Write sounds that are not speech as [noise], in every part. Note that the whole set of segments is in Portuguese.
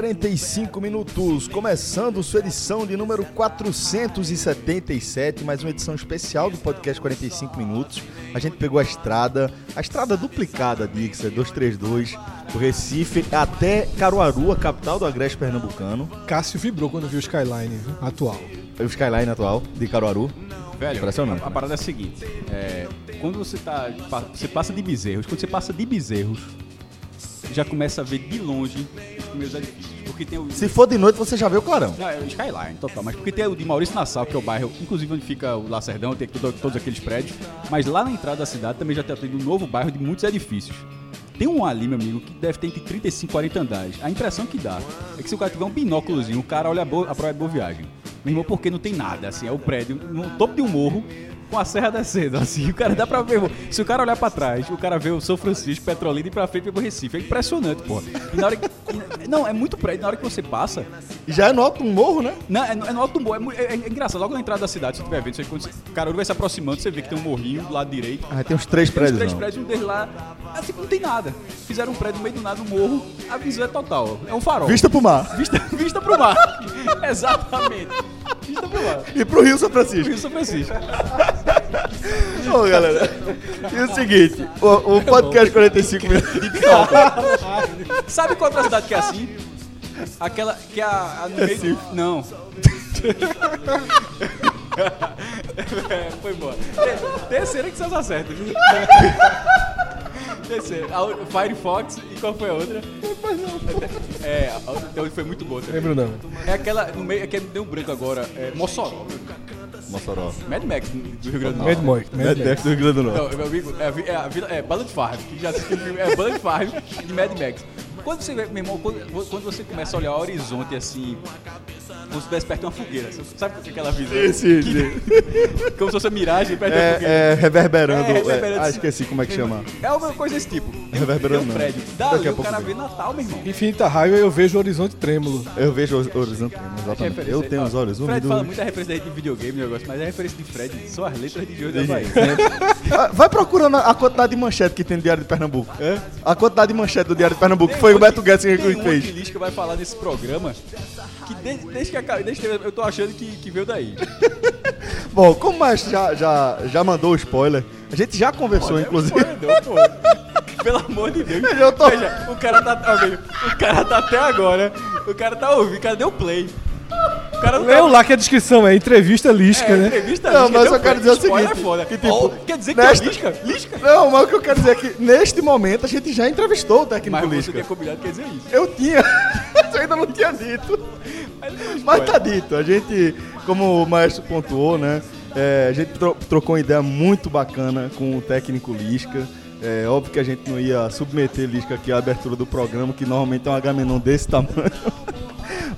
45 minutos, começando sua edição de número 477, mais uma edição especial do podcast 45 minutos. A gente pegou a estrada, a estrada duplicada Dixer 232, do Recife até Caruaru, a capital do Agreste Pernambucano. Cássio vibrou quando viu o Skyline viu? atual. O Skyline atual de Caruaru. Velho, Impressionante. a, a parada é a seguinte: é, quando você tá. Você passa de bezerros, quando você passa de bezerros, já começa a ver de longe os primeiros edifícios. Porque tem o. Se for de noite, você já vê o clarão. Não, é o Skyline, total. Mas porque tem o de Maurício Nassau, que é o bairro, inclusive onde fica o Lacerdão, tem tudo- todos aqueles prédios. Mas lá na entrada da cidade também já tá tendo um novo bairro de muitos edifícios. Tem um ali, meu amigo, que deve ter entre 35 e 40 andares. A impressão que dá é que se o cara tiver um binóculozinho, o cara olha a, boa, a prova de boa viagem. Meu irmão, porque não tem nada, assim, é o prédio no topo de um morro com a serra descendo, assim, o cara dá pra ver. Se o cara olhar pra trás, o cara vê o São Francisco, Petrolina e pra frente pro Recife. É impressionante, pô. E na hora que, não, é muito prédio, na hora que você passa, já é no alto um morro, né? não, é, no- é no alto do morro. É, é- é engraçado. Logo na entrada da cidade, se você estiver vendo, você, quando o Caruaru vai se aproximando, você vê que tem um morrinho do lado direito. Ah, tem uns três Tem os prédios. três não. prédios, um deles lá. Assim, não tem nada. Fizeram um prédio no meio do nada, um morro. A visão é total. É um farol. Vista pro mar. Vista, [laughs] vista pro mar. [laughs] Exatamente. Pro mar. E pro Rio São Francisco. Rio São Francisco. [laughs] Ô, galera. E o seguinte, o, o podcast 45 minutos. [laughs] Sabe qual outra cidade que é assim? Aquela que é a, a no meio... Recife. Não. [laughs] é, [laughs] foi boa. Te- Terceira que vocês acertam. viu? Terceira. A Firefox e qual foi a outra? É, a outra então foi muito boa também. Lembro não. É aquela, no meio, é que deu um branco agora, é Mossoró. Mossoró. Mad Max do Rio Grande do Mad Norte. Mad Max. Deve do Rio Grande do Norte. Não, meu amigo, é, é, vila- é Ballad Farm, que já assistiu o filme, é Ballad Farm de Mad Max. Quando você meu irmão, quando, quando você começa a olhar o horizonte assim, como se estivesse perto de uma fogueira, sabe o que é aquela visão? Sim, sim, sim. [laughs] Como se fosse uma miragem perto de uma fogueira. É, é reverberando. É, reverberando. é, ah, esqueci como é que chama. É uma coisa desse tipo. Reverberando Tem um prédio. Daqui a o pouco cara vem. vê Natal, meu irmão. Infinita Highway eu vejo o horizonte trêmulo. Eu vejo o horizonte, exatamente. Referência Eu tenho Ó, os olhos Fred úmidos. fala muita referência de videogame, negócio, mas a referência de Fred são as letras de João da Bahia. Ah, Vai procurando a a quantidade de manchete que tem no Diário de Pernambuco. A quantidade de manchete do Diário de Pernambuco. Foi o Beto Guedes que Tem um fez. lixo que vai falar nesse programa que desde, desde que acabei, desde que eu tô achando que, que veio daí. [laughs] Bom, como o Maestro já, já, já mandou o spoiler, a gente já conversou, inclusive. Foi, deu, pô. [laughs] Pelo amor de Deus. Eu tô- Veja, o cara tá, o cara tá até agora, o cara tá ouvindo, o cara deu play. O cara não Leu tá- lá que a descrição é entrevista lística, é, né? entrevista Não, lisca, mas deu eu quero dizer o seguinte, é foda. que, tipo, quer dizer que nesta- é lisca? Lisca? Não, mas o que eu quero dizer é que neste momento a gente já entrevistou o técnico Mas você Lisca. tinha combinado quer dizer isso. Eu tinha. [laughs] Eu ainda não tinha dito. Mas, não é Mas tá dito. A gente, como o maestro pontuou, né? é, a gente tro- trocou uma ideia muito bacana com o técnico Lisca. É óbvio que a gente não ia submeter Lisca aqui à abertura do programa, que normalmente é um Agamenon desse tamanho. [laughs]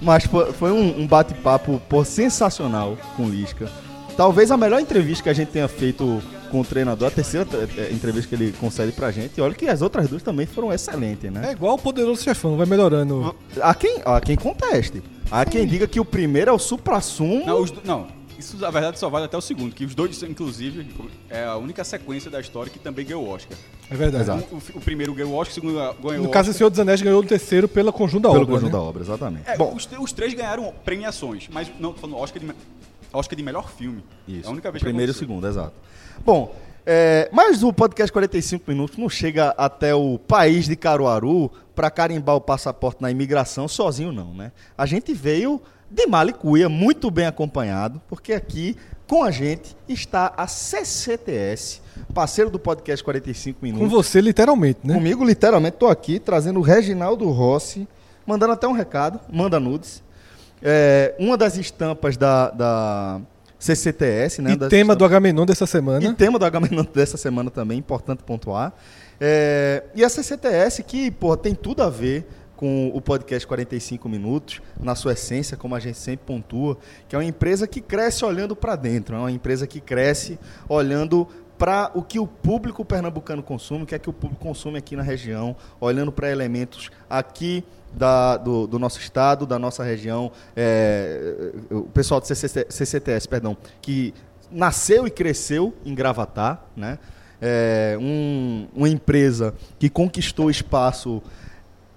Mas foi, um, um bate-papo sensacional com o Lisca. Talvez a melhor entrevista que a gente tenha feito com o treinador, a terceira eh, entrevista que ele concede pra gente. E olha que as outras duas também foram excelentes, né? É igual o poderoso chefão, vai melhorando. Há quem, há quem conteste. Há quem diga que o primeiro é o supra-sumo. Não, os não, isso na verdade só vale até o segundo, que os dois, inclusive, é a única sequência da história que também ganhou o Oscar. É verdade. Exato. O, o primeiro ganhou o Oscar, o segundo ganhou No o caso, o Oscar. Senhor dos Anéis ganhou o terceiro pela conjunto da pelo obra. conjunto né? da obra, exatamente. É, Bom, os, os três ganharam premiações, mas não, tô falando Oscar de, Oscar de melhor filme. isso. É a única vez o primeiro e o que segundo, exato. Bom, é, mas o podcast 45 minutos não chega até o país de Caruaru para carimbar o passaporte na imigração sozinho, não, né? A gente veio de Malicuia, muito bem acompanhado, porque aqui com a gente está a CCTS, parceiro do podcast 45 minutos. Com você, literalmente, né? Comigo, literalmente, tô aqui trazendo o Reginaldo Rossi, mandando até um recado, manda nudes. É, uma das estampas da, da CCTS, né? e tema do estampas- Agamenon dessa semana. E tema do Agamenon [laughs] dessa semana também, importante pontuar. É, e a CCTS, que, pô, tem tudo a ver com o podcast 45 Minutos, na sua essência, como a gente sempre pontua, que é uma empresa que cresce olhando para dentro, é uma empresa que cresce olhando para o que o público pernambucano consome, o que é que o público consome aqui na região, olhando para elementos aqui da- do, do nosso estado, da nossa região, é, o pessoal do CCT CCTS, perdão, que nasceu e cresceu em Gravatar, né? É, um- uma empresa que conquistou espaço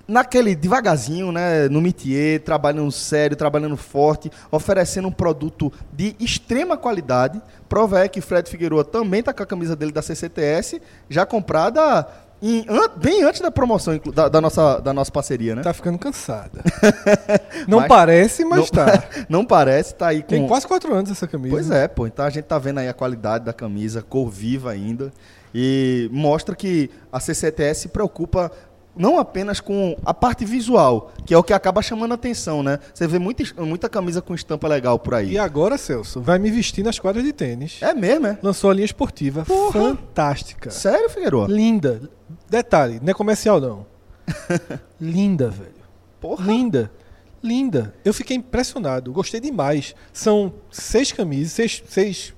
naquele devagarzinho, né, no métier, trabalhando sério, trabalhando forte, oferecendo um produto de extrema qualidade. Prova é que Fred Figueroa também tá com a camisa dele da CCTS, já comprada em- an- bem antes da promoção da, da nossa, da nossa parceria, né? Tá ficando cansada. [laughs] Não Mas- parece, mas não, tá. [laughs] não parece, tá aí com... Tem quase quatro anos essa camisa. Pois é, pô. Então a gente tá vendo aí a qualidade da camisa, cor viva ainda. E mostra que a CCTS se preocupa não apenas com a parte visual, que é o que acaba chamando a atenção, né? Você vê muita, muita camisa com estampa legal por aí. E agora, Celso, vai me vestir nas quadras de tênis. É mesmo, é? Lançou a linha esportiva. Porra. Fantástica. Sério, Figueiredo? Linda. Detalhe, não é comercial não. [laughs] Linda, velho. Porra. Linda. Linda. Eu fiquei impressionado. Gostei demais. São seis camisas, seis, seis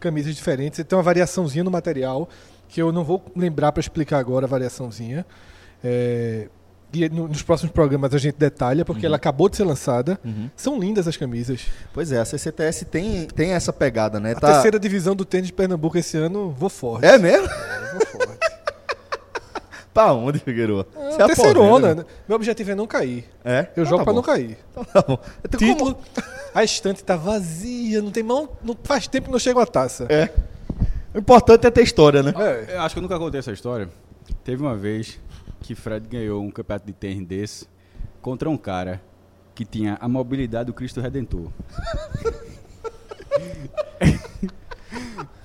camisas diferentes. Tem uma variaçãozinha no material que eu não vou lembrar para explicar agora a variaçãozinha. É, e no- nos próximos programas a gente detalha, porque ela acabou de ser lançada. Uhum. São lindas as camisas. Pois é, a CCTS tem, tem essa pegada, né? A terceira divisão do tênis de Pernambuco esse ano, vou forte. É mesmo? Vou forte. [laughs] Pra onde, Figueiredo? É, Você terceirona. aposenta? né? Meu objetivo é não cair. É? Eu Então jogo tá pra bom. não cair. [laughs] Então tá bom. Então, Título. como- A estante tá vazia, não tem mão. Não, faz tempo que não chega a taça. É. O importante é ter história, né? É. Eu acho que eu nunca contei essa história. Teve uma vez que Fred ganhou um campeonato de tênis desse contra um cara que tinha a mobilidade do Cristo Redentor. [laughs]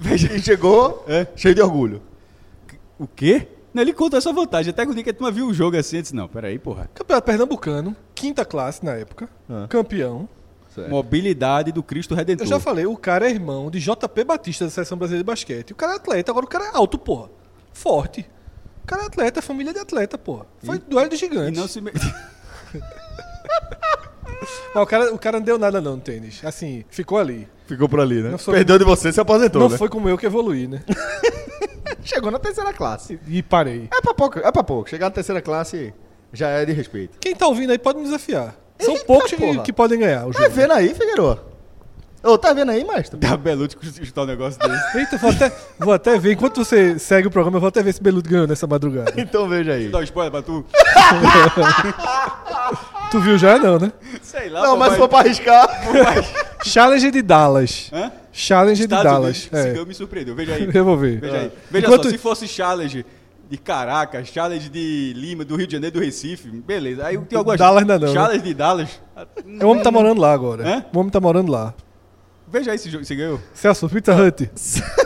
E chegou É. cheio de orgulho. O quê? Não, ele conta essa vantagem. Até que o dia que a turma viu o jogo assim, eu disse, não, peraí, porra. Campeonato Pernambucano, quinta classe na época. Ah. Campeão. Mobilidade do Cristo Redentor. Eu já falei, o cara é irmão de JP Batista da Seleção Brasileira de Basquete. O cara é atleta, agora o cara é alto, porra. Forte. O cara é atleta, família de atleta, porra. Foi duelo de E gigantes. não se me... [laughs] Mas o cara, o cara não deu nada não no tênis. Assim, ficou ali. Ficou por ali, né? Não Perdeu de você, se aposentou, não né? foi como eu que evoluí, né? [laughs] Chegou na terceira classe. E parei. É pra pouco, é pra pouco. Chegar na terceira classe já é de respeito. Quem tá ouvindo aí pode me desafiar. São poucos que, que podem ganhar o Tá jogo. vendo aí, Figueiredo? Ô, tá vendo aí, mestre? Dá Belucci chutar um negócio desse. Eita, vou até, vou até ver. Enquanto você segue o programa, eu vou até ver se Beludo ganhou nessa madrugada. [laughs] Então veja aí. Dá um spoiler pra tu. [laughs] Tu viu já, não, né? Sei lá. Não, mas se for pra arriscar. Challenge de Dallas. Hã? Challenge de Estados Dallas. Unidos, esse É. me surpreendeu. Veja aí. Eu vou ver. Veja aí. Ah. Veja Enquanto- só, se fosse challenge de Caracas, challenge de Lima, do Rio de Janeiro, do Recife, beleza. Aí tem algumas... Dallas ainda não, né? Challenge de Dallas. O homem tá morando lá agora. Hã? O homem tá morando lá. Veja aí se jogo- se ganhou. Celso, Pizza Hut. [laughs]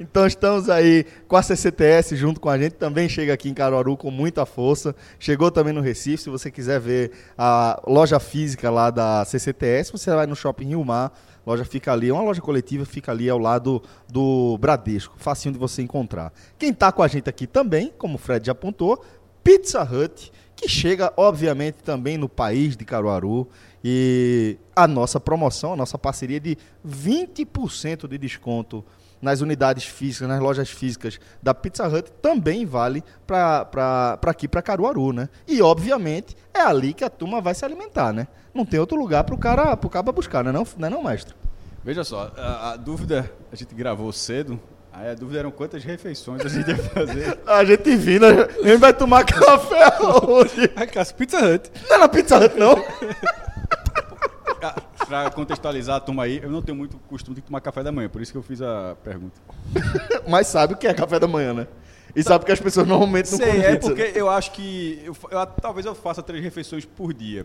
Então estamos aí com a CCTS junto com a gente. Também chega aqui em Caruaru com muita força. Chegou também no Recife. Se você quiser ver a loja física lá da CCTS, você vai no Shopping Rio Mar. A loja fica ali, é uma loja coletiva, fica ali ao lado do Bradesco. Facinho de você encontrar. Quem tá com a gente aqui também, como o Fred já apontou, Pizza Hut, que chega, obviamente, também no país de Caruaru. E a nossa promoção, a nossa parceria de 20% de desconto nas unidades físicas, nas lojas físicas da Pizza Hut, também vale para aqui, para Caruaru, né? E, obviamente, é ali que a turma vai se alimentar, né? Não tem outro lugar para o cara, pro cara buscar, não é não, não, é não mestre? Veja só, a, a dúvida, a gente gravou cedo, aí a dúvida eram quantas refeições a gente ia fazer. [laughs] A gente vindo, a gente vai tomar café [laughs] hoje. Cássio, Pizza Hut. Não é na Pizza Hut, não? [laughs] Pra contextualizar a turma aí, eu não tenho muito costume de tomar café da manhã, por isso que eu fiz a pergunta. [laughs] Mas sabe o que é café da manhã, né? E sabe que as pessoas normalmente não Sei, comem é porque eu acho que. Eu, eu- talvez eu faça três refeições por dia.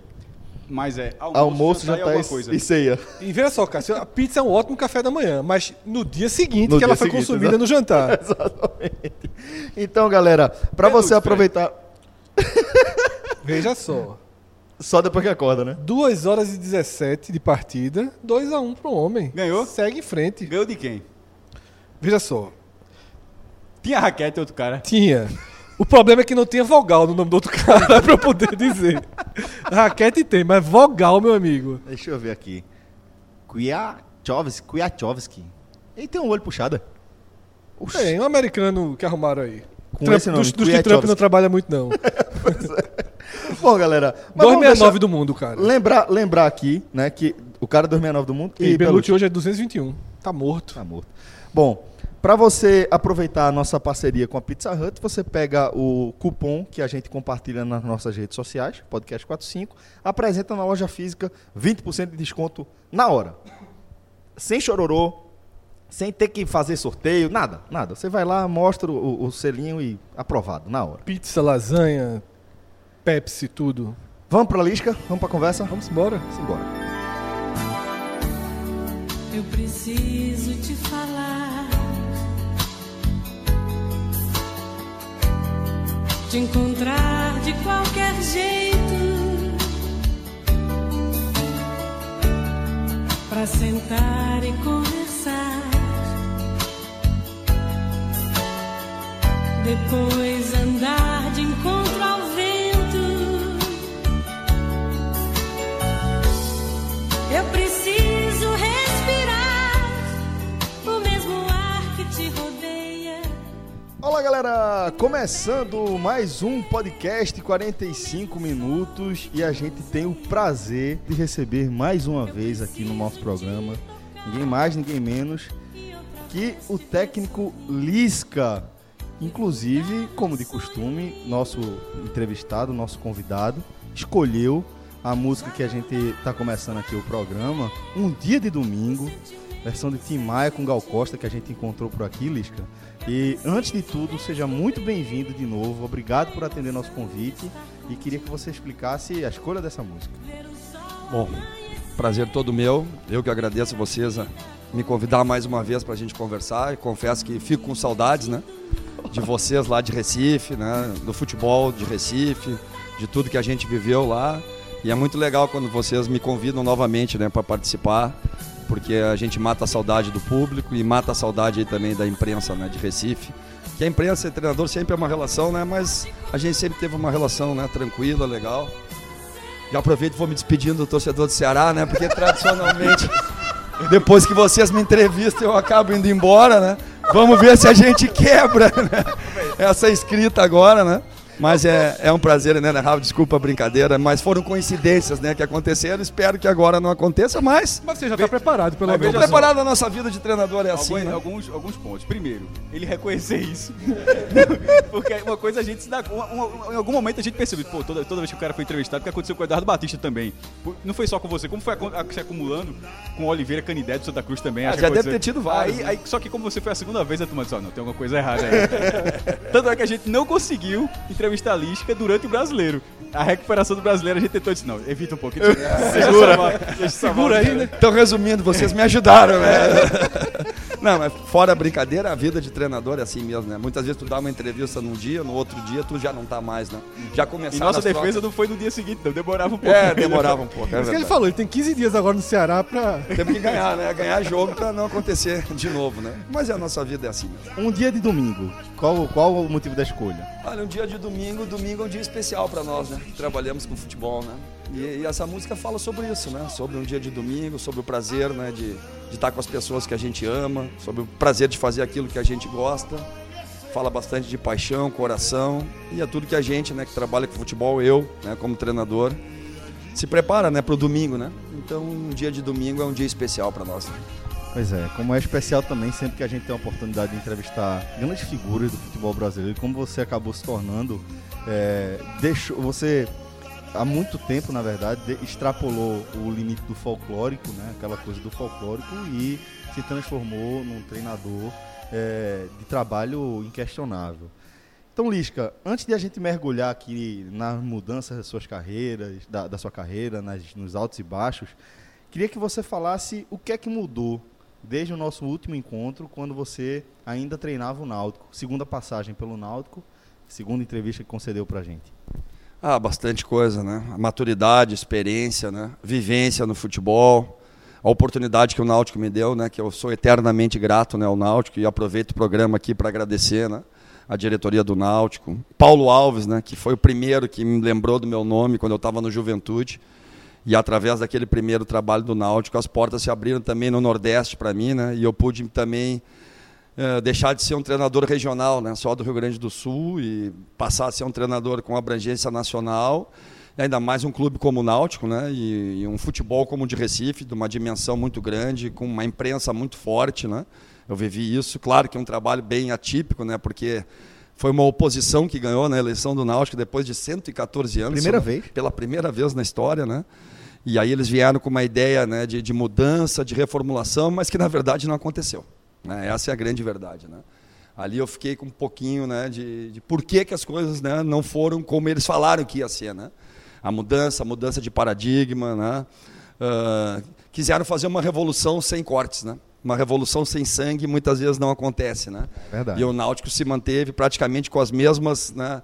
Mas é almoço, Almoço, e jantar alguma e, coisa. e ceia. E veja só, Cássio, a pizza é um ótimo café da manhã, mas no dia seguinte No que ela dia foi seguinte, consumida exato. no jantar. [laughs] Exatamente. Então, galera, pra Pelúcio, você aproveitar. Veja só. Só depois que acorda, né? 2 horas e 17 de partida, 2 a 1 pro homem. Ganhou? Segue em frente. Ganhou de quem? Veja só. Tinha raquete outro cara. Tinha. O problema é que não tinha vogal no nome do outro cara [laughs] pra eu poder dizer. Raquete tem, mas vogal, meu amigo. Deixa eu ver aqui. Kwiatkowski. Kwiatkowski. Ele tem um olho puxado. Tem um americano que arrumaram aí. Com Trump- esse nome, dos, dos que. Trump não trabalha muito, não. [laughs] Bom, galera. mas vamos 269 deixar- do mundo, cara. Lembrar, lembrar aqui, né, que o cara 269 do mundo E e Belucci hoje é 221. Tá morto. Tá morto. Bom, para você aproveitar a nossa parceria com a Pizza Hut, você pega o cupom que a gente compartilha nas nossas redes sociais, podcast45, apresenta na loja física 20% de desconto na hora. Sem chororô, sem ter que fazer sorteio, nada, nada. Você vai lá, mostra o, o selinho e aprovado na hora. Pizza, lasanha, Pepsi, tudo. Vamos pra Lisca? Vamos pra conversa? Vamos embora. embora. Eu preciso te falar. Te encontrar de qualquer jeito. Pra sentar e conversar. Depois andar te rodeia. Olá, galera! Começando mais um podcast 45 minutos e a gente tem o prazer de receber mais uma vez aqui no nosso programa ninguém mais, ninguém menos que o técnico Lisca. Inclusive, como de costume, nosso entrevistado, nosso convidado, escolheu a música que a gente está começando aqui o programa, Um Dia de Domingo, versão de Tim Maia com Gal Costa que a gente encontrou por aqui, Lisca. E antes de tudo, seja muito bem-vindo de novo. Obrigado por atender nosso convite e queria que você explicasse a escolha dessa música. Bom, prazer todo meu. Eu que agradeço vocês a me convidar mais uma vez para a gente conversar. E confesso que fico com saudades, né? De vocês lá de Recife, né? Do futebol de Recife, de tudo que a gente viveu lá. E é muito legal quando vocês me convidam novamente, né? Para participar, porque a gente mata a saudade do público e mata a saudade aí também da imprensa, né? De Recife. Que a imprensa e treinador sempre é uma relação, né? Mas a gente sempre teve uma relação, né? Tranquila, legal. Já aproveito e vou me despedindo do torcedor do Ceará, né? Porque tradicionalmente, [laughs] depois que vocês me entrevistam, eu acabo indo embora, né? Vamos ver se a gente quebra né? essa escrita agora, né? Mas é, é um prazer, né, Raul? Desculpa a brincadeira, mas foram coincidências, né, que aconteceram. Espero que agora não aconteça, mas Mas você já tá preparado, pelo menos. preparado na nossa vida de treinador é assim, alguns, né? alguns, alguns pontos. Primeiro, ele reconhecer isso. [laughs] Porque uma coisa a gente se dá. uma- uma- em algum momento a gente percebe, pô, toda, toda vez que o cara foi entrevistado, o que aconteceu com o Eduardo Batista também. Não foi só com você, como foi a- se acumulando com o Oliveira Canidé do Santa Cruz também. Ah, acho que já deve ter tido vários, Aí, né? aí, só que como você foi a segunda vez, a turma disse, ó, não, tem alguma coisa errada aí. [laughs] Tanto é que a gente não conseguiu entrevistar a Lisca durante o brasileiro. A recuperação do brasileiro a gente tentou disse, não, evita um pouquinho. [laughs] Segura. Segura aí, né? Então, resumindo, vocês me ajudaram, né? [laughs] Não, mas fora a brincadeira, a vida de treinador é assim mesmo, né? Muitas vezes tu dá uma entrevista num dia, no outro dia tu já não tá mais, né? Já E começaram nossa as defesa trocas. não foi no dia seguinte, não. Demorava um pouco. É, demorava um pouco, é Isso que ele falou, ele tem 15 dias agora no Ceará pra. Temos que ganhar, né? Ganhar jogo pra não acontecer de novo, né? Mas a nossa vida é assim mesmo. Um dia de domingo. Qual, qual o motivo da escolha? Olha, um dia de domingo, domingo é um dia especial pra nós, né? Trabalhamos com futebol, né? E, e essa música fala sobre isso, né? Sobre um dia de domingo, sobre o prazer, né? De, de estar com as pessoas que a gente ama, sobre o prazer de fazer aquilo que a gente gosta. Fala bastante de paixão, coração e é tudo que a gente, né? Que trabalha com futebol, eu, né? Como treinador, se prepara, né? Para o domingo, né? Então, um dia de domingo é um dia especial para nós. né? Pois é, como é especial também sempre que a gente tem a oportunidade de entrevistar grandes figuras do futebol brasileiro, e como você acabou se tornando, é, deixou, você há muito tempo, na verdade, de- extrapolou o limite do folclórico, né, aquela coisa do folclórico, e se transformou num treinador é, de trabalho inquestionável. Então, Lisca, antes de a gente mergulhar aqui nas mudanças das suas carreiras, da, da sua carreira, nas, nos altos e baixos, queria que você falasse o que é que mudou desde o nosso último encontro, quando você ainda treinava o Náutico. Segunda passagem pelo Náutico, segunda entrevista que concedeu pra gente. Ah, bastante coisa, né? A maturidade, experiência, né? Vivência no futebol, a oportunidade que o Náutico me deu, né? Que eu sou eternamente grato, né, ao Náutico e aproveito o programa aqui para agradecer, né? A diretoria do Náutico, Paulo Alves, né? Que foi o primeiro que me lembrou do meu nome quando eu estava no Juventude. E através daquele primeiro trabalho do Náutico, as portas se abriram também no Nordeste para mim, né? E eu pude também eh, deixar de ser um treinador regional, né, só do Rio Grande do Sul, e passar a ser um treinador com abrangência nacional, ainda mais um clube como o Náutico, né, e, e um futebol como o de Recife, de uma dimensão muito grande, com uma imprensa muito forte. Né, eu vivi isso, claro que é um trabalho bem atípico, né, porque foi uma oposição que ganhou na eleição do Náutico depois de 114 anos. Primeira Só- vez. Pela primeira vez na história, né? E aí eles vieram com uma ideia né, de, de mudança, de reformulação, mas que na verdade não aconteceu. né? Essa é a grande verdade. Né? Ali eu fiquei com um pouquinho né, de, de por que, que as coisas né, não foram como eles falaram que ia ser. Né? A mudança, a mudança de paradigma. Né? Ah, quiseram fazer uma revolução sem cortes. Né? Uma revolução sem sangue muitas vezes não acontece. Né? Verdade. E o Náutico se manteve praticamente com as mesmas né,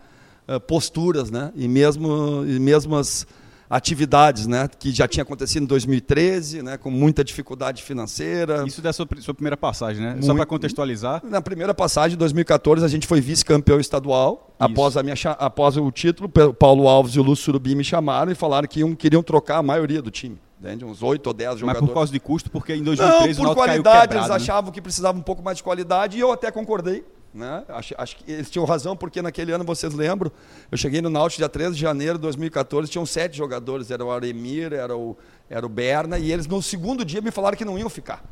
eh, posturas né, e, mesmo, e mesmas atividades né, que já tinha acontecido em 2013, né, com muita dificuldade financeira. Isso da sua, sua primeira passagem, né? Só para Muito. contextualizar. Na primeira passagem, em 2014, a gente foi vice-campeão estadual. Após, a minha, após o título, Paulo Alves e o Lúcio Surubi me chamaram e falaram que iam, queriam trocar a maioria do time. Entende? Uns 8 ou 10 Mas jogadores. por causa de custo, porque em Não, 2013 o por qualidade, quebrado, eles né? achavam que precisava um pouco mais de qualidade e eu até concordei. Né? Acho, acho que eles tinham razão, porque naquele ano, vocês lembram, eu cheguei no Náutico dia 13 de janeiro de 2014, tinham sete jogadores, era o Aremir, era o, era o Berna, e eles no segundo dia me falaram que não iam ficar.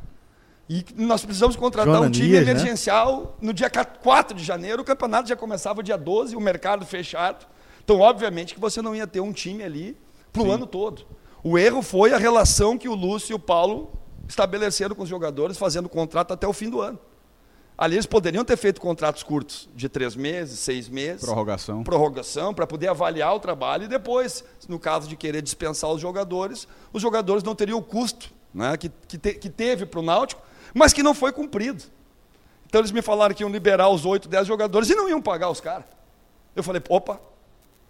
E nós precisamos contratar um time Joananias, né? emergencial no dia 4 de janeiro, o campeonato já começava dia 12, o mercado fechado. Então, obviamente, que você não ia ter um time ali para o ano todo. O erro foi a relação que o Lúcio e o Paulo estabeleceram com os jogadores, fazendo contrato até o fim do ano. Ali eles poderiam ter feito contratos curtos, de três meses, seis meses. Prorrogação. Prorrogação, para poder avaliar o trabalho e depois, no caso de querer dispensar os jogadores, os jogadores não teriam o custo né, que, que, te- que teve para o Náutico, mas que não foi cumprido. Então eles me falaram que iam liberar os 8, 10 jogadores e não iam pagar os caras. Eu falei, opa,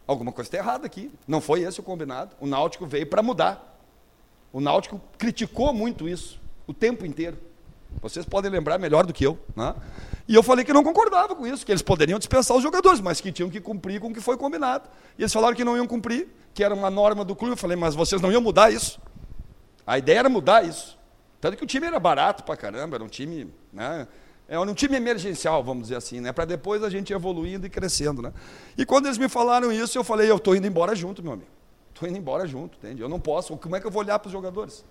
alguma coisa está errada aqui. Não foi esse o combinado. O Náutico veio para mudar. O Náutico criticou muito isso o tempo inteiro. Vocês podem lembrar melhor do que eu. Né? E eu falei que não concordava com isso, que eles poderiam dispensar os jogadores, mas que tinham que cumprir com o que foi combinado. E eles falaram que não iam cumprir, que era uma norma do clube. Eu falei, mas vocês não iam mudar isso. A ideia era mudar isso. Tanto que o time era barato pra caramba, era um time. Né? Era um time emergencial, vamos dizer assim, né? para depois a gente evoluindo e crescendo. Né? E quando eles me falaram isso, eu falei, eu estou indo embora junto, meu amigo. Estou indo embora junto, entende? Eu não posso. Como é que eu vou olhar para os jogadores?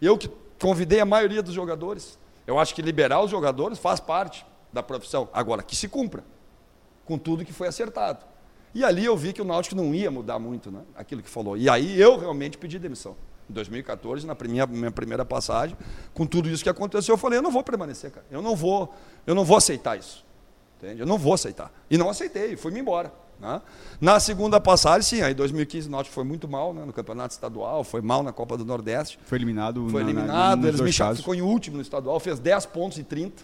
Eu que convidei a maioria dos jogadores. Eu acho que liberar os jogadores faz parte da profissão. Agora, que se cumpra com tudo que foi acertado. E ali eu vi que o Náutico não ia mudar muito, né? Aquilo que falou. E aí eu realmente pedi demissão. Em 2014, na minha, minha primeira passagem, com tudo isso que aconteceu, eu falei, eu não vou permanecer, cara. Eu não vou, eu não vou aceitar isso. Entende? Eu não vou aceitar. E não aceitei, fui-me embora. Né? Na segunda passagem, sim, aí 2015 o Náutico foi muito mal né, no campeonato estadual, foi mal na Copa do Nordeste. Foi eliminado. Foi na- na- eliminado, nos eles me chamaram, ficou em último no estadual, fez 10 pontos e 30.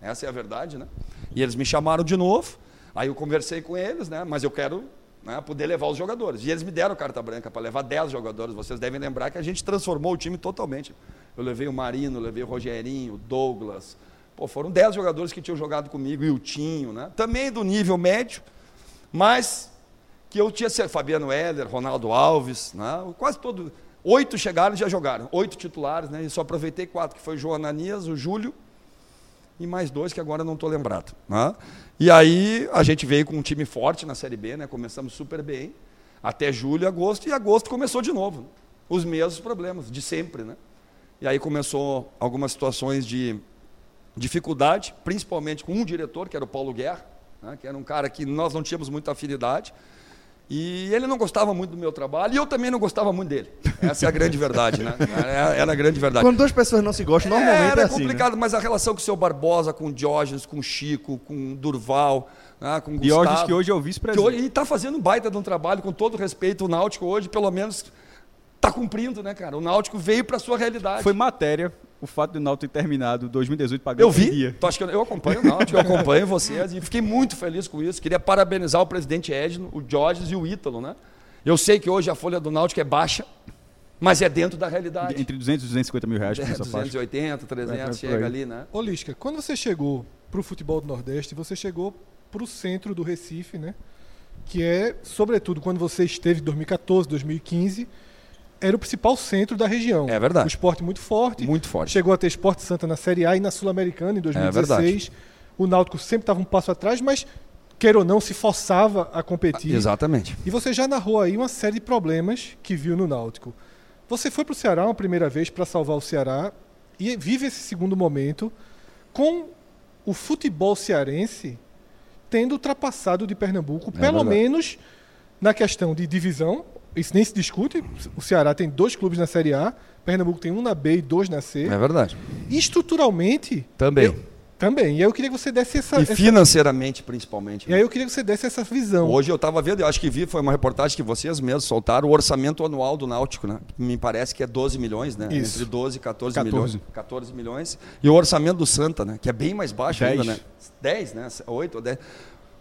Essa é a verdade, né? E eles me chamaram de novo. Aí eu conversei com eles, né? Mas eu quero né, poder levar os jogadores. E eles me deram carta branca para levar 10 jogadores. Vocês devem lembrar que a gente transformou o time totalmente. Eu levei o Marino, levei o Rogerinho, o Douglas. Pô, foram 10 jogadores que tinham jogado comigo, e o Tinho, né? Também do nível médio, mas que eu tinha Fabiano Heller, Ronaldo Alves, né? quase todo. Oito chegaram e já jogaram, oito titulares, né? E só aproveitei quatro, que foi o João Ananias, o Júlio e mais dois que agora não estou lembrado. Né? E aí a gente veio com um time forte na Série B, né? Começamos super bem, até julho agosto, e agosto começou de novo. né? Os mesmos problemas, de sempre, né? E aí começou algumas situações de dificuldade, principalmente com um diretor, que era o Paulo Guerra, né? que era um cara que nós não tínhamos muita afinidade. E ele não gostava muito do meu trabalho e eu também não gostava muito dele. Essa é a grande verdade, né? Era era a grande verdade. Quando duas pessoas não se gostam, normalmente era é assim. né? complicado, mas a relação com o seu Barbosa, com o Diógenes, com o Chico, com o Durval, né, com o Diógenes, Gustavo, que hoje é o vice-presidente. hoje está fazendo um baita de um trabalho, com todo respeito, o Náutico hoje, pelo menos, está cumprindo, né, cara? O Náutico veio para a sua realidade. Foi matéria o fato do Náutico ter terminado 2018 pagando Eu vi, dia. tu acha que eu, eu acompanho o Náutico, eu acompanho [laughs] vocês e fiquei muito feliz com isso. Queria parabenizar o presidente Edno, o Diógenes e o Ítalo, né? Eu sei que hoje a folha do Náutico é baixa, mas é dentro da realidade. Entre 200 e 250 mil reais por É, essa faixa. 280, 300, É, por chega ali, né? Ô Lisca, quando você chegou pro futebol do Nordeste, você chegou pro centro do Recife, né? Que é, sobretudo, quando você esteve em 2014, 2015, era o principal centro da região. É verdade. O esporte muito forte. Muito forte. Chegou a ter Esporte Santa na Série A e na Sul-Americana em 2016. verdade. o Náutico sempre estava um passo atrás, mas, queira ou não, se forçava a competir. Exatamente. E você já narrou aí uma série de problemas que viu no Náutico. Você foi para o Ceará uma primeira vez para salvar o Ceará e vive esse segundo momento com o futebol cearense tendo ultrapassado de Pernambuco, pelo verdade. menos na questão de divisão. Isso nem se discute. O Ceará tem dois clubes na Série A, Pernambuco tem um na B e dois na C. É verdade. E estruturalmente. Também. eu- também. E aí eu queria que você desse essa. E essa- financeiramente, principalmente. e aí eu queria que você desse essa visão. Hoje eu estava vendo, eu acho que vi, foi uma reportagem que vocês mesmos soltaram, o orçamento anual do Náutico, né? Me parece que é 12 milhões, né? Isso. Entre 12 e 14, 14. milhões. 14 milhões. E o orçamento do Santa, né? Que é bem mais baixo Dez. ainda, né? 10, né? 8 ou 10.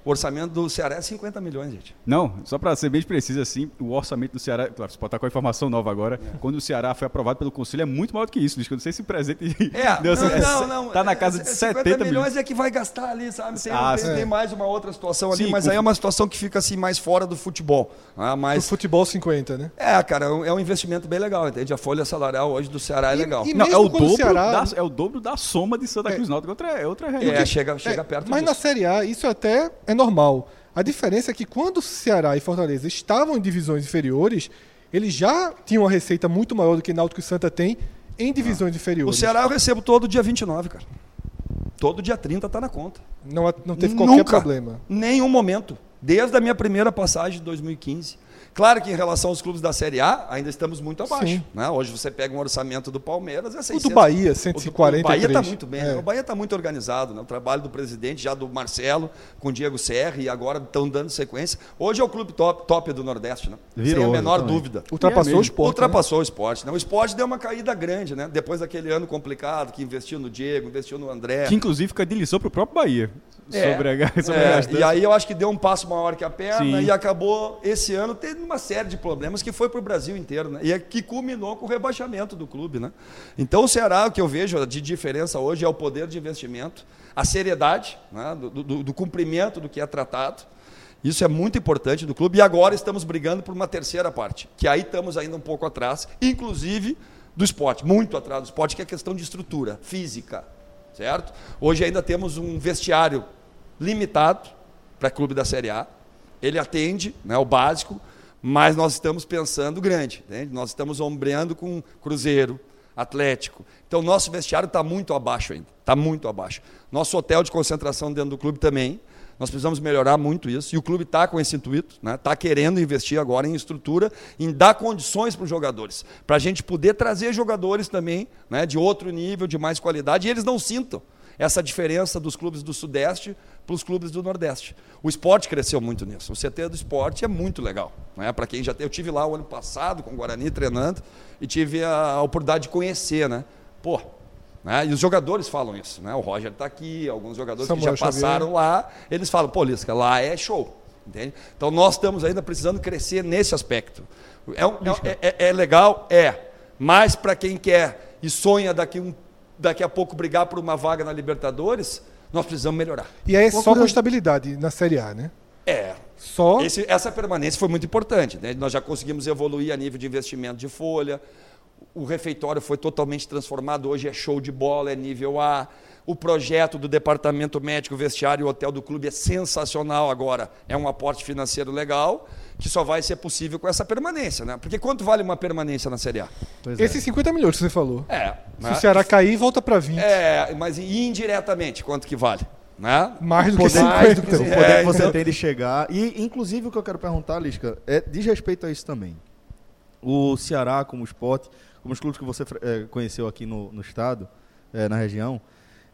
O orçamento do Ceará é 50 milhões, gente. Não, só para ser bem preciso assim, o orçamento do Ceará, claro, você pode estar com a informação nova agora, quando o Ceará foi aprovado pelo Conselho é muito maior do que isso, Luiz, que eu não sei se o presente É, [laughs] deu- não, é- não, não. tá na casa é, de é 70 milhões milhões. é que vai gastar ali, sabe? Tem, Ah, tem, tem mais uma outra situação ali, Sim, mas o- aí é uma situação que fica assim mais fora do futebol. Ah, O mas futebol 50, né? é, cara, é um- é um investimento bem legal, entende? A folha salarial hoje do Ceará é E- legal. e Não, é mesmo o, quando o dobro Ceará- da, é o dobro da soma de Santa Cruz Náutico, outra, é outra É, realidade. chega, chega É, perto Mas na disso. Série A, isso até é normal. A diferença é que quando Ceará e Fortaleza estavam em divisões inferiores, eles já tinham uma receita muito maior do que Náutico e Santa tem em divisões O inferiores. Ceará eu recebo todo dia 29, cara. Todo dia 30 tá na conta. Não, não teve qualquer Nunca. problema. Nenhum momento. Desde a minha primeira passagem de 2015. Claro que em relação aos clubes da Série A, ainda estamos muito abaixo. Né? Hoje você pega um orçamento do Palmeiras, é O 600. do Bahia, O do- 143. O Bahia está muito bem. É. né? O Bahia está muito organizado. Né? O trabalho do presidente, já do Marcelo, com o Diego Serra, e agora estão dando sequência. Hoje é o clube top, top do Nordeste, né? Virou, Sem a menor exatamente. dúvida. Ultrapassou mesmo. o esporte. né? Ultrapassou o esporte. Né? O esporte deu uma caída grande, né? Depois daquele ano complicado, que investiu no Diego, investiu no André. Que inclusive fica de lição pro próprio Bahia. É, sobre a, [laughs] sobre é, a e aí eu acho que deu um passo maior que a perna Sim. e acabou esse ano tendo uma série de problemas que foi para o Brasil inteiro, né? E é que culminou com o rebaixamento do clube, né? Então o Ceará, o que eu vejo de diferença hoje é o poder de investimento, a seriedade né? do, do- do cumprimento do que é tratado. Isso é muito importante do clube. E agora estamos brigando por uma terceira parte, que aí estamos ainda um pouco atrás, inclusive do esporte, muito atrás do esporte, que é questão de estrutura física, certo? Hoje ainda temos um vestiário limitado para clube da Série A. Ele atende né, o básico, mas nós estamos pensando grande. Nós estamos ombreando com Cruzeiro, Atlético. Então, nosso vestiário está muito abaixo ainda. Está muito abaixo. Nosso hotel de concentração dentro do clube também. Nós precisamos melhorar muito isso. E o clube está com esse intuito, está né? Tá querendo investir agora em estrutura, em dar condições para os jogadores, para a gente poder trazer jogadores também né, de outro nível, de mais qualidade, e eles não sintam essa diferença dos clubes do Sudeste para os clubes do Nordeste. O esporte cresceu muito nisso. O CT do esporte é muito legal. Né? Para quem já eu tive lá o ano passado com o Guarani treinando e tive a oportunidade de conhecer, né? Pô, né? E os jogadores falam isso, né? O Roger está aqui, alguns jogadores Samuel que já Xavier. passaram lá, eles falam, pô, Lisca, lá é show. Entende? Então nós estamos ainda precisando crescer nesse aspecto. É, um- é- é- é legal? É. Mas para quem quer e sonha daqui, um, daqui a pouco brigar por uma vaga na Libertadores, nós precisamos melhorar. E aí é só com estabilidade na Série A, né? É. Só. Esse- essa permanência foi muito importante. né? Nós já conseguimos evoluir a nível de investimento de folha. O refeitório foi totalmente transformado. Hoje é show de bola, é nível A. O projeto do departamento médico, vestiário e hotel do clube é sensacional agora. É um aporte financeiro legal, que só vai ser possível com essa permanência. Né? Porque quanto vale uma permanência na Série A? Pois é. Esses 50 milhões que você falou. É. Se né? o Ceará cair, volta para 20. É, mas indiretamente, quanto que vale? Né? Mais do que poder, 50. mais do que o poder É, que você então- tem de chegar. E, inclusive, o que eu quero perguntar, Lisca, é diz respeito a isso também. O Ceará, como esporte, como os clubes que você eh, conheceu aqui no, no estado, eh, na região,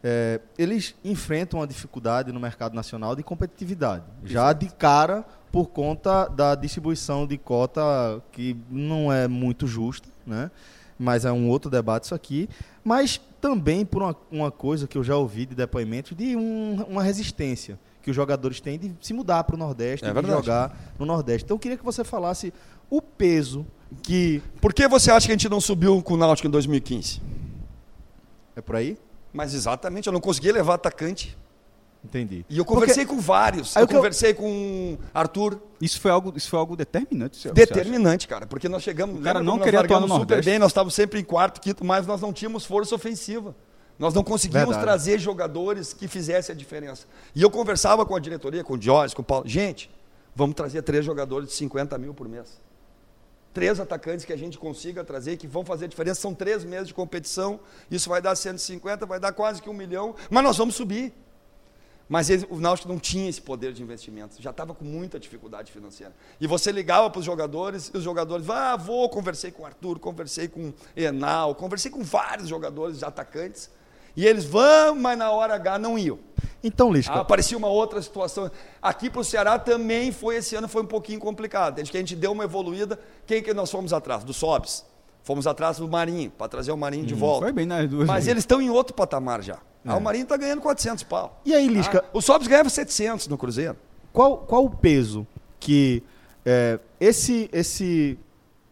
eh, eles enfrentam uma dificuldade no mercado nacional de competitividade. Já de cara, por conta da distribuição de cota que não é muito justa, né? mas é um outro debate isso aqui, mas também por uma, uma coisa que eu já ouvi de depoimentos de um- uma resistência que os jogadores têm de se mudar para o Nordeste, É de verdade. jogar no Nordeste. Então eu queria que você falasse o peso que Por que você acha que a gente não subiu com o Náutico em 2015? é por aí. Mas exatamente, eu não conseguia levar atacante. Entendi. E eu conversei com vários. Aí eu que eu- conversei com Arthur, Isso foi algo, isso foi algo determinante. você determinante, cara, porque nós chegamos. O cara não queria atuar no super Nordeste? bem, nós estávamos sempre em quarto, quinto, mas nós não tínhamos força ofensiva. Nós não conseguimos Verdade. trazer jogadores que fizessem a diferença. E eu conversava com a diretoria, com o Jorge, com o Paulo. Gente, vamos trazer três jogadores de 50 mil por mês. Três atacantes que a gente consiga trazer, que vão fazer diferença. São três meses de competição. Isso vai dar 150, vai dar quase que um milhão. Mas nós vamos subir. Mas ele- o Náutico não tinha esse poder de investimento, já estava com muita dificuldade financeira. E você ligava para os jogadores, e os jogadores, ah, vou, conversei com o Arthur, conversei com o Enal, conversei com vários jogadores atacantes, e eles vão, mas na hora H não iam. Então, Lisca, Ah, aparecia uma outra situação. Aqui para o Ceará também foi, esse ano foi um pouquinho complicado. Desde que a gente deu uma evoluída, quem que nós fomos atrás? Do Sobs. Fomos atrás do Marinho, para trazer o Marinho de volta. Foi bem nas duas. Mas vezes. eles estão em outro patamar já. Ah, o Marinho está ganhando 400 pau. e aí, Lisca, Ah, o Sobs ganhava 700 no Cruzeiro. qual, qual o peso que é, esse, esse,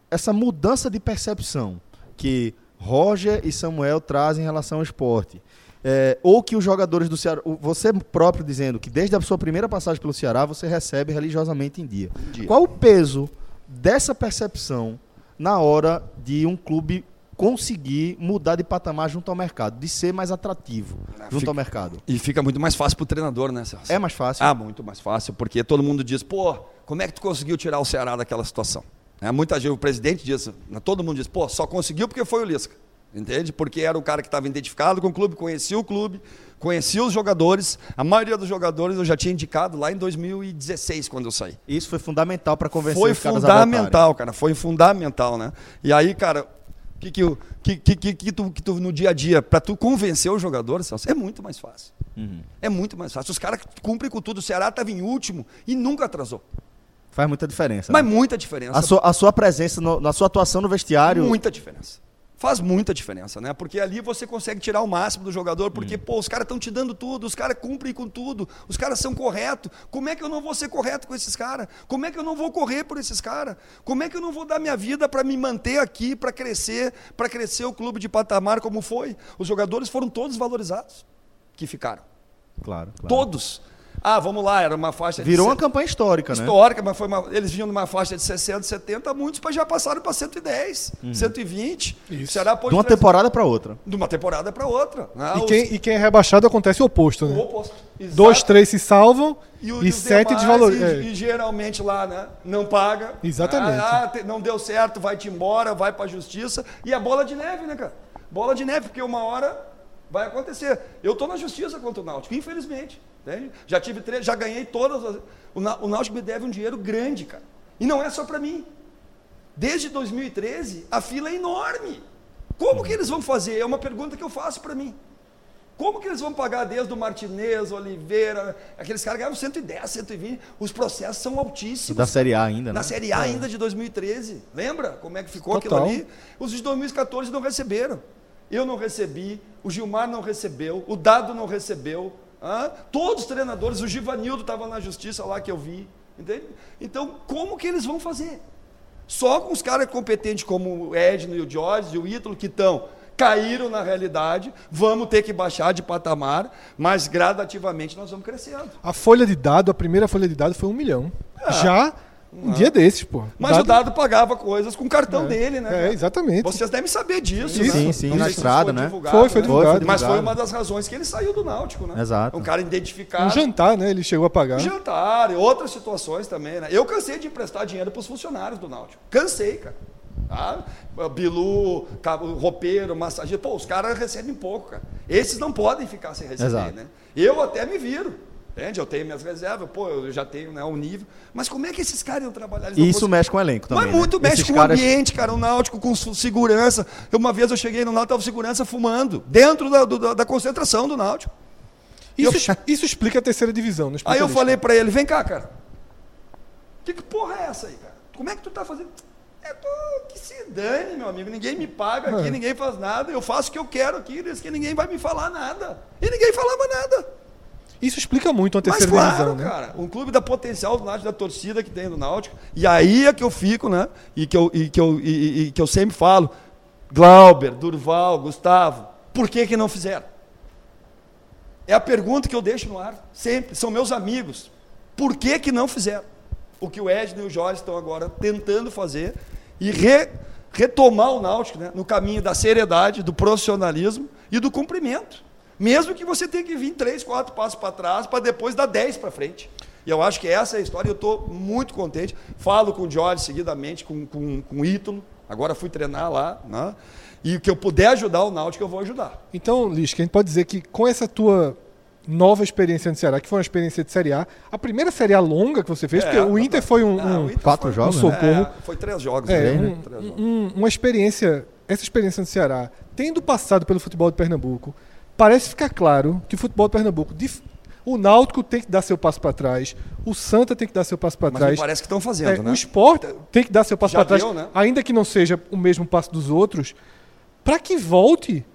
essa mudança de percepção que Roger e Samuel trazem em relação ao esporte? É, ou que os jogadores do Ceará, você próprio dizendo que desde a sua primeira passagem pelo Ceará você recebe religiosamente em dia. dia. Qual o peso dessa percepção na hora de um clube conseguir mudar de patamar junto ao mercado, de ser mais atrativo Ah, junto fica- ao mercado? E fica muito mais fácil para o treinador, né, Celso? É mais fácil? Ah, muito mais fácil, porque todo mundo diz, pô, como é que tu conseguiu tirar o Ceará daquela situação? É, muita gente, o presidente diz, né, todo mundo diz, pô, só conseguiu porque foi o Lisca. Entende? Porque era o cara que estava identificado com o clube, conhecia o clube, conhecia os jogadores. A maioria dos jogadores eu já tinha indicado lá em 2016, quando eu saí. Isso foi fundamental para convencer Foi os caras voltarem. fundamental, cara. Foi fundamental, né? E aí, cara, que que, que, que, que tu, que tu no dia a dia, para tu convencer o jogador, Celso, é muito mais fácil. Uhum. É muito mais fácil. Os caras cumprem com tudo. O Ceará estava em último e nunca atrasou. Faz muita diferença. Mas né? muita diferença. a, sua, a sua presença, no- na sua atuação no vestiário. Muita diferença. Faz muita diferença, né? Porque ali você consegue tirar o máximo do jogador, Hum. porque, pô, os caras estão te dando tudo, os caras cumprem com tudo, os caras são corretos. Como é que eu não vou ser correto com esses caras? Como é que eu não vou correr por esses caras? Como é que eu não vou dar minha vida para me manter aqui, para crescer, para crescer o clube de patamar como foi? Os jogadores foram todos valorizados que ficaram. Claro, claro. Todos. Ah, vamos lá, era uma faixa de Virou uma campanha histórica, né? histórica, mas foi uma- eles vinham numa faixa de 60, 70, muitos já passaram para 110, 120. O Ceará pôde De uma temporada para outra. de uma temporada para outra. né? E Os- quem, e quem é rebaixado acontece o oposto, o né? oposto. Dois, Exato. três se salvam e, e, o- os sete demais, desvalorizam. E, e geralmente lá, né? Não paga. Exatamente. Ah, ah, não deu certo, vai-te embora, vai para a justiça. E a bola de neve, né, cara? Bola de neve, porque uma hora vai acontecer. Eu estou na justiça contra o Náutico, infelizmente. Entende? Já tive três, já ganhei todas as. O, Ná- o Náutico me deve um dinheiro grande, cara. E não é só para mim. Desde 2013, a fila é enorme. Como que eles vão fazer? É uma pergunta que eu faço para mim. Como que eles vão pagar desde o Martinez, Oliveira, aqueles caras ganhavam 110, 120, os processos são altíssimos. Da Série A ainda, né? Na Série A ainda de 2013. Lembra como é que ficou Total. aquilo ali? Os de 2014 não receberam. Eu não recebi, o Gilmar não recebeu, o Dado não recebeu. Hã? Todos os treinadores, o Givanildo estava na justiça lá que eu vi. Entende? Então, como que eles vão fazer? Só com os caras competentes como o Edno e o Jorge e o Ítalo que estão caíram na realidade, vamos ter que baixar de patamar, mas gradativamente nós vamos crescendo. A folha de dado, a primeira folha de dado foi um milhão. Já um dia desses, pô. Mas o Dado pagava coisas com o cartão dele, né? É, exatamente. Vocês devem saber disso, Sim, né? sim, sim, na estrada, foi né? divulgado, Foi, foi né? divulgado. Mas foi uma das razões que ele saiu do Náutico, né? Exato. Um cara identificado. Um jantar, né? Ele chegou a pagar. Jantar e outras situações também, né? Eu cansei de emprestar dinheiro para os funcionários do Náutico. Cansei, cara. Tá? Bilu, cabo- roupeiro, massagista. Pô, os caras recebem pouco, cara. Esses não podem ficar sem receber, Exato. né? Eu até me viro. Entende? Eu tenho minhas reservas, pô, eu já tenho né, um nível. Mas como é que esses caras iam trabalhar? Eles E isso cons- mexe com o elenco também. mas né? muito mexe Esses com caras- o ambiente, cara. O Náutico com segurança. Eu, Uma vez eu cheguei no Náutico, tava segurança fumando, dentro da, do- da, concentração do Náutico. Isso, isso explica a terceira divisão. Não explica Aí eu falei pra ele, vem cá, cara. Que, que porra é essa aí, cara? Como é que tu tá fazendo? É, tô, que se dane, meu amigo. Ninguém me paga aqui, É. ninguém faz nada. Eu faço o que eu quero aqui, diz que ninguém vai me falar nada. E ninguém falava nada. Isso explica muito a Mas terceira claro, divisão, né? cara, um clube da potencial do Náutico, da torcida que tem do Náutico. E aí é que eu fico, né? E que eu, e que eu, e, e- e que eu sempre falo, Glauber, Durval, Gustavo, por que que não fizeram? É a pergunta que eu deixo no ar, sempre. São meus amigos. Por que, que não fizeram? O que o Edno e o Jorge estão agora tentando fazer e re- retomar o Náutico né, no caminho da seriedade, do profissionalismo e do cumprimento. Mesmo que você tenha que vir três, quatro passos para trás para depois dar dez para frente. E eu acho que essa é a história e eu estou muito contente. Falo com o Jorge seguidamente, com, com, com o Ítalo. Agora fui treinar lá. Né? E o que eu puder ajudar o Náutico, eu vou ajudar. Então, Lisca, a gente pode dizer que com essa tua nova experiência no Ceará, que foi uma experiência de Série A, a primeira Série A longa que você fez, É, porque o Inter foi um, Ah, um- Inter quatro foi- jogos, né? socorro. É, foi três jogos. é, né? um- Três jogos. um- uma experiência, essa experiência no Ceará, tendo passado pelo futebol de Pernambuco, parece ficar claro que o futebol de Pernambuco, o Náutico tem que dar seu passo para trás, o Santa tem que dar seu passo para Mas trás. me parece que estão É, fazendo, né? O esporte tem que dar seu passo para trás, né? ainda que não seja o mesmo passo dos outros, para que volte,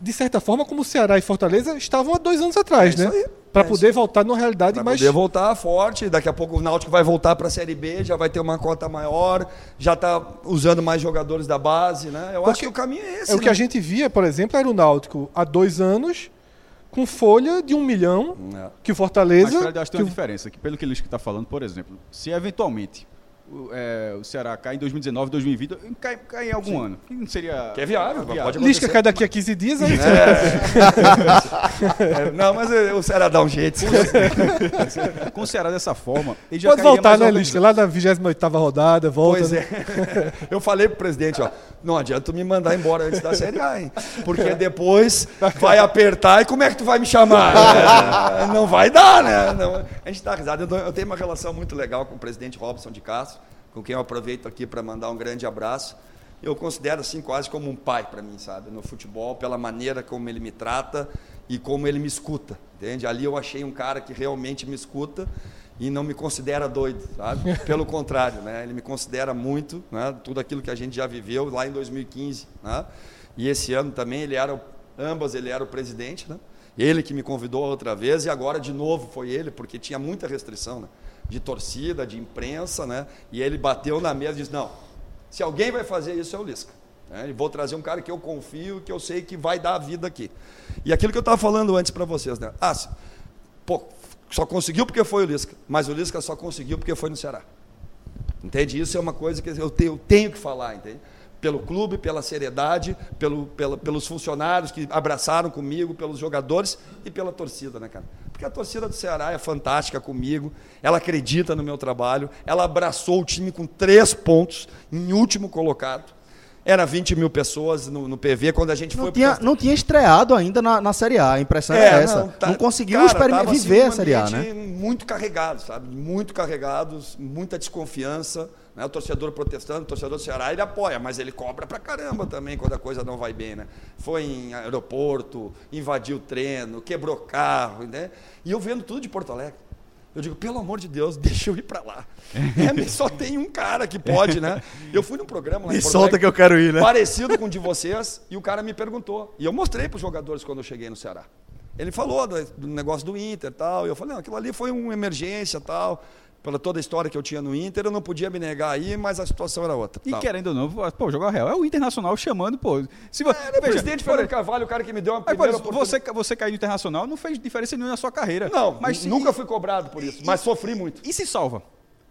de certa forma, como o Ceará e Fortaleza estavam há dois anos atrás, É né? isso. Para É poder voltar numa realidade Para mais. poder voltar forte, daqui a pouco o Náutico vai voltar para a Série B, já vai ter uma cota maior, já está usando mais jogadores da base, né? Eu acho Porque que o caminho é esse. É o que né? a gente via, por exemplo, era o Náutico há dois anos, com folha de um milhão, É. que o Fortaleza. Mas, Fred, acho que tem uma diferença. Que pelo que ele está falando, por exemplo, se eventualmente o, é, o Ceará cai em 2019, 2020, cai, cai em algum ano. Que não seria. Que é viável, pode acontecer. Lisca cai daqui a 15 dias, aí [laughs] É, não, mas é, o Ceará dá um jeito. Com o Ceará dessa forma, ele já pode voltar, mais né. Lisca? Lá na 28 rodada, volta. Pois né? é. [laughs] Eu falei pro presidente, ó, não adianta tu me mandar embora antes da Série A, hein? Porque depois vai apertar e como é que tu vai me chamar? [laughs] É, não vai dar, né? Não, a gente dá risada. Eu tenho uma relação muito legal com o presidente Robson de Castro, com quem eu aproveito aqui para mandar um grande abraço. Eu considero assim quase como um pai para mim, sabe? No futebol, pela maneira como ele me trata e como ele me escuta, entende? Ali eu achei um cara que realmente me escuta e não me considera doido, sabe? [laughs] Pelo contrário, né? Ele me considera muito, né? Tudo aquilo que a gente já viveu lá em 2015, né? E esse ano também ele era, ambas ele era o presidente, né? Ele que me convidou outra vez e agora de novo foi ele, porque tinha muita restrição, né? De torcida, de imprensa, né? E ele bateu na mesa e disse: não, se alguém vai fazer isso é o Lisca. né? E vou trazer um cara que eu confio, que eu sei que vai dar a vida aqui. E aquilo que eu estava falando antes para vocês, né? Ah, pô, só conseguiu porque foi o Lisca, mas o Lisca só conseguiu porque foi no Ceará. Entende? Isso é uma coisa que eu tenho, eu tenho que falar, entende? Pelo clube, pela seriedade, pelo, pela- pelos funcionários que abraçaram comigo, pelos jogadores e pela torcida, né, cara? Porque a torcida do Ceará é fantástica comigo, ela acredita no meu trabalho, ela abraçou o time com três pontos, em último colocado. Era 20 mil pessoas no, no PV quando a gente Não foi tinha, pro- não tinha estreado ainda na, na Série A. A impressão é, essa. Não, tá- conseguiu cara, assim, viver um a Série A, né? Muito carregado, sabe? Muito carregados, muita desconfiança. Né? O torcedor protestando, o torcedor do Ceará, ele apoia, mas ele cobra pra caramba também quando a coisa não vai bem, né? Foi em aeroporto, invadiu o treino, quebrou carro, né? E eu vendo tudo de Porto Alegre. Eu digo, pelo amor de Deus, [laughs] deixa eu ir pra lá. É, só tem um cara que pode, né? Eu fui num programa lá em Me Porto solta Alegre, que eu quero ir, né? parecido com o de vocês, e o cara me perguntou. E eu mostrei para os jogadores quando eu cheguei no Ceará. Ele falou do, do negócio do Inter tal, e eu falei, não, aquilo ali foi uma emergência tal, pela toda a história que eu tinha no Inter, eu não podia me negar aí, mas a situação era outra. E tal. querendo ou não, pô, jogar real é o Internacional chamando, pô. Se vo... Era o presidente por- Fernando Carvalho, o cara que me deu uma Aí, primeira pô, você, você cair no Internacional não fez diferença nenhuma na sua carreira. Não, mas se- nunca fui cobrado por isso, mas sofri muito. E se salva?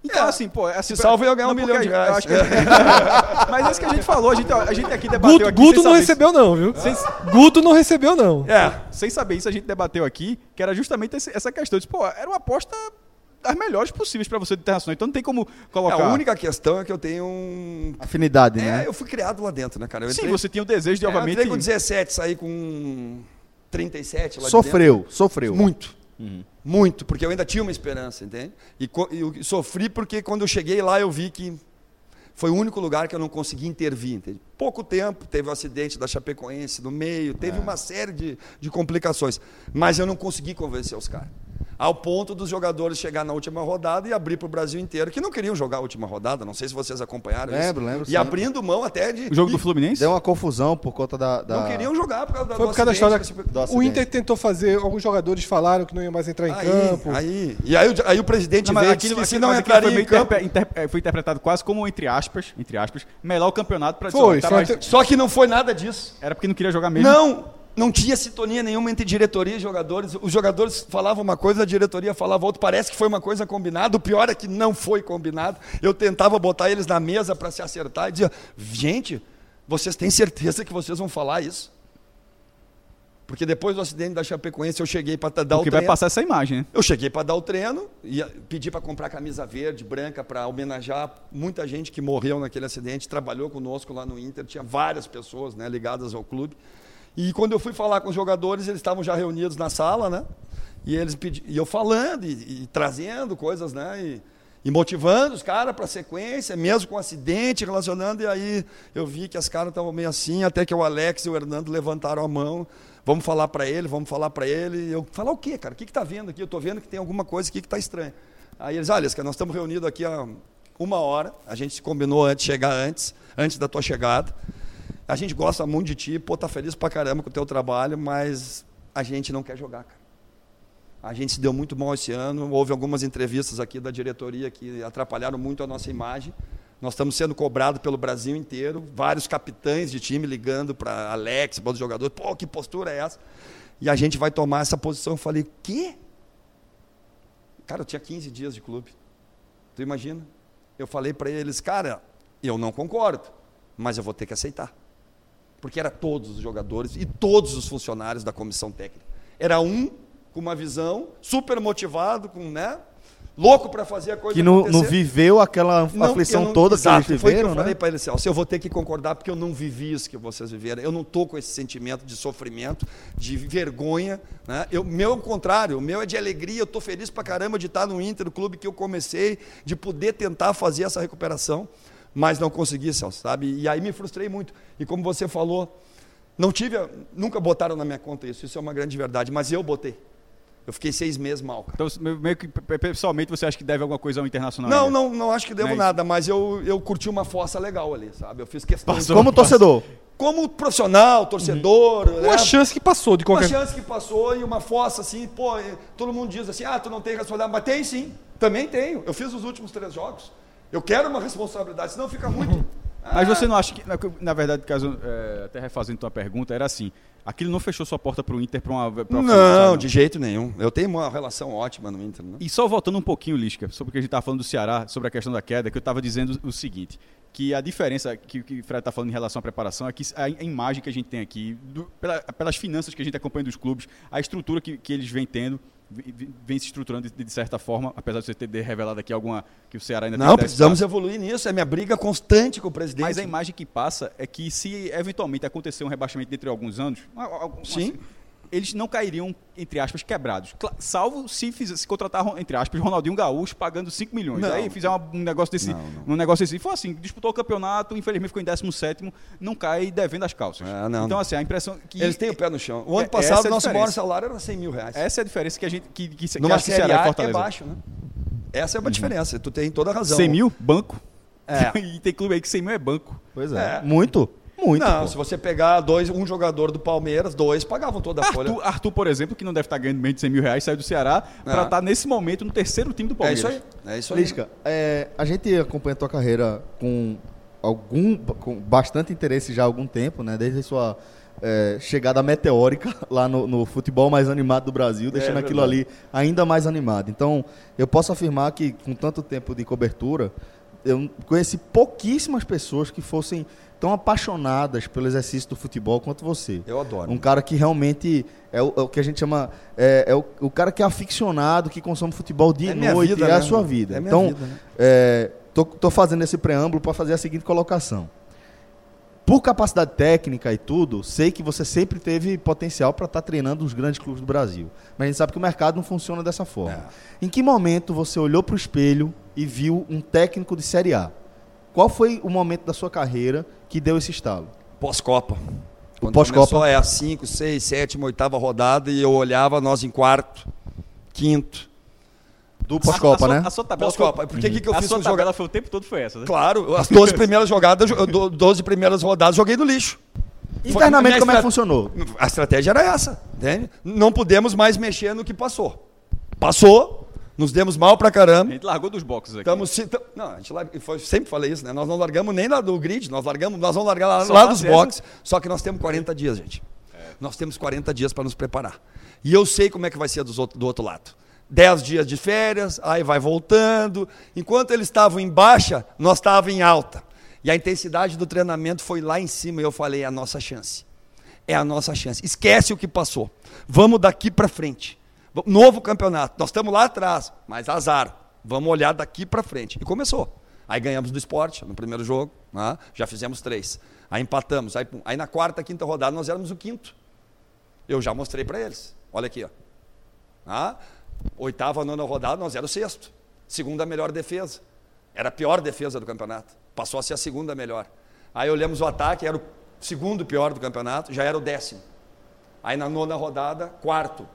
Então, É. assim, pô, é assim, Se salva, eu ia ganhar um milhão de reais. [laughs] mas é isso que a gente falou, a gente, a gente aqui debateu Guto, aqui. Guto não recebeu, não, viu? Sem, Guto não recebeu, não. É, sem saber isso, a gente debateu aqui, que era justamente esse- essa questão. Disse, pô, era uma aposta das melhores possíveis pra você do Internacional. Então não tem como colocar. a única questão é que eu tenho um... Afinidade, É, né? eu fui criado lá dentro, né, cara? Eu Sim, entrei- você tinha o desejo de, É, eu obviamente. entrei com 17, saí com 37 lá de Sofreu, sofreu. Muito. Muito, porque eu ainda tinha uma esperança, entende? E, e eu sofri porque quando eu cheguei lá eu vi que foi o único lugar que eu não consegui intervir, entende? Pouco tempo, teve o acidente da Chapecoense no meio, teve uma série de, de complicações, mas eu não consegui convencer os caras. Ao ponto dos jogadores chegar na última rodada e abrir para o Brasil inteiro, que não queriam jogar a última rodada, não sei se vocês acompanharam Lembro, isso. lembro, E sim. abrindo mão até de... O jogo e do Fluminense? Deu uma confusão por conta da. da- Não queriam jogar por causa da Foi do por causa da história. acidente. do O. Inter tentou fazer, alguns jogadores falaram que não iam mais entrar em Aí, campo. aí, e aí, o- aí o presidente Não, mas veio aquilo, disse que não mas entraria foi, meio em campo... interpre- inter- eh, foi interpretado quase como, entre aspas, entre aspas, melhor campeonato pra Foi, dizer, ó, tá até- Só que não foi nada disso. Era porque não queria jogar mesmo. Não! Não tinha sintonia nenhuma entre diretoria e jogadores. Os jogadores falavam uma coisa, a diretoria falava outra. Parece que foi uma coisa combinada. O pior é que não foi combinado. Eu tentava botar eles na mesa para se acertar e dizia: gente, vocês têm certeza que vocês vão falar isso? Porque depois do acidente da Chapecoense eu cheguei para dar o Porque vai treino. passar essa imagem, né? Eu cheguei para dar o treino e pedi para comprar camisa verde, branca, para homenagear muita gente que morreu naquele acidente, trabalhou conosco lá no Inter, tinha várias pessoas né, ligadas ao clube. E quando eu fui falar com os jogadores, eles estavam já reunidos na sala, né? E eles pedi, e eu falando e, e trazendo coisas, né? E, e motivando os caras para a sequência, mesmo com acidente, relacionando. E aí eu vi que as caras estavam meio assim, até que o Alex e o Hernando levantaram a mão. Vamos falar para ele, vamos falar para ele. Eu, falar o quê, cara? O que está vendo aqui? Eu estou vendo que tem alguma coisa aqui que está estranha. Aí eles, olha, nós estamos reunidos aqui há uma hora. A gente se combinou antes de chegar antes, antes da tua chegada. A gente gosta muito de ti, pô, tá feliz pra caramba com o teu trabalho, mas a gente não quer jogar, cara. A gente se deu muito mal esse ano. Houve algumas entrevistas aqui da diretoria que atrapalharam muito a nossa imagem. Nós estamos sendo cobrados pelo Brasil inteiro. Vários capitães de time ligando para Alex, para os jogadores. Pô, que postura é essa? E a gente vai tomar essa posição. Eu falei, quê? Cara, eu tinha 15 dias de clube. Tu imagina? Eu falei para eles, cara, eu não concordo, mas eu vou ter que aceitar. Porque era todos os jogadores e todos os funcionários da comissão técnica. Era um com uma visão, super motivado, com, né? Louco para fazer a coisa Que não, não viveu aquela Não, aflição não- toda exato, que eles foi viveram, que eu né? falei para ele assim, ó, se eu vou ter que concordar porque eu não vivi isso que vocês viveram. Eu não estou com esse sentimento de sofrimento, de vergonha. Né? Eu, meu é o contrário, o meu é de alegria. Eu estou feliz para caramba de estar no Inter, o clube que eu comecei, de poder tentar fazer essa recuperação, mas não consegui, Celso, sabe? E aí me frustrei muito. E como você falou, não tive, nunca botaram na minha conta isso. Isso é uma grande verdade, mas eu botei. Eu fiquei seis meses mal, cara. Então, meio que pe- pessoalmente você acha que deve alguma coisa ao internacional? Não, ainda? não, não acho que devo é nada, mas eu, eu curti uma fossa legal ali, sabe? Eu fiz questão. de- Como torcedor. Como profissional, torcedor, né? Uma chance que passou de Uma qualquer chance que passou e uma fossa assim, pô, todo mundo diz assim, ah, tu não tem responsabilidade, mas tem sim, também tenho. Eu fiz os últimos três jogos. Eu quero uma responsabilidade, senão fica muito. Mas você não acha que, na- verdade, caso, é, até refazendo tua pergunta, era assim, aquilo não fechou sua porta para o Inter para uma... pra uma- Não, sabe? de jeito nenhum. Eu tenho uma relação ótima no Inter, né? E só voltando um pouquinho, Lisca, sobre o que a gente estava falando do Ceará, sobre a questão da queda, que eu estava dizendo o seguinte, que a diferença que, que o Fred está falando em relação à preparação é que a, imagem que a gente tem aqui, do- pela- pelas finanças que a gente acompanha dos clubes, a estrutura que, que eles vêm tendo, vem se estruturando de, de certa forma, apesar de você ter revelado aqui alguma que o Ceará ainda Não, precisamos evoluir nisso. É minha briga constante com o presidente. Mas a imagem que passa é que se eventualmente acontecer um rebaixamento dentro de alguns anos, Sim. assim, eles não cairiam, entre aspas, quebrados. Salvo se, fizer, se contratar, entre aspas, Ronaldinho Gaúcho pagando 5 milhões. Não. Aí fizer um negócio desse. Não, não. Um negócio desse. Foi assim, disputou o campeonato, infelizmente ficou em 17 não cai devendo as calças. É, não. então, assim, a impressão que. Eles têm o pé no chão. O É- ano passado, é nosso maior salário era 100 mil reais. Essa é a diferença que a gente. Que, que, que Numa que Série e A é baixo, né? Essa é uma diferença. Tu tem toda a razão. 100 mil? Banco. É. [laughs] e tem clube aí que 100 mil é banco. Pois é. É. Muito. Muito. Não, pô. se você pegar dois, um jogador do Palmeiras, dois pagavam toda a folha. Arthur, Arthur, por exemplo, que não deve estar ganhando menos de 100 mil reais, saiu do Ceará para estar nesse momento no terceiro time do É Palmeiras. isso aí. É isso aí. Lisca, é, a gente acompanha a tua carreira com algum com bastante interesse já há algum tempo, né? Desde a sua é, chegada meteórica [laughs] lá no, no futebol mais animado do Brasil, deixando aquilo ali ainda mais animado. Então, eu posso afirmar que com tanto tempo de cobertura, eu conheci pouquíssimas pessoas que fossem tão apaixonadas pelo exercício do futebol quanto você. Eu adoro. Um cara que realmente é o, é o que a gente chama. É, é o, o cara que é aficionado, que consome futebol dia É e noite, vida, é a né? sua vida. É então, vida, né? é, tô, tô fazendo esse preâmbulo para fazer a seguinte colocação. Por capacidade técnica e tudo, sei que você sempre teve potencial para estar treinando os grandes clubes do Brasil. Mas a gente sabe que o mercado não funciona dessa forma. Em que momento você olhou para o espelho e viu um técnico de Série A? Qual foi o momento da sua carreira que deu esse estalo? Pós-Copa. Quando pós-Copa. É a 5, 6, 7, oitava rodada e eu olhava nós em quarto, quinto. Do pós-Copa, né? A sua tabela, Pós-Copa. Por que, que, que eu a fiz sua com tabela foi o tempo todo foi essa, né? Claro, [laughs] as 12 primeiras jogadas, eu do- 12 primeiras rodadas, joguei no lixo. Foi- Internamente, minha como é que funcionou? A estratégia era essa, entende? Não podemos mais mexer no que passou. Passou, nos demos mal pra A caramba. gente largou dos boxes aqui. Estamos, se- tam- não, a gente larga, foi, sempre falei isso, né? Nós não largamos nem lá do grid, nós largamos, nós vamos largar lá, lá dos boxes, só que nós temos 40 dias, gente. nós temos 40 dias para nos preparar. E eu sei como é que vai ser dos outro- do outro lado. 10 dias de férias, aí vai voltando. Enquanto eles estavam em baixa, nós estávamos em alta. E a intensidade do treinamento foi lá em cima e eu falei, é a nossa chance. É a nossa chance. Esquece o que passou. Vamos daqui para frente. Novo campeonato. Nós estamos lá atrás, mas azar. Vamos olhar daqui para frente. E começou. Aí ganhamos do esporte no primeiro jogo. né? Já fizemos três. Aí empatamos. Aí. Aí na quarta, quinta rodada nós éramos o quinto. Eu já mostrei para eles. Olha aqui, ó. Ah, oitava, nona rodada, nós era o sexto. Segunda melhor defesa. Era a pior defesa do campeonato. Passou a ser a segunda melhor. Aí olhamos o ataque, era o segundo pior do campeonato, já era o décimo. Aí na nona rodada, quarto.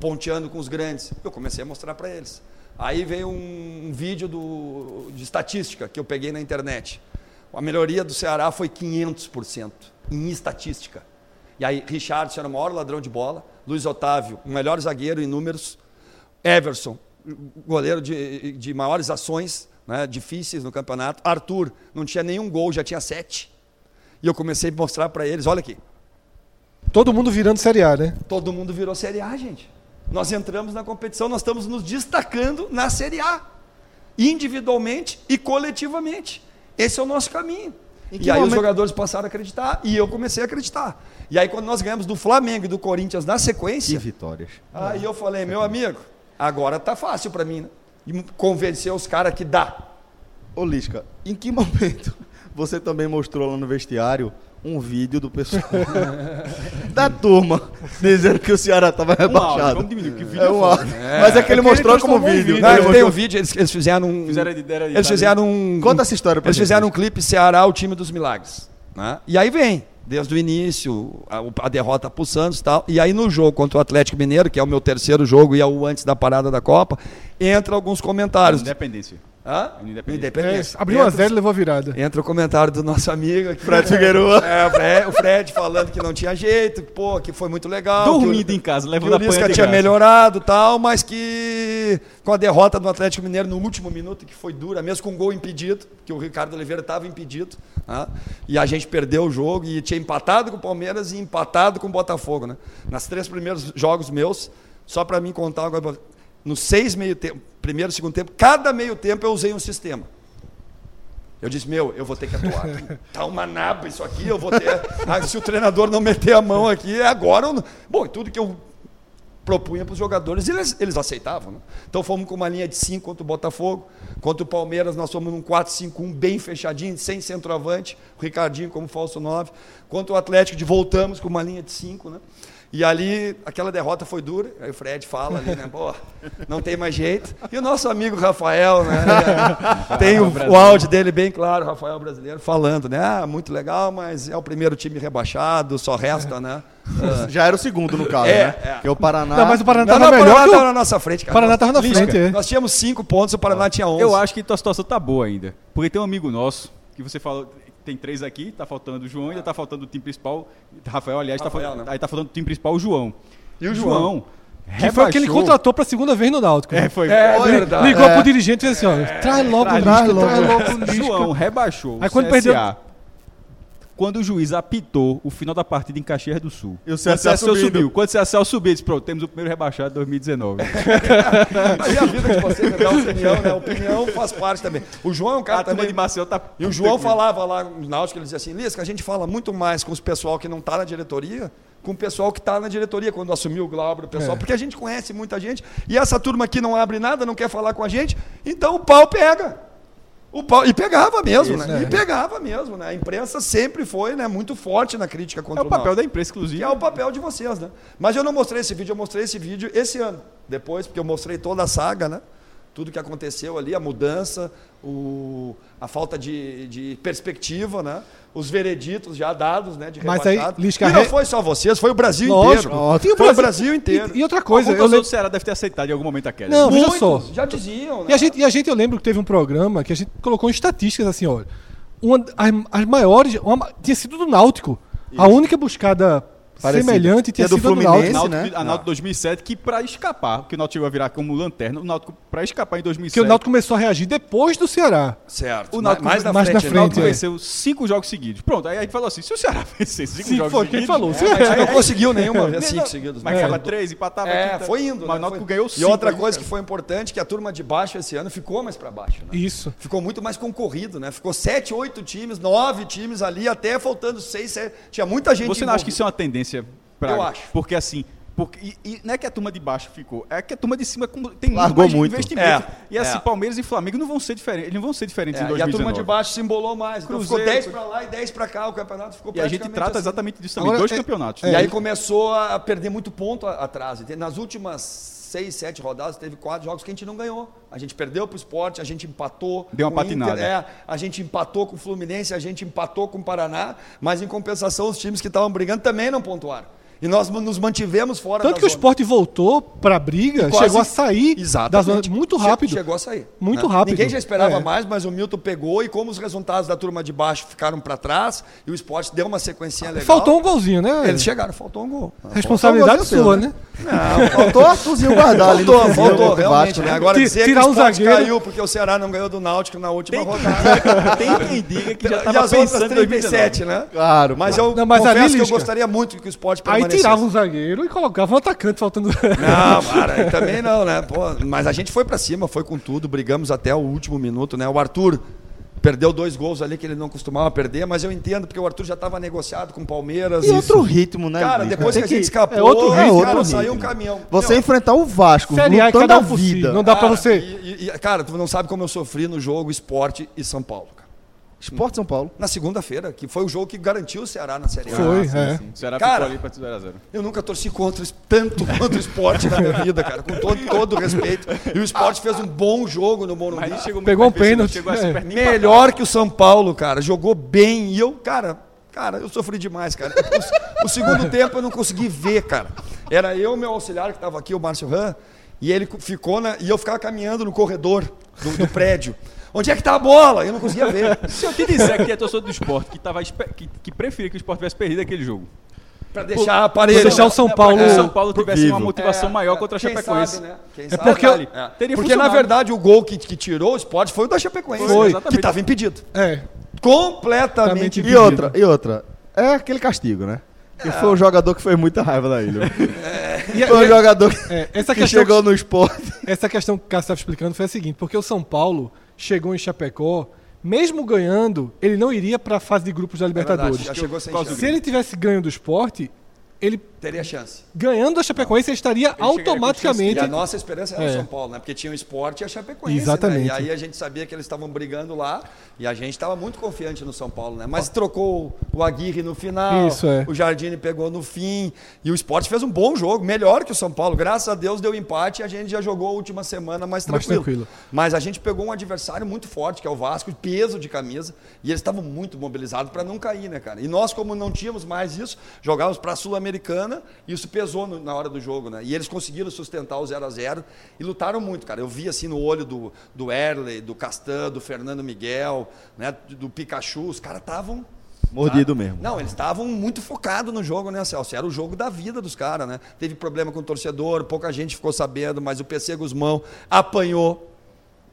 Ponteando com os grandes. Eu comecei a mostrar para eles. Aí veio um, um vídeo do, de estatística que eu peguei na internet. A melhoria do Ceará foi 500% em estatística. E aí, Richardson era o maior ladrão de bola, Luiz Otávio, o melhor zagueiro em números, Everson, goleiro de, de maiores ações né, difíceis no campeonato, Arthur, não tinha nenhum gol, já tinha sete. E eu comecei a mostrar para eles: olha aqui, Todo mundo virando Série A, né? todo mundo virou Série A, gente. Nós entramos na competição, nós estamos nos destacando na Série A, individualmente e coletivamente. Esse é o nosso caminho. Em E que aí os momento- jogadores passaram a acreditar e eu comecei a acreditar. E aí quando nós ganhamos do Flamengo e do Corinthians na Que sequência, vitórias. aí eu falei, meu amigo, agora tá fácil para mim, né? E convencer os caras que dá. Ô Lisca, em que momento você também mostrou lá no vestiário um vídeo do pessoal [laughs] da turma dizendo que o Ceará estava Um áudio, rebaixado? vamos diminuir, que vídeo É é um áudio. Mas é que ele mostrou como vídeo. vídeo. Não, Ele tem um vídeo, eles, eles fizeram um. Fizeram eles editado. fizeram um. Conta essa história pra Eles gente, fizeram um clipe Ceará, o time dos milagres. né? E aí vem, desde o início, a, a derrota pro Santos e tal. E aí no jogo contra o Atlético Mineiro, que é o meu terceiro jogo e é o antes da parada da Copa, entra alguns comentários. Independência. Hã? Independência. Independência. Abriu 1 a 0 e levou a virada. Entra o comentário do nosso amigo aqui, Fred Figueroa. É, o Fred, o Fred falando que não tinha jeito, que, pô, que foi muito legal. Dormindo que o- em casa, que levando o a Lisca panha de tinha casa. melhorado e tal, mas que com a derrota do Atlético Mineiro no último minuto, que foi dura, mesmo com um gol impedido, que o Ricardo Oliveira estava impedido, né? e a gente perdeu o jogo e tinha empatado com o Palmeiras e empatado com o Botafogo. Né? Nas três primeiros jogos meus, só para mim contar agora, nos seis meio tempo, primeiro e segundo tempo, cada meio tempo eu usei um sistema. Eu disse, meu, eu vou ter que atuar. aqui. [laughs] Tá uma naba isso aqui, eu vou ter. Ah, se o treinador não meter a mão aqui, é agora. ou não. Bom, tudo que eu propunha para os jogadores, eles, eles aceitavam. Né? Então fomos com uma linha de 5 contra o Botafogo. Contra o Palmeiras, nós fomos num 4-5-1 bem fechadinho, sem centroavante, o Ricardinho como falso 9. Contra o Atlético, de voltamos com uma linha de 5, né? E ali, aquela derrota foi dura. Aí o Fred fala ali, né? Pô, não tem mais jeito. E o nosso amigo Rafael, né? [laughs] Tem o, o áudio dele bem claro, Rafael brasileiro, falando, né? Ah, muito legal, mas é o primeiro time rebaixado, só resta, né? Ah, [laughs] Já era o segundo, no caso, É, né? é. Que é o Paraná. Não, mas o Paraná Não, tava não, o melhor Paraná estava o... na nossa frente, cara. Paraná tava na frente, é. Nós tínhamos cinco pontos, o Paraná tinha 11. Eu acho que tua situação tá boa ainda. Porque tem um amigo nosso, que você falou, tem três aqui, tá faltando o João, ainda tá faltando o time principal. Rafael, aliás, tá, faltando, né? aí tá faltando o time principal, o João. E o João? Que foi aquele que ele contratou pra segunda vez no Náutico. É, foi. É verdade. ligou pro dirigente e disse assim, ó, traz logo o traz Lisca, logo. traz logo o Lisca. João rebaixou Aí o quando CSA. perdeu- Quando o juiz apitou o final da partida em Caxias do Sul. E o Quando CSA subiu. Quando o CSA subiu, disse, pronto, temos o primeiro rebaixado de 2019. [laughs] Mas é a vida de vocês, né? a opinião, né? A opinião faz parte também. O João é um cara a também... de Maceió tá... E o João falava lá no Náutico, ele dizia assim, Lisca, a gente fala muito mais com os pessoal que não está na diretoria, com o pessoal que está na diretoria, quando assumiu o Glauber, o pessoal, É. porque a gente conhece muita gente, e essa turma aqui não abre nada, não quer falar com a gente, então o pau pega. O e pegava mesmo, Isso, né? é. E pegava mesmo, né? A imprensa sempre foi né, muito forte na crítica contra É o papel da imprensa, inclusive. É o papel de vocês, né? Mas eu não mostrei esse vídeo, eu mostrei esse vídeo esse ano. Depois, porque eu mostrei toda a saga, né? Tudo que aconteceu ali, a mudança, o, a falta de, de perspectiva, né? Os vereditos já dados, né? De Mas aí. Lisca, e não foi só vocês, foi o Brasil Lógico. inteiro. Foi o Brasil inteiro. E, e outra coisa, Algum eu lembro... do Ceará deve ter aceitado em algum momento a queda. Não, veja Muitos só. já diziam, né? E a, gente, e a gente, eu lembro que teve um programa que a gente colocou em estatísticas assim, olha. Uma, as, as maiores. uma- tinha sido do Náutico. A única buscada Parecido. semelhante tinha é do sido do Fluminense, Náutico. né? Náutico, a Náutico 2007, que pra escapar, que o Náutico chegou a virar como lanterna, o Náutico pra escapar em 2007. Que o Náutico começou a reagir depois do Ceará. Certo. O Náutico- mais na mais na frente. O Náutico é. venceu cinco jogos seguidos. Pronto, aí a gente falou assim: se o Ceará [laughs] vencer cinco Sim, jogos foi quem seguidos. falou. A gente não conseguiu nenhuma Não, cinco não, seguidos. Mas né? ficava três, empatava. É, quinta. foi indo. Mas né? o Náutico Foi- ganhou E cinco. outra aí, coisa que foi importante, que a turma de baixo esse ano ficou mais pra baixo. Né? Isso. Ficou muito mais concorrido, né? Ficou sete, oito times, nove times ali, até faltando seis, sete. Tinha muita gente Você não acha que isso é uma tendência pra. Eu acho. Porque assim. Porque, e, e não é que a turma de baixo ficou, é que a turma de cima tem muito Largou mais muito. investimento. É, e assim, é. Palmeiras e Flamengo não vão ser diferentes, eles não vão ser diferentes É, em e a 2019. turma de baixo se embolou mais. Então ficou Cruzeiro, 10 pra lá e 10 pra cá. O campeonato ficou E a gente trata assim. exatamente disso também, Agora, dois é- campeonatos. E aí começou a perder muito ponto atrás. Nas últimas seis, sete rodadas, teve quatro jogos que a gente não ganhou. A gente perdeu pro esporte, a gente empatou. Deu uma com o Inter, patinada. é, a gente empatou com o Fluminense, a gente empatou com o Paraná, mas em compensação os times que estavam brigando também não pontuaram. E nós nos mantivemos fora Tanto da que o zona. esporte voltou pra briga, Quase- chegou a sair da Exatamente. zona muito rápido. Chegou a sair. Muito né? rápido. Ninguém já esperava É. mais, mas o Milton pegou e como os resultados da turma de baixo ficaram para trás e o esporte deu uma sequência legal. Faltou um golzinho, né? Eles chegaram, faltou um gol. Responsabilidade um sua, golzinho né? Não, faltou Arthurzinho guardar ali Faltou, faltou, o realmente. Vasco, né? Agora dizer tirar que o um esporte zagueiro- caiu porque o Ceará não ganhou do Náutico na última Tem, rodada. tem quem diga que já e estava as outras pensando em 37, 2019. né? Claro. Mas eu Não, mas ali, confesso que eu gostaria muito que o esporte Aí permanecesse. tirava um zagueiro e colocava um atacante faltando. Não, para, aí também não, né? Pô, mas a gente foi pra cima, foi com tudo, brigamos até o último minuto, né? O Arthur perdeu dois gols ali que ele não costumava perder, mas eu entendo porque o Arthur já estava negociado com o Palmeiras. E outro ritmo, né? Cara, depois que a gente escapou, é outro cara, ritmo, é outro saiu um caminhão. Você Meu, enfrentar o Vasco, Série é lutando a vida. Não dá pra cara, você. e- e- cara, tu não sabe como eu sofri no jogo Esporte e São Paulo, cara. Esporte São Paulo. Na segunda-feira, que foi o jogo que garantiu o Ceará na Série A. Foi, sim, é. sim. O Ceará Cara, ficou ali para 0x0. Eu nunca torci contra tanto contra o esporte na minha vida, cara, com todo, todo o respeito. E o esporte fez um bom jogo no Morumbi. Mas chegou Pegou um pênalti, Chegou a é. Melhor que o São Paulo, cara. Jogou bem. E eu, cara, cara, eu sofri demais, cara. O, o segundo tempo eu não consegui ver, cara. Era eu, meu auxiliar, que estava aqui, o Márcio Ram, e ele ficou na. E eu ficava caminhando no corredor do, do prédio. Onde é que tá a bola? Eu não conseguia ver. [laughs] Se eu te disser que é torcedor do esporte, que, tava, que, que preferia que o esporte tivesse perdido aquele jogo. Pra deixar parede. Pra deixar o São É, Paulo- que o São Paulo tivesse vivo. uma motivação É, maior é, contra a Chapecoense. sabe, né? É porque É. teria Porque, na verdade, o gol que, que tirou o esporte foi o da Chapecoense. Foi, né? exatamente. Que estava impedido. É. Completamente Exatamente. E outra, e outra. É aquele castigo, né? Que foi um jogador que fez muita raiva da ilha. E, [laughs] Foi um e- jogador que, é, essa, que chegou no esporte. essa questão que o Cássio estava explicando foi a seguinte: porque o São Paulo chegou em Chapecó, mesmo ganhando, ele não iria para a fase de grupos da Libertadores. Verdade, causa chance. Se ele tivesse ganho do esporte, ele Teria chance. ganhando a Chapecoense, ele estaria com automaticamente. E a nossa esperança era É. o São Paulo, né? Porque tinha o esporte e a Chapecoense. Exatamente. Né? E aí a gente sabia que eles estavam brigando lá e a gente estava muito confiante no São Paulo, né? Mas trocou o Aguirre no final, Isso, é. o Jardine pegou no fim e o esporte fez um bom jogo, melhor que o São Paulo. Graças a Deus deu empate e a gente já jogou a última semana mais Mais tranquilo. tranquilo. Mas a gente pegou um adversário muito forte, que é o Vasco, peso de camisa, e eles estavam muito mobilizados para não cair, né, cara? E nós, como não tínhamos mais isso, jogávamos para a Sul-Americana, e isso pesou no- na hora do jogo, né? E eles conseguiram sustentar o 0 a 0 e lutaram muito, cara. Eu vi assim no olho do, do Erley, do Castan, do Fernando Miguel, né, do Pikachu, os caras estavam Mordido Tá? mesmo. Não, eles estavam muito focados no jogo, né, Celso? Era o jogo da vida dos caras, né? Teve problema com o torcedor, pouca gente ficou sabendo, mas o PC Guzmão apanhou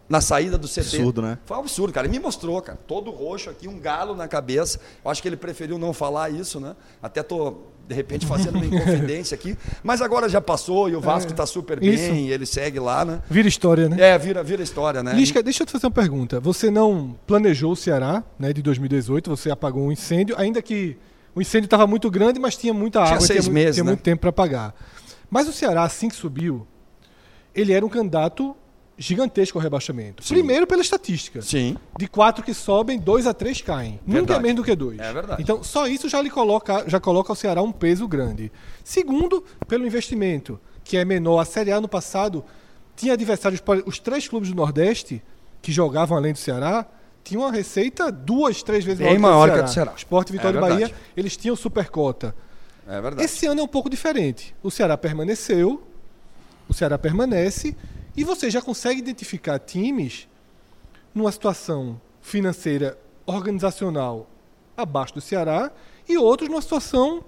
na saída do CT. Absurdo, né? Foi um absurdo, cara. Ele me mostrou, cara. Todo roxo aqui, um galo na cabeça. Eu acho que ele preferiu não falar isso, né? Até tô, de repente, fazendo uma inconfidência aqui. Mas agora já passou e o Vasco tá super bem, Isso. e ele segue lá, né? Vira história, né? É, vira, vira história, né? Lisca, deixa eu te fazer uma pergunta. Você não planejou o Ceará, né, de 2018, você apagou um incêndio, ainda que o incêndio estava muito grande, mas tinha muita Tinha água, seis tinha, meses, tinha né? muito tempo para apagar. Mas o Ceará, assim que subiu, ele era um candidato gigantesco ao rebaixamento. Primeiro pela estatística. Sim. De quatro que sobem, dois a três caem. Nunca é Verdade. menos do que dois. É verdade. Então, só isso já lhe coloca, já coloca ao Ceará um peso grande. Segundo, pelo investimento, que é menor. A Série A no passado tinha adversários, os três clubes do Nordeste que jogavam além do Ceará, tinham uma receita duas, três vezes Bem maior, maior que a do Ceará. Sport Vitória É e Bahia, verdade. eles tinham supercota. É verdade. Esse ano é um pouco diferente. O Ceará permaneceu, o Ceará permanece, e você já consegue identificar times numa situação financeira organizacional abaixo do Ceará e outros numa situação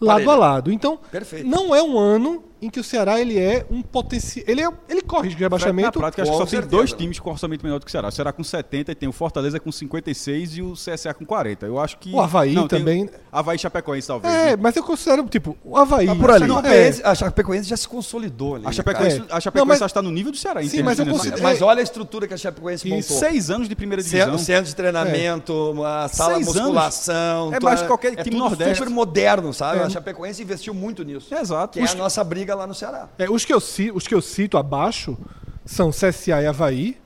lado Parelho. a lado. Então, Perfeito. não é um ano em que o Ceará ele é um potencial. Ele, é, ele corre de Na rebaixamento. prática, acho que só tem certeza. dois times com orçamento menor do que o Ceará. O Ceará com 70 e tem o Fortaleza com 56 e o CSA com 40. Eu acho que. O Havaí Não, tem também. o Havaí Chapecoense, talvez. É, né? mas eu considero, tipo, o Havaí. Tá por ali. É, Chapecoense- A Chapecoense já se consolidou ali. A né, Chapecoense, É. a Chapecoense Não, mas- está no nível do Ceará. Sim, mas eu de considero-? Mas olha a estrutura que a Chapecoense montou. Seis anos de primeira Centro, divisão. centro de treinamento, a sala de Seis anos. musculação. É tu- mais que qualquer time tudo nordeste. super moderno, sabe? É. A Chapecoense investiu muito nisso. Exato. Que é a nossa briga lá no Ceará. É, os, que eu, os que eu cito abaixo são CSA e Havaí.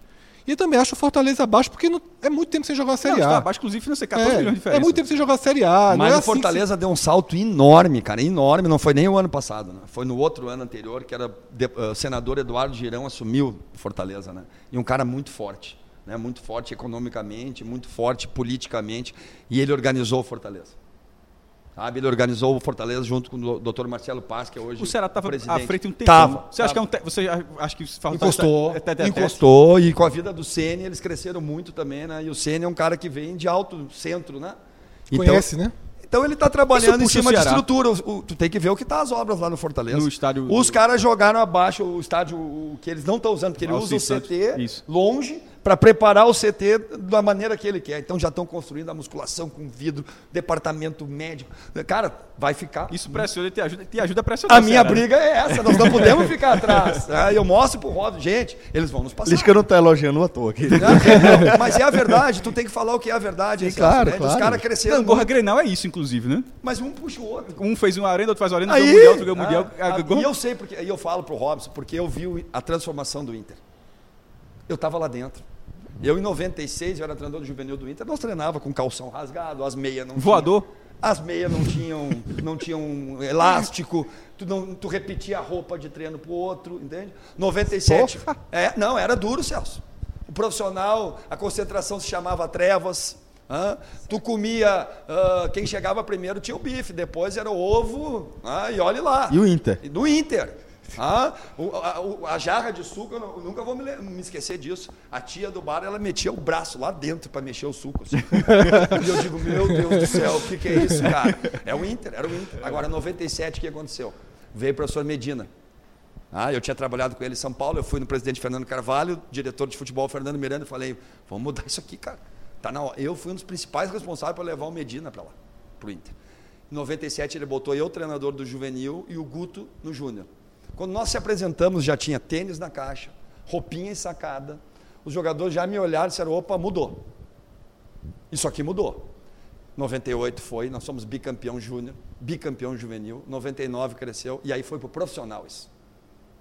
E eu também acho o Fortaleza abaixo, porque não- é muito tempo sem jogar a Não, Série está A. abaixo, inclusive, não sei, 14 É, milhões de é diferença. muito tempo sem jogar a Série A. não Mas é o assim que se- Fortaleza deu um salto enorme, cara, enorme. Não foi nem o ano passado, né? Foi no outro ano anterior, que era de- o senador Eduardo Girão assumiu Fortaleza, né? E um cara muito forte, né? Muito forte economicamente, muito forte politicamente, e ele organizou o Fortaleza. Sabe? Ele organizou o Fortaleza junto com o Dr. Marcelo Paz, que é hoje O Ceará estava à presidente. frente um tempo. Tava, Você acha que é tava. um te... Você acha que Encostou, é tete? encostou, e com a vida do Ceni eles cresceram muito também, né? E o Ceni é um cara que vem de alto centro, né? Conhece, né? Então ele está trabalhando em cima de estrutura. O- o- tu tem que ver o que tá as obras lá no Fortaleza. No estádio Os caras jogaram abaixo o estádio o que eles não estão usando, porque ele usa o Santos. CT Isso. longe para preparar o CT da maneira que ele quer. Então já estão construindo a musculação com vidro, departamento médico. Cara, vai ficar. Isso pressiona e te ajuda, te ajuda a pressionar. A minha Ceará, né? briga é essa, nós não podemos ficar atrás. [laughs] Ah, Eu mostro pro Rob, gente, eles vão nos passar. Lisca não tá elogiando à toa aqui. Não, não, mas é a verdade, tu tem que falar o que é a verdade. Celso, claro, né? Os claro. caras cresceram, Não, Gorra Grenal é isso, inclusive, né? mas um puxa o outro. Um fez uma arena, outro faz uma arena, Aí, outro ganhou o Mundial, outro ganhou o Mundial. ah, A- ah, Gorra- e eu sei porque, e eu falo pro Robson, porque eu vi a transformação do Inter. Eu estava lá dentro. Eu, em 96, eu era treinador do juvenil do Inter, nós treinava com calção rasgado, as meias não Voador. tinham- as meias não tinham, não tinham elástico, tu, não, tu repetia a roupa de treino pro outro, entende? 97. É, não, era duro, Celso. O profissional, a concentração se chamava trevas. Tu comia, ah, quem chegava primeiro tinha o bife, depois era o ovo, ah, e olhe lá. E o Inter? E Do Inter. Ah, a, o- a jarra de suco, eu, nunca vou me, me esquecer disso. A tia do bar, ela metia o braço lá dentro para mexer o suco. assim. e eu digo, meu Deus do céu, o que, que é isso, cara? É o Inter, era o Inter. Agora, 97, o que aconteceu? Veio o professor Medina. Ah, eu tinha trabalhado com ele em São Paulo, eu fui no presidente Fernando Carvalho, diretor de futebol Fernando Miranda, e falei, vamos mudar isso aqui, cara. Tá na hora. Eu fui um dos principais responsáveis para levar o Medina para lá, para o Inter. Em 97 ele botou eu, treinador do juvenil, e o Guto no júnior. Quando nós se apresentamos, já tinha tênis na caixa, roupinha ensacada. Os jogadores já me olharam e disseram, opa, mudou. Isso aqui mudou. 98 foi, nós somos bicampeão júnior, bicampeão juvenil. 99 cresceu, e aí foi para o profissional isso.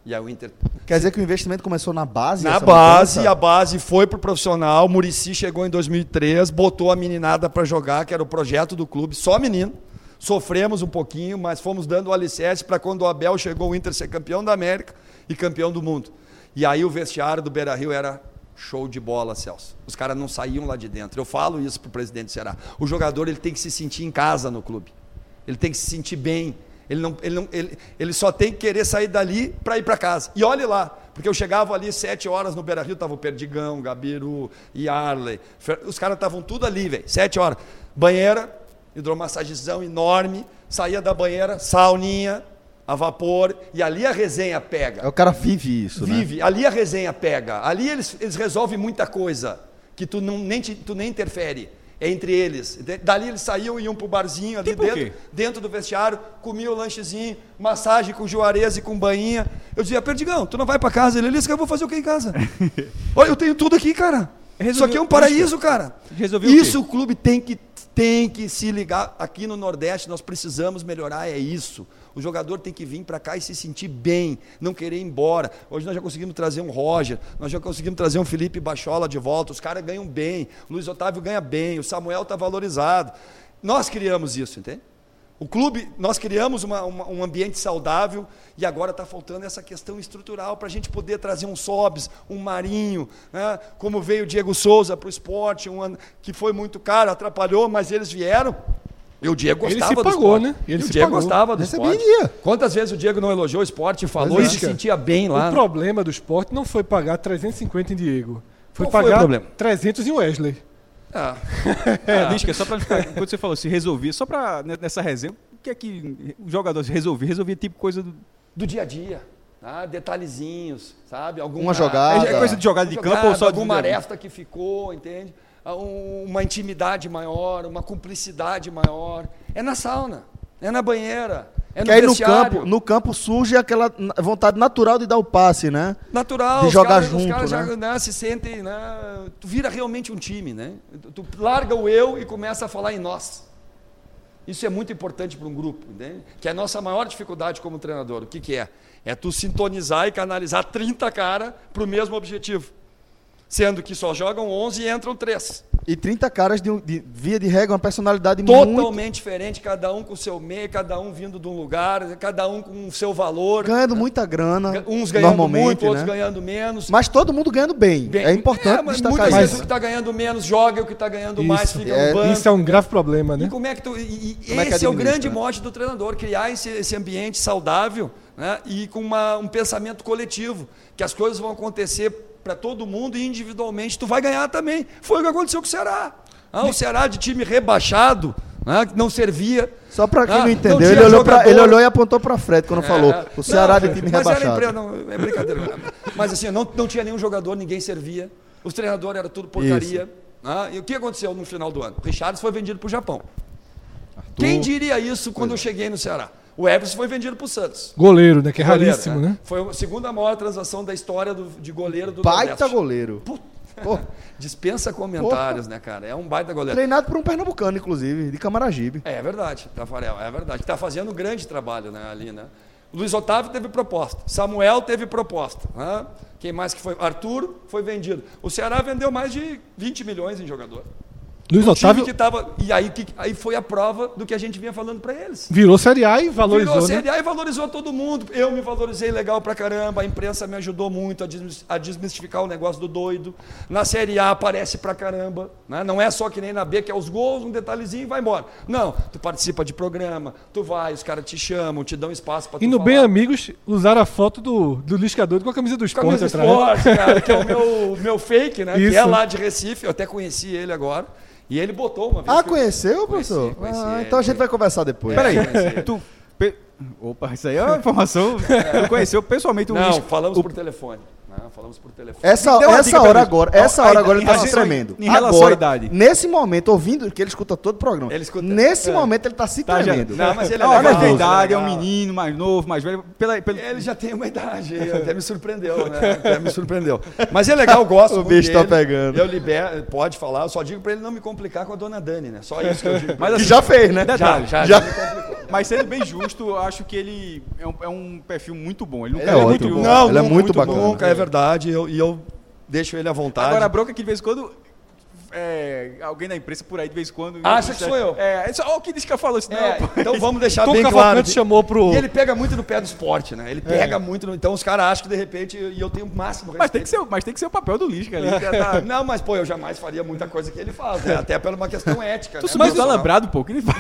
E aí o Inter Quer dizer que o investimento começou na base? na base, mudança? a base foi pro profissional. Murici chegou em 2003, botou a meninada para jogar, que era o projeto do clube, só menino. Sofremos um pouquinho, mas fomos dando o alicerce para quando o Abel chegou o Inter ser campeão da América e campeão do mundo. E aí o vestiário do Beira-Rio era show de bola, Celso. Os caras não saíam lá de dentro. Eu falo isso pro presidente do Ceará. O jogador ele tem que se sentir em casa no clube. Ele tem que se sentir bem. Ele, não, ele, não, ele, ele só tem que querer sair dali para ir para casa. E olhe lá, porque eu chegava ali sete horas no Beira Rio, tava o Perdigão, Gabiru, Yarley. Os caras estavam tudo ali, velho. Sete horas. Banheira, hidromassagizão enorme. Saía da banheira, sauninha, a vapor. E ali a resenha pega. É, O cara vive isso, né? Vive. Ali a resenha pega. Ali eles, eles resolvem muita coisa que tu, não, nem, te- tu nem interfere. É entre eles. Dali eles saíam e iam pro barzinho ali Tipo o dentro, dentro do vestiário, comiam o lanchezinho, massagem com juarez e com banhinha. Eu dizia, Perdigão, tu não vai para casa? Ele disse que eu vou fazer o que em casa? [laughs] Olha, eu tenho tudo aqui, cara. Isso Resolveu- aqui é um paraíso, cara. Resolveu o? Isso o clube tem que, tem que se ligar. Aqui no Nordeste nós precisamos melhorar, é isso. O jogador tem que vir para cá e se sentir bem, não querer ir embora. Hoje nós já conseguimos trazer um Roger, nós já conseguimos trazer um Felipe Bachola de volta. Os caras ganham bem, Luiz Otávio ganha bem, o Samuel está valorizado. Nós criamos isso, entende? O clube, nós criamos uma- uma- um ambiente saudável e agora está faltando essa questão estrutural para a gente poder trazer um Sobs, um Marinho, né? como veio o Diego Souza para o esporte, um ano que foi muito caro, atrapalhou, mas eles vieram. E o Diego Ele gostava se do pagou, esporte. né? Ele E o se Diego pagou. gostava do Recebia esporte. dia. Quantas vezes o Diego não elogiou o esporte, falou e se Lisca, sentia bem lá? O problema do esporte não foi pagar 350 em Diego. Foi Qual foi pagar problema? 300 em Wesley. Ah, É, Lisca, só pra ficar, quando você falou se resolver, só pra né, nessa resenha, que é que os jogadores resolviam? Resolvia tipo coisa do. Do dia a dia. Tá? Detalhezinhos, sabe? Alguma Uma jogada. É coisa de jogada de campo ou só de alguma aresta que ficou, entende? Ah, um- Uma intimidade maior, uma cumplicidade maior. É na sauna, é na banheira, é no Que aí no campo, no campo surge aquela vontade natural de dar o passe, né? Natural, de os jogar caras, os junto, caras já né? né, se sentem, né, tu vira realmente um time, né? Tu, larga o eu e começa a falar em nós. Isso é muito importante para um grupo, entende? Que é a nossa maior dificuldade como treinador. O que, que é? É tu sintonizar e canalizar 30 caras para o mesmo objetivo. Sendo que só jogam 11 e entram 3. E 30 caras de, de- via de regra, uma personalidade muito. Totalmente diferente, cada um com o seu meio, cada um vindo de um lugar, cada um com o seu valor. ganhando muita grana. Uns ganhando muito, outros né? ganhando menos. Mas todo mundo ganhando bem. Bem, é importante mas destacar muitas isso. vezes o que está ganhando menos joga e o que está ganhando mais Isso. fica É, no banco. Isso é um grave problema, né? E como é que tu. E, e Como é que esse é o grande né? mote do treinador, criar esse, esse ambiente saudável né, e com uma- um pensamento coletivo, que as coisas vão acontecer para todo mundo e individualmente tu vai ganhar também. Foi o que aconteceu com o Ceará. Ah, o Ceará de time rebaixado, né, que não servia. Só pra quem Ah, não não entendeu, tinha ele olhou, pra, ele olhou e apontou pra Fred quando falou. É, O Ceará não, de time mas rebaixado. Era não, é brincadeira. [laughs] mas assim, não, não tinha nenhum jogador, ninguém servia. Os treinadores eram tudo porcaria. né? E o que aconteceu no final do ano? O Richards foi vendido para o Japão. Quem diria isso quando eu cheguei no Ceará? O Everson foi vendido para o Santos. Goleiro, né? Que é Goleiro, raríssimo, né? né? Foi a segunda maior transação da história do- de goleiro do Baita Nordeste. goleiro. Pô, [laughs] Dispensa comentários, né, cara? É um baita goleiro. treinado por um pernambucano, inclusive, de Camaragibe. É, é verdade, Tafarel, é verdade. Está fazendo um grande trabalho né, ali, né? Luiz Otávio teve proposta, Samuel teve proposta. né? Quem mais que foi? Arthur foi vendido. O Ceará vendeu mais de 20 milhões em jogador. Luiz time Otávio que tava, e aí, que- aí foi a prova do que a gente vinha falando para eles. virou Série A e valorizou, Virou né? Série A e valorizou todo mundo. Eu me valorizei legal pra caramba. A imprensa me ajudou muito a, desmis- a desmistificar o negócio do doido. Na Série A aparece pra caramba. né? Não é só que nem na B, que é os gols, um detalhezinho e vai embora. Não, tu participa de programa, tu vai, os caras te chamam, te dão espaço pra tu E no falar. Bem Amigos usaram a foto do, do Liscador com a camisa do esporte Camisa atrás. Esporte, cara, que é o meu, [laughs] meu fake, né? Que Isso. é lá de Recife. Eu até conheci ele agora. E ele botou uma vez. Ah, que eu- conheceu, Conheci, professor? conheci ah, ele, então a gente vai conversar depois. Peraí, tu. pe- Opa, isso aí é uma informação. Tu conheceu pessoalmente o Não, Luiz- falamos o- por telefone. Não, falamos por telefone. Essa, uma essa hora agora, essa hora agora ele tá se tremendo. em relação agora, à idade. Nesse momento, ouvindo, que ele escuta todo o programa. Ele escuta. Nesse É. momento ele tá se Tá, já- tremendo. Não, mas ele é legal. ele idade, é um legal. menino mais novo, mais velho. Pela, pela... Ele já tem uma idade, até me surpreendeu, né? Até me surpreendeu. Mas é legal, eu gosto O bicho tá pegando. Eu libero, pode falar, eu só digo pra ele não me complicar com a dona Dani, né? Só isso que eu digo. Mas Que assim, já fez, né? Detalhe, já, já. já me complicou. Mas sendo bem justo, eu acho que ele é um, é um perfil muito bom. Ele nunca Ele é muito bom. Não, ele é nunca, muito bacana. Nunca, é verdade, eu- e eu deixo ele à vontade. Agora a bronca é que de vez em quando. É, alguém da imprensa por aí de vez em quando. Acha que sou eu. É, é só o que diz que falou isso. É, não, pô. então vamos deixar [laughs] Tom bem claro. Cavalcante chamou pro. E ele pega muito no pé do esporte, né? Ele pega muito no... Então os caras acham que de repente, e eu tenho o máximo Mas tem, que ser, mas tem que ser o papel do Lisca ali. que tá- [laughs] Não, mas pô, eu jamais faria muita coisa que ele faz, né? Até por uma questão [laughs] ética. Tu né? subiu do alambrado, pô. Que ele faz?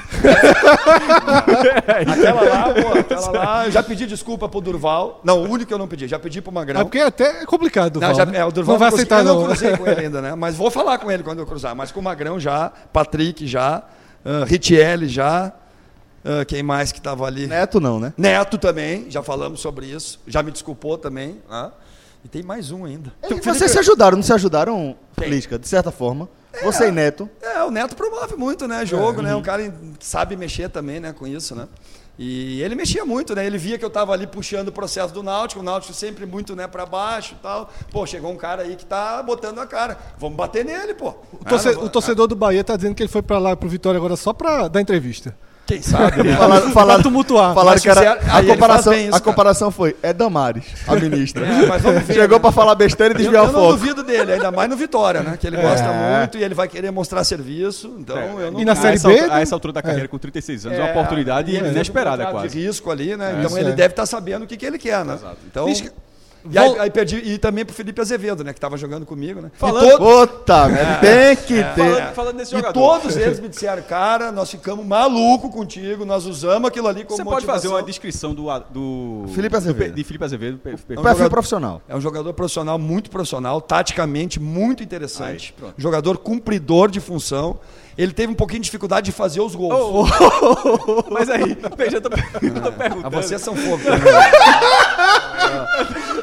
Aquela lá, pô, aquela lá. Eu já pedi desculpa pro Durval. Não, o único que eu não pedi. Já pedi pro Magrão. É porque até é complicado. Não, Val, já, né? é, o Durval não vai aceitar, Eu não não. cruzei com ele ainda, né? Mas vou falar com ele quando cruzar. Mas com o Magrão já, Patrick já, uh, Ritielli já. ah, quem mais que estava ali? Neto não, né? Neto também, já falamos sobre isso. Já me desculpou também. né? E tem mais um ainda. E vocês se ajudaram, não se ajudaram, Lisca, de certa forma? Você e Neto. É, o Neto promove muito, né? Jogo, né? Um cara que sabe mexer também, né? Com isso, né? E ele mexia muito, né? Ele via que eu tava ali puxando o processo do Náutico, o Náutico sempre muito, né, para baixo e tal. Pô, chegou um cara aí que tá botando a cara. Vamos bater nele, pô. O, torce- Ah, não- o torcedor do Bahia tá dizendo que ele foi pra lá pro Vitória agora só pra dar entrevista. Quem sabe, né? Falaram, falaram, tumultuar. falaram que era. A comparação, isso, a comparação foi: é Damares, a ministra. [laughs] É, mas vamos ver, Chegou né? pra falar besteira e Eu, desviar eu o não foco. duvido dele, ainda mais no Vitória, né? Que ele gosta É. muito e ele vai querer mostrar serviço. Então, eu não E na a Série B, altura- né? a essa altura da carreira, com 36 anos, é uma É, oportunidade um inesperada quase. risco ali, né? então isso ele é. deve estar sabendo o que, que ele quer, né? Então, E, aí, Vol- aí perdi, e também pro Felipe Azevedo, né? Que tava jogando comigo, né? Falando- e, todo- Puta, merda, tem que ter. Falando, falando desse e jogador. todos eles [laughs] me disseram, cara, nós ficamos maluco contigo, nós usamos aquilo ali como Você pode fazer motivação." uma descrição do, do Felipe Azevedo. de Felipe Azevedo. pe- pe- Perfil jogador- profissional. É um jogador profissional, muito profissional, taticamente muito interessante. Aí, jogador cumpridor de função. Ele teve um pouquinho de dificuldade de fazer os gols. Oh, oh. [laughs] Mas aí, veja, eu tô, eu tô perguntando. Ah, vocês são fogo também.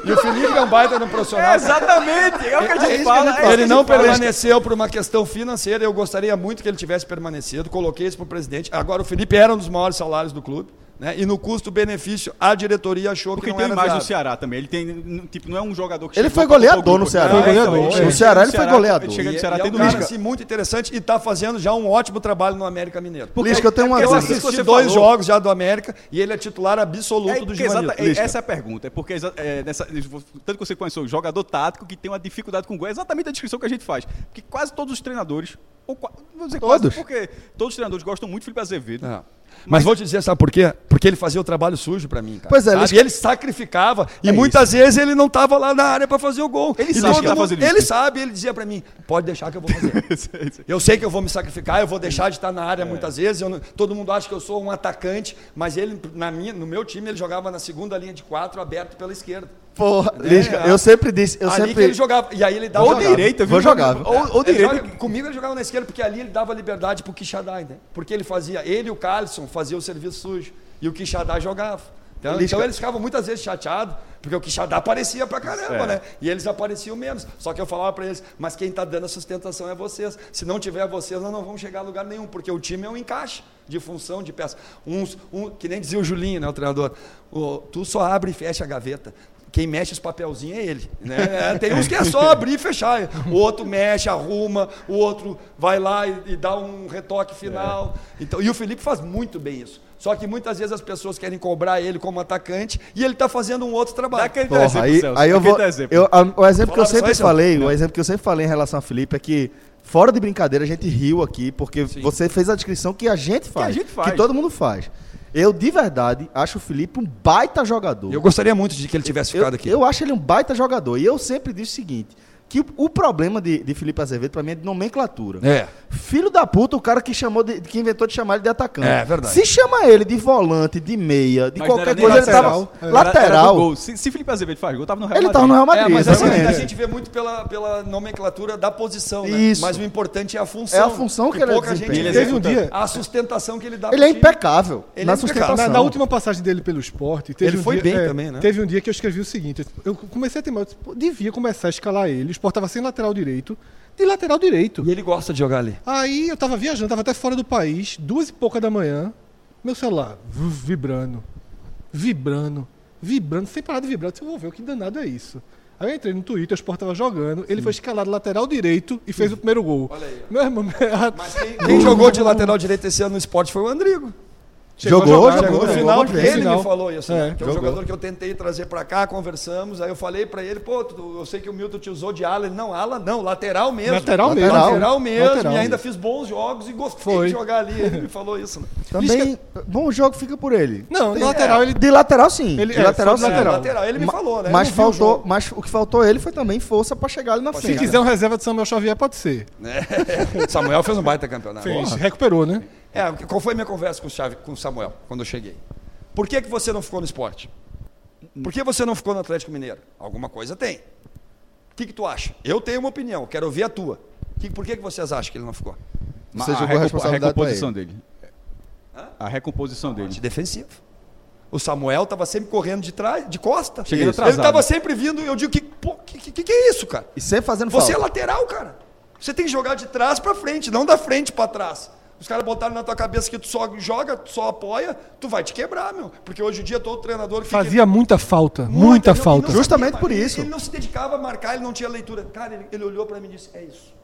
e o Felipe é um baita no profissional. É, exatamente, é o que a É gente fala. a gente é fala. isso que ele não fala. permaneceu por uma questão financeira. Eu gostaria muito que ele tivesse permanecido. Coloquei isso para o presidente. Agora, o Felipe era um dos maiores salários do clube. Né? E no custo-benefício, a diretoria achou Porque que não tem era imagem do viável. Ceará também. Ele tem, tipo, não é um jogador que Ele foi goleador no. Ceará. Não, Foi goleador, então, é. chega No Ceará ele foi goleador. Ele chega no Ceará e é um cara assim, muito interessante e está fazendo já um ótimo trabalho no América Mineiro. Lisca, eu tenho uma Eu porque assisti dois falou- jogos já do América e ele é titular absoluto É, do porque é- essa é a pergunta. É porque é, nessa- tanto que você conheceu o jogador tático que tem uma dificuldade com o gol, é exatamente a descrição que a gente faz. Porque quase todos os treinadores, ou vou dizer Todos? quase, porque todos os treinadores gostam muito do Felipe Azevedo. É. Mas, vou te dizer, sabe por quê? Porque ele fazia o trabalho sujo pra mim, cara. Pois é, Sabe? Lisca- E ele sacrificava. E É muitas vezes ele não tava lá na área pra fazer o gol. Ele E sabe todo que tá mundo- isso. Ele sabe, ele dizia pra mim: pode deixar que eu vou fazer. [laughs] eu sei que eu vou me sacrificar, eu vou deixar de estar na área muitas vezes. não- todo mundo acha que eu sou um atacante, mas ele, na minha, no meu time, ele jogava na segunda linha de quatro, aberto pela esquerda. Porra, Lisca, É. eu sempre disse, eu ali sempre... que ele jogava. E aí ele dava Ou jogava. direita, viu? Vou jogar, viu? Ou, ou Ele direita. joga- comigo ele jogava na esquerda, porque ali ele dava liberdade pro Quixadá, né? Porque ele fazia, ele e o Carlson faziam o serviço sujo. E o Quixadá jogava. Então, Lisca- então eles ficavam muitas vezes chateados, porque o Quixadá aparecia pra caramba, É. né? E eles apareciam menos. Só que eu falava pra eles, mas quem tá dando a sustentação é vocês. Se não tiver vocês, nós não vamos chegar a lugar nenhum, porque o time é um encaixe de função, de peça. Uns, um, que nem dizia o Julinho, né, o treinador, o- tu só abre e fecha a gaveta. Quem mexe os papelzinhos é ele. Né? É, [laughs] Tem uns que é só abrir e fechar. O outro mexe, arruma, o outro vai lá e, e dá um retoque final. Então, e o Felipe faz muito bem isso. Só que muitas vezes as pessoas querem cobrar ele como atacante e ele está fazendo um outro Dá trabalho. aquele Porra, exemplo, aí, Celso, aí eu aquele vou. exemplo. eu- a- o exemplo que eu sempre isso? falei, o exemplo que eu sempre falei em relação a Felipe é que, fora de brincadeira, a gente riu aqui, porque você fez a descrição que a gente faz. gente faz. Que todo mundo faz. Eu, de verdade, acho o Felipe um baita jogador. Eu gostaria muito de que ele tivesse Eu, ficado aqui. eu acho ele um baita jogador. E eu sempre disse o seguinte: que o, problema de, de Felipe Azevedo, pra mim, é de nomenclatura. É. Filho da puta, o cara que chamou de- que inventou de chamar ele de atacante. É, verdade. Se chama ele de volante, de meia, de Mas qualquer era coisa, ele lateral. tava É. Era- era lateral. gol. Se, se Felipe Azevedo faz gol, tava no Real Ele Madrid. tava no Real Madrid. É, mas assim, a gente vê muito pela, pela nomenclatura da posição, né? Isso. Mas o importante é a função. É a função que ele pouca gente. Teve um dia- A sustentação que ele dá Ele é impecável Ele na é impecável. sustentação. Na, na última passagem dele pelo esporte, teve Ele um foi dia, bem é, também, né? Teve um dia que eu escrevi o seguinte: eu comecei a ter, pô, devia começar a escalar ele. O esporte tava sem lateral direito, de lateral direito. E ele gosta de jogar ali. Aí eu tava viajando, tava até fora do país, duas e pouca da manhã, meu celular vibrando, vibrando, vibrando, sem parar de vibrar. Eu disse, eu vou ver o que danado é isso. Aí eu entrei no Twitter, o Sport tava jogando, ele foi escalado lateral direito e fez o primeiro gol. Olha aí. Meu irmão, [laughs] Mas quem, quem jogou de lateral direito esse ano no esporte foi o Andrigo. Chegou Jogou, jogar, jogou, Chegou no jogou final, bem. ele Final. me falou isso. É, né? Que é um jogou. jogador que eu tentei trazer pra cá, conversamos. Aí eu falei pra ele, pô, tu- eu sei que o Milton te usou de ala. Ele, não, ala não, lateral mesmo. Lateral mesmo. Lateral mesmo. Lateral. E ainda fiz bons jogos e gostei Foi. de jogar ali. Ele me falou isso. Né? Também, bom jogo fica por ele. Não, Tem- lateral ele De lateral, sim. Ele- de é, lateral, sim. lateral. Ele me Ma- falou, né? Mas, o faltou, jogo. mas o que faltou ele foi também força pra chegar ali na Se frente. quiser um reserva de Samuel Xavier, pode ser. [laughs] Samuel fez um baita campeonato. Fez, recuperou, né? É, qual foi a minha conversa com o, Chave, com o Samuel quando eu cheguei? Por que, que você não ficou no esporte? Por que você não ficou no Atlético Mineiro? Alguma coisa tem. O que, que tu acha? Eu tenho uma opinião, quero ouvir a tua. Que- por que, que vocês acham que ele não ficou? Você a, jogou a pra recomposição dele. A recomposição dele. De defensivo. O Samuel estava sempre correndo de trás, de costa. Chegando Ele atrasado. estava sempre vindo e eu digo, que, pô, que, que, que é isso, cara? E sempre fazendo Você é falta. lateral, cara. Você tem que jogar de trás para frente, não da frente para trás. Os caras botaram na tua cabeça que tu só joga, tu só apoia, tu vai te quebrar, meu. Porque hoje em dia todo treinador fica... Fazia muita falta, Muita, muita falta. Justamente sabia, por ele- isso. Ele não se dedicava a marcar, ele não tinha leitura. Cara, ele, ele olhou para mim e disse: É isso.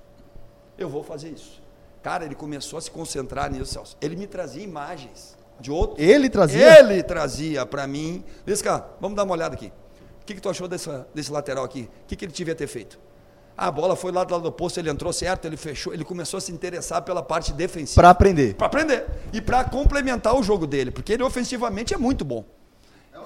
Eu vou fazer isso. Cara, ele começou a se concentrar nisso, Celso. Ele me trazia imagens de outros. Ele trazia? Ele trazia para mim. Lisca, vamos dar uma olhada aqui. O que, que tu achou dessa, desse lateral aqui? O que, que ele devia ter feito? A bola foi lá do lado do posto, ele entrou certo, ele fechou, ele começou a se interessar pela parte defensiva. Pra aprender. Para aprender. E para complementar o jogo dele, porque ele ofensivamente é muito bom.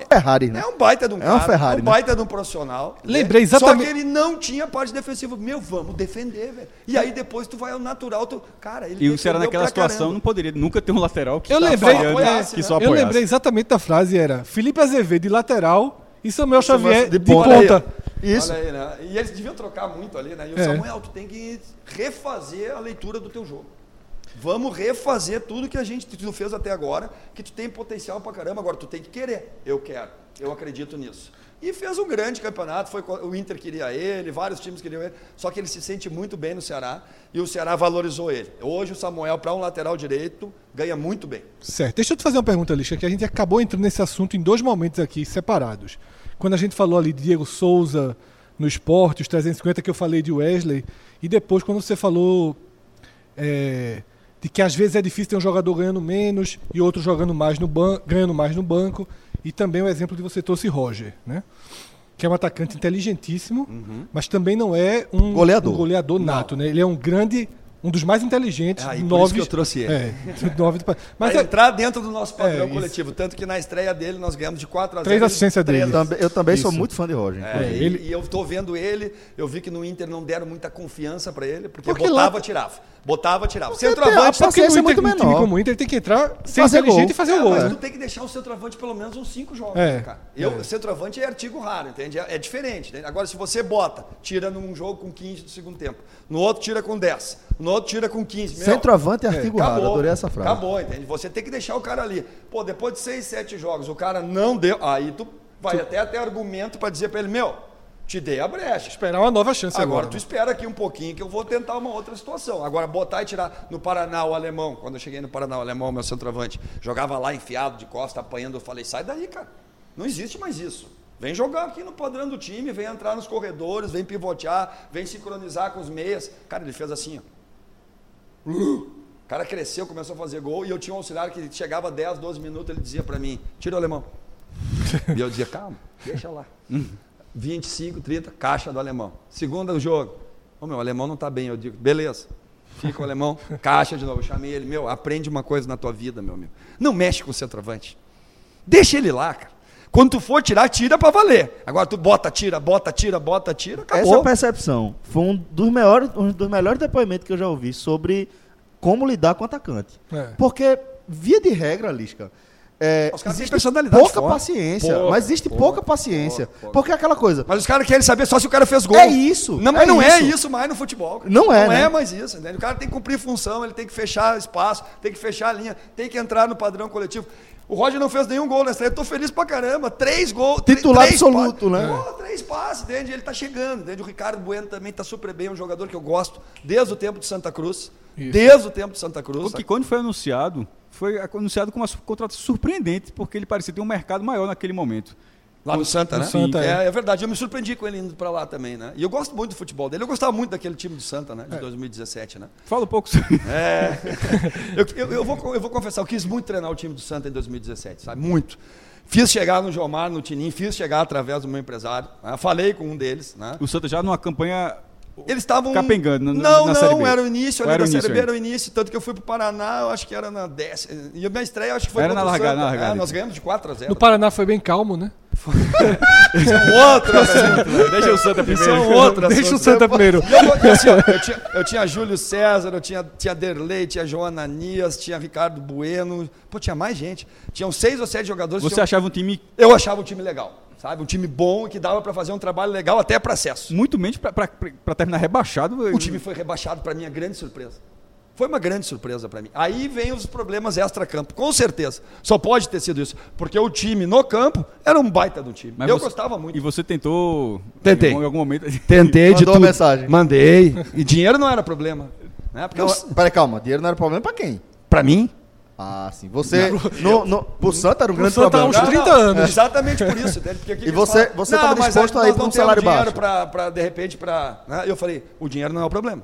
Ferrari, né? É um baita de um É uma cara, Ferrari, é um né? baita de um profissional. Lembrei né? exatamente- Só que ele não tinha parte defensiva. Meu, vamos defender, velho. E aí depois tu vai ao natural, tu... cara, ele E o Ceará defendeu naquela situação caramba. não poderia nunca ter um lateral que Eu tá lembrei, falhando, é, que só eu apoiasse. lembrei exatamente da frase, era Felipe Azevedo de lateral e Samuel Xavier de de, ponta. ponta. Isso. Aí, né? E eles deviam trocar muito ali, né? E o É. Samuel, tu tem que refazer a leitura do teu jogo. Vamos refazer tudo que a gente tu fez até agora, que tu tem potencial pra caramba. Agora tu tem que querer. Eu quero. Eu acredito nisso. E fez um grande campeonato. Foi o Inter queria ele, vários times queriam ele. Só que ele se sente muito bem no Ceará e o Ceará valorizou ele. Hoje o Samuel para um lateral direito ganha muito bem. Certo. Deixa eu te fazer uma pergunta, Lixa, que a gente acabou entrando nesse assunto em dois momentos aqui separados. Quando a gente falou ali de Diego Souza no esporte, os 350 que eu falei de Wesley, e depois quando você falou é, de que às vezes é difícil ter um jogador ganhando menos e outro jogando mais no ganhando mais no banco, e também o exemplo de você trouxe Roger, né? Que é um atacante inteligentíssimo, mas também não é um Goleador. um goleador nato, né? Ele é um grande, um dos mais inteligentes, Ah, e por nove, isso que eu trouxe ele. É, [laughs] nove, mas Mas é, entrar dentro do nosso padrão É, coletivo. Tanto que na estreia dele nós ganhamos de 4 a 0. Três assistências dele. Eu também, eu também sou muito fã de Roger. É, e, ele- e eu tô vendo ele, eu vi que no Inter não deram muita confiança pra ele, porque, Porque botava, lá- tirava. Botava, tirava. Porque Centroavante, a Porque no paciência é muito um time menor. como o Inter, ele tem que entrar, ser Fazer inteligente gol. e fazer É, o gol. mas né? tu tem que deixar o centroavante pelo menos uns 5 jogos, É. né, cara? Eu, centroavante é artigo raro, entende? É, é diferente. entende? Agora, se você bota, tira num jogo com 15 do segundo tempo, no outro tira com 10, no outro tira com 15. meu, Centroavante é artigo raro, Acabou. adorei essa frase. Acabou, entende? Você tem que deixar o cara ali. Pô, depois de 6, 7 jogos, o cara não deu. Aí tu vai até ter argumento pra dizer pra ele, meu, te dei a brecha. Esperar uma nova chance Agora, agora. tu espera aqui um pouquinho que eu vou tentar uma outra situação. Agora, botar e tirar no Paraná o alemão. Quando eu cheguei no Paraná, o alemão, meu centroavante, jogava lá enfiado de costa, apanhando. Eu falei, sai daí, cara. Não existe mais isso. Vem jogar aqui no padrão do time, vem entrar nos corredores, vem pivotear, vem sincronizar com os meias. Cara, ele fez assim, ó. O cara cresceu, começou a fazer gol e eu tinha um auxiliar que chegava 10, 12 minutos, ele dizia pra mim, tira o alemão. e eu dizia, calma, deixa lá. 25, 30, caixa do alemão. Segunda do jogo. Ô meu, o alemão não tá bem. Eu digo, beleza. Fica o alemão, [laughs] caixa de novo. Eu chamei ele, meu, aprende uma coisa na tua vida, meu amigo. Não mexe com o centroavante. Deixa ele lá, cara. Quando tu for tirar, tira pra valer. Agora tu bota, tira, bota, tira, bota, tira, acabou. Essa percepção foi um dos, melhores, um dos melhores depoimentos que eu já ouvi sobre como lidar com o atacante. É. Porque, via de regra, Lisca, é, Os caras têm existe personalidade pouca forte. paciência. Pouca, mas existe pouca, pouca, paciência. pouca, pouca. Porque é aquela coisa. Mas os caras querem saber só se o cara fez gol. É isso, Não, mas é não é isso. isso mais no futebol. cara. Não é, Não né? é mais isso. Entende? O cara tem que cumprir função, ele tem que fechar espaço, tem que fechar a linha, tem que entrar no padrão coletivo. O Roger não fez nenhum gol na estreia. Eu tô feliz pra caramba. Três gols. Titular três absoluto, passes. né? Pô, três passes, entende? Ele tá chegando. Entende? O Ricardo Bueno também tá super bem. É um jogador que eu gosto desde o tempo de Santa Cruz. Isso. Desde o tempo de Santa Cruz. Porque quando foi anunciado, foi anunciado com uma contratação surpreendente, porque ele parecia ter um mercado maior naquele momento. Lá no Santa, no né? Santa, é. é. é verdade. Eu me surpreendi com ele indo pra lá também, né? E eu gosto muito do futebol dele. Eu gostava muito daquele time do Santa, né? De É. 2017, né? Fala um pouco sobre. É. [laughs] eu, eu- eu vou, eu vou confessar, eu quis muito treinar o time do Santa em 2017, sabe? Muito. Fiz chegar no Jomar, no Tinim, fiz chegar através do meu empresário. né? Falei com um deles, né? O Santa já numa campanha. Eles estavam. Capengando na- Não, na Série não, B. era o início ali era da o Série início B, era o início. Tanto que eu fui pro Paraná, eu acho que era na décima. E a minha estreia, eu acho que foi Era contra na o largada, na largada. É, nós ganhamos de 4 a 0. No Paraná foi bem calmo, né? Isso é um outro assunto, né? Deixa o Santa Isso primeiro. é um outro Deixa o. Santa primeiro. Eu, assim, eu, tinha, eu tinha Júlio César, eu tinha, tinha Derlei, tinha Joana Nias, tinha Ricardo Bueno. Pô, tinha mais gente. Tinham seis ou sete jogadores. Você tinham- achava um time Eu achava um time legal, sabe? Um time bom que dava pra fazer um trabalho legal até para acesso. muito menos pra terminar rebaixado. O time foi rebaixado para minha grande surpresa. Foi uma grande surpresa para mim. Aí vem os problemas extra-campo, com certeza. Só pode ter sido isso. Porque o time no campo era um baita do time. Mas eu você- gostava muito. E você tentou. Tentei. Em algum, momento. [laughs] Tentei Mandou uma mensagem. Mandei. E dinheiro não era problema. Né? Porque Não, eu- peraí, calma. Dinheiro não era problema pra quem? pra mim, Ah, sim. Você. [laughs] No, no, pro Santa era um grande Santa, problema. uns 30 anos. Exatamente por isso. Porque E você- falam? você Não, disposto a ir não um temos salário dinheiro baixo. Pra, pra, de repente, para. Né? Eu falei, o dinheiro não é o problema.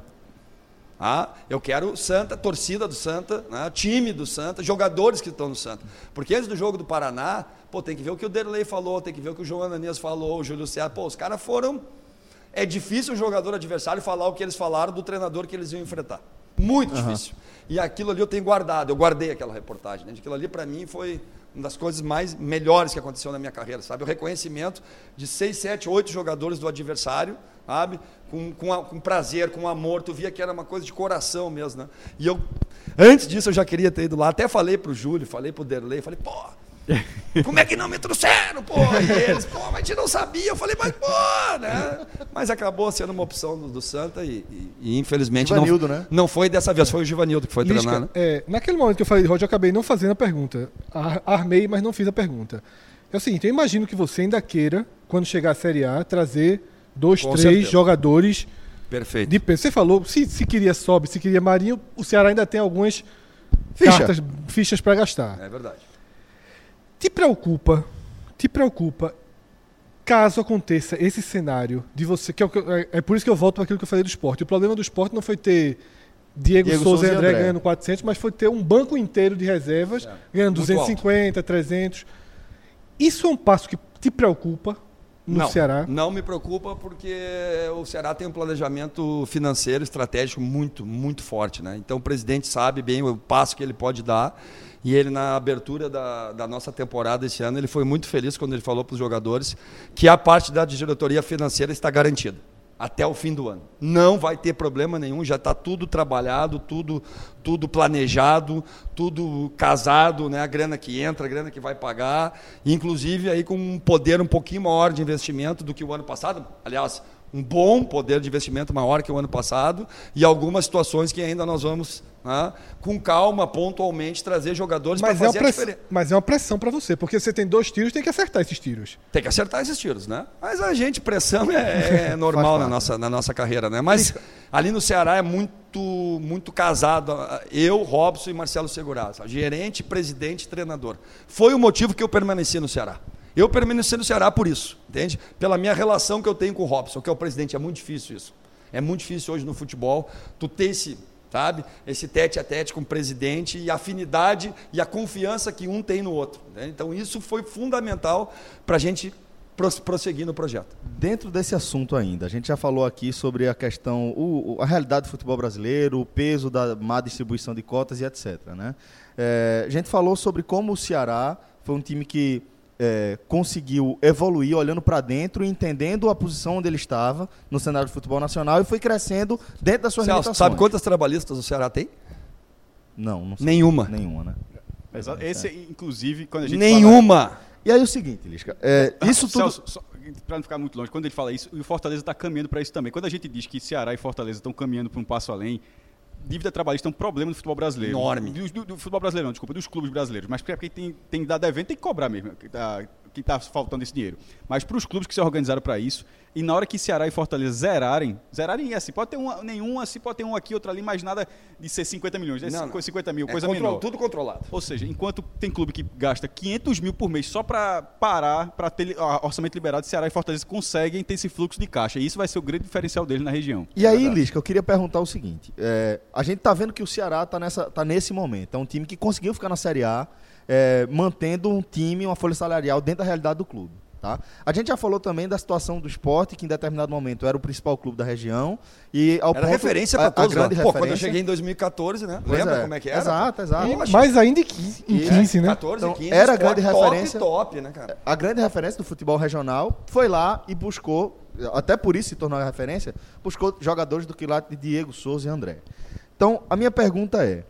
Ah, eu quero Santa, torcida do Santa, né? time do Santa, jogadores que estão no Santa. Porque antes do jogo do Paraná, pô, tem que ver o que o Derlei falou, tem que ver o que o João Ananias falou, o Júlio César. Pô, os caras foram. É difícil um jogador adversário falar o que eles falaram do treinador que eles iam enfrentar. Muito difícil. E aquilo ali eu tenho guardado, eu guardei aquela reportagem. Né? Aquilo ali para mim foi uma das coisas mais melhores que aconteceu na minha carreira, sabe? O reconhecimento de seis, sete, oito jogadores do adversário, sabe? Com, com, com prazer, com amor, tu via que era uma coisa de coração mesmo, né? E eu, antes disso, eu já queria ter ido lá, até falei pro Júlio, falei pro Derlei, falei, pô, como é que não me trouxeram, pô? E eles, pô, mas a gente não sabia. Eu falei, mas pô, né? Mas acabou sendo uma opção do, do Santa e, e- e, infelizmente Givanildo, não, né? não foi dessa vez, foi o Givanildo que foi Lisca, treinar, né? é, naquele momento que eu falei de Roger, eu acabei não fazendo a pergunta. Ar- Armei, mas não fiz a pergunta. É o seguinte, eu imagino que você ainda queira, quando chegar a Série A, trazer dois, Com três certeza. jogadores Perfeito. de peso. Você falou, se, se queria Sobe, se queria Marinho, o Ceará ainda tem algumas Ficha. cartas, fichas para gastar. É verdade. Te preocupa, te preocupa, caso aconteça esse cenário de você, que é, é- é por isso que eu volto para aquilo que eu falei do esporte. O problema do esporte não foi ter Diego, Diego Souza e André, André. ganhando 400, mas foi ter um banco inteiro de reservas ganhando Muito 250, 300. Isso é um passo que te preocupa no não, Ceará? Não me preocupa porque o Ceará tem um planejamento financeiro estratégico muito, muito forte. Né? Então o presidente sabe bem o passo que ele pode dar. E ele, na abertura da, da nossa temporada esse ano, ele foi muito feliz quando ele falou para os jogadores que a parte da diretoria financeira está garantida até o fim do ano. Não vai ter problema nenhum, já está tudo trabalhado, tudo, tudo planejado, tudo casado, né? a grana que entra, a grana que vai pagar, inclusive aí com um poder um pouquinho maior de investimento do que o ano passado. Aliás, um bom poder de investimento maior que o ano passado e algumas situações que ainda nós vamos, né, com calma, pontualmente, trazer jogadores para Mas é, uma fazer a press- diferença. mas é uma pressão para você, porque você tem dois tiros, tem que acertar esses tiros. Tem que acertar esses tiros, né? Mas a gente, pressão é, [laughs] é normal na nossa, na nossa carreira, né? Mas ali no Ceará é muito, muito casado. Eu, Robson e Marcelo Seguraça. Gerente, presidente, treinador. Foi o motivo que eu permaneci no Ceará. Eu permaneci no Ceará por isso, entende? Pela minha relação que eu tenho com o Robson, que é o presidente. É muito difícil isso. É muito difícil hoje no futebol tu ter esse, sabe? Esse tete a tete com o presidente e a afinidade e a confiança que um tem no outro. né? Então isso foi fundamental para a gente pros- prosseguir no projeto. Dentro desse assunto ainda, a gente já falou aqui sobre a questão, o- a realidade do futebol brasileiro, o peso da má distribuição de cotas e etc. Né? É, a gente falou sobre como o Ceará foi um time que é, conseguiu evoluir olhando para dentro, entendendo a posição onde ele estava no cenário do futebol nacional e foi crescendo dentro das suas Celso, limitações. sabe quantas trabalhistas o Ceará tem? Não, não sei. Nenhuma. Nenhuma, né? Exato. Esse, inclusive, quando a gente Nenhuma. E aí o seguinte, Lisca, é, isso tudo... Celso, para não ficar muito longe, quando ele fala isso, o Fortaleza está caminhando para isso também. Quando a gente diz que Ceará e Fortaleza estão caminhando para um passo além, dívida trabalhista é um problema do futebol brasileiro. Enorme. Do, do- do futebol brasileiro, não, desculpa, dos clubes brasileiros. Mas para quem tem, tem dado evento, tem que cobrar mesmo, que está tá faltando esse dinheiro. Mas para os clubes que se organizaram para isso, e na hora que Ceará e Fortaleza zerarem, zerarem é assim, pode ter um, nenhum assim, pode ter um aqui, outro ali, mas nada de ser 50 milhões, é Não, não. 50 mil, É coisa control- menor. Tudo controlado. Ou seja, enquanto tem clube que gasta 500 mil por mês só para parar, para ter orçamento liberado, Ceará e Fortaleza conseguem ter esse fluxo de caixa. E isso vai ser o grande diferencial deles na região. E aí, Lisca, eu queria perguntar o seguinte: é, a gente tá vendo que o Ceará tá, nessa, tá nesse momento. É um time que conseguiu ficar na Série A, é, mantendo um time, uma folha salarial dentro da realidade do clube. Tá? A gente já falou também da situação do esporte, que em determinado momento era o principal clube da região. E ao Era ponto- referência a- para a todos. grande lá. Pô, quando eu referência- cheguei em 2014, né? Pois Lembra é. como é que era? Exato, exato. Mas ainda em 15, em 15 né? 14, Então, 15, era a grande top, referência. top, né, cara? a grande referência do futebol regional foi lá e buscou, até por isso se tornou a referência, buscou jogadores do quilate de Diego Souza e André. Então, a minha pergunta é: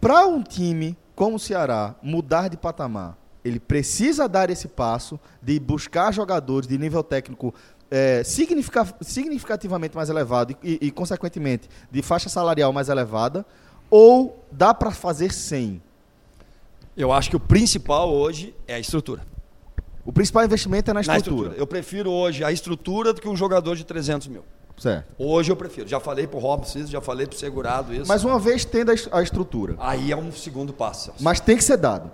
para um time como o Ceará mudar de patamar, ele precisa dar esse passo de buscar jogadores de nível técnico é, significa- significativamente mais elevado e, e, consequentemente, de faixa salarial mais elevada, ou dá para fazer sem? Eu acho que o principal hoje é a estrutura. O principal investimento é na Na estrutura. estrutura. Eu prefiro hoje a estrutura do que um jogador de 300 mil. Certo. Hoje eu prefiro. Já falei pro Robson isso, já falei pro segurado isso. Mas uma vez tendo a es- a estrutura. Aí é um segundo passo. Celso. Mas tem que ser dado.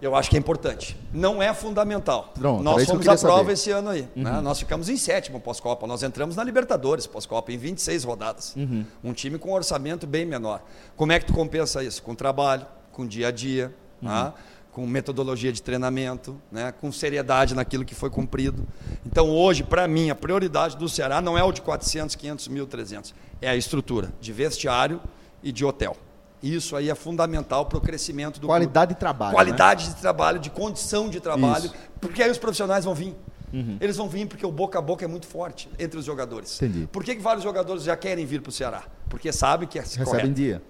Eu acho que é importante. Não é fundamental. Pronto, Nós fomos à prova saber. Uhum. esse ano aí. né? Nós ficamos em sétimo pós-Copa. Nós entramos na Libertadores pós-Copa em 26 rodadas. Uhum. Um time com um orçamento bem menor. Como é que tu compensa isso? Com trabalho, com dia a dia, Uhum. né? Com metodologia de treinamento, né? com seriedade naquilo que foi cumprido. Então hoje, para mim, a prioridade do Ceará não é o de 400, 500 mil, 300. É a estrutura de vestiário e de hotel. Isso aí é fundamental para o crescimento do Qualidade clube. de trabalho. Qualidade de trabalho, de condição de trabalho, Isso. porque aí os profissionais vão vir. Uhum. Eles vão vir porque o boca a boca é muito forte entre os jogadores. Entendi. Por que, que vários jogadores já querem vir para o Ceará? Porque sabem que é Né? Recebe em correto. dia.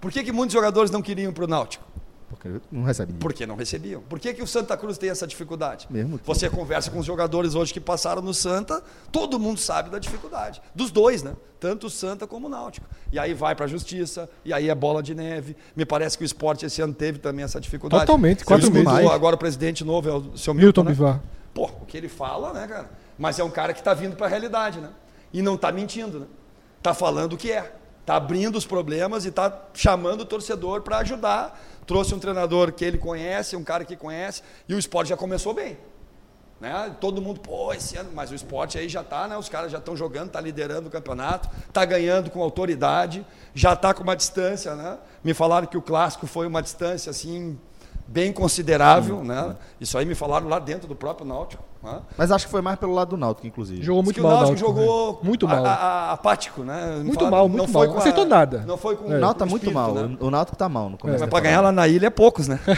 Por que, que muitos jogadores não queriam ir para o Náutico? Porque não recebe dia. Porque não recebiam. Por que, que o Santa Cruz tem essa dificuldade? Mesmo. Você conversa com os jogadores hoje que passaram no Santa, todo mundo sabe da dificuldade. Dos dois, né? Tanto o Santa como o Náutico. E aí vai para a justiça, e aí é bola de neve. Me parece que o esporte esse ano teve também essa dificuldade. Totalmente, quatro meses. Agora o presidente novo é o seu Milton Milton, né? Bivar. Pô, o que ele fala, né, cara? Mas é um cara que está vindo para a realidade, né? E não está mentindo, né? Está falando o que é. Está abrindo os problemas e está chamando o torcedor para ajudar. Trouxe um treinador que ele conhece, um cara que conhece, e o esporte já começou bem. Né? Todo mundo, pô, esse ano, mas o esporte aí já está, né? Os caras já estão jogando, está liderando o campeonato, está ganhando com autoridade, já está com uma distância, né? Me falaram que o clássico foi uma distância assim bem considerável, né? Isso aí me falaram lá dentro do próprio Náutico. Né? Mas acho que foi mais pelo lado do Náutico, inclusive. Jogou muito mal. o Náutico Náutico, jogou né? Muito mal. a- a- apático, né? Muito falaram, mal, muito não foi mal. a- Acertou nada. Não foi com O Náutico tá muito espírito, mal. né? O Náutico tá mal no começo. Mas da para ganhar lá na ilha é poucos, né? [laughs]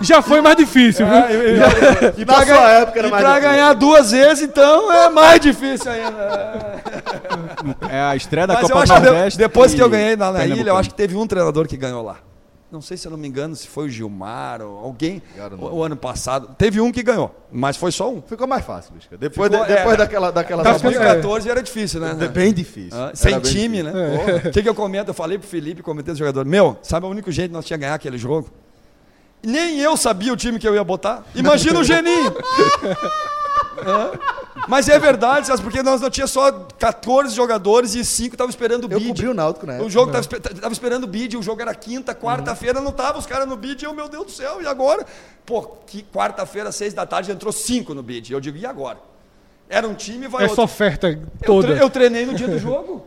Já foi mais difícil, viu? E sua ganhar- época era e mais pra difícil. ganhar duas vezes, então é mais difícil ainda. [laughs] É a estreia da Mas eu Copa que de- Nordeste. depois que eu ganhei lá na ilha, eu acho que teve um treinador que ganhou lá. Não sei se eu não me engano se foi o Gilmar ou alguém o, o ano passado. Teve um que ganhou, mas foi só um. Ficou mais fácil, Bisca. Depois, Ficou- de- depois é. daquela, daquela Tá zona- ficando- 2014 era difícil, né? É bem difícil. Ah, sem bem time, difícil. né? O que, que eu comento? Eu falei pro Felipe, comentei do jogador. Meu, sabe o único jeito que nós tínhamos ganhar aquele jogo? Nem eu sabia o time que eu ia botar. Imagina o Geninho. [laughs] É. Mas é verdade? Porque nós não tinha só 14 jogadores e 5 estavam esperando o Eu bid. cobri o Náutico, né? O jogo tava, espe- tava esperando o bid, o jogo era quinta, quarta-feira, não tava os caras no bid, e eu, meu Deus do céu, e agora? Pô, que quarta-feira, seis da tarde, entrou cinco no bid. Eu digo, e agora? Era um time, vai Essa outro. oferta Eu, toda. tre- eu treinei no dia do jogo.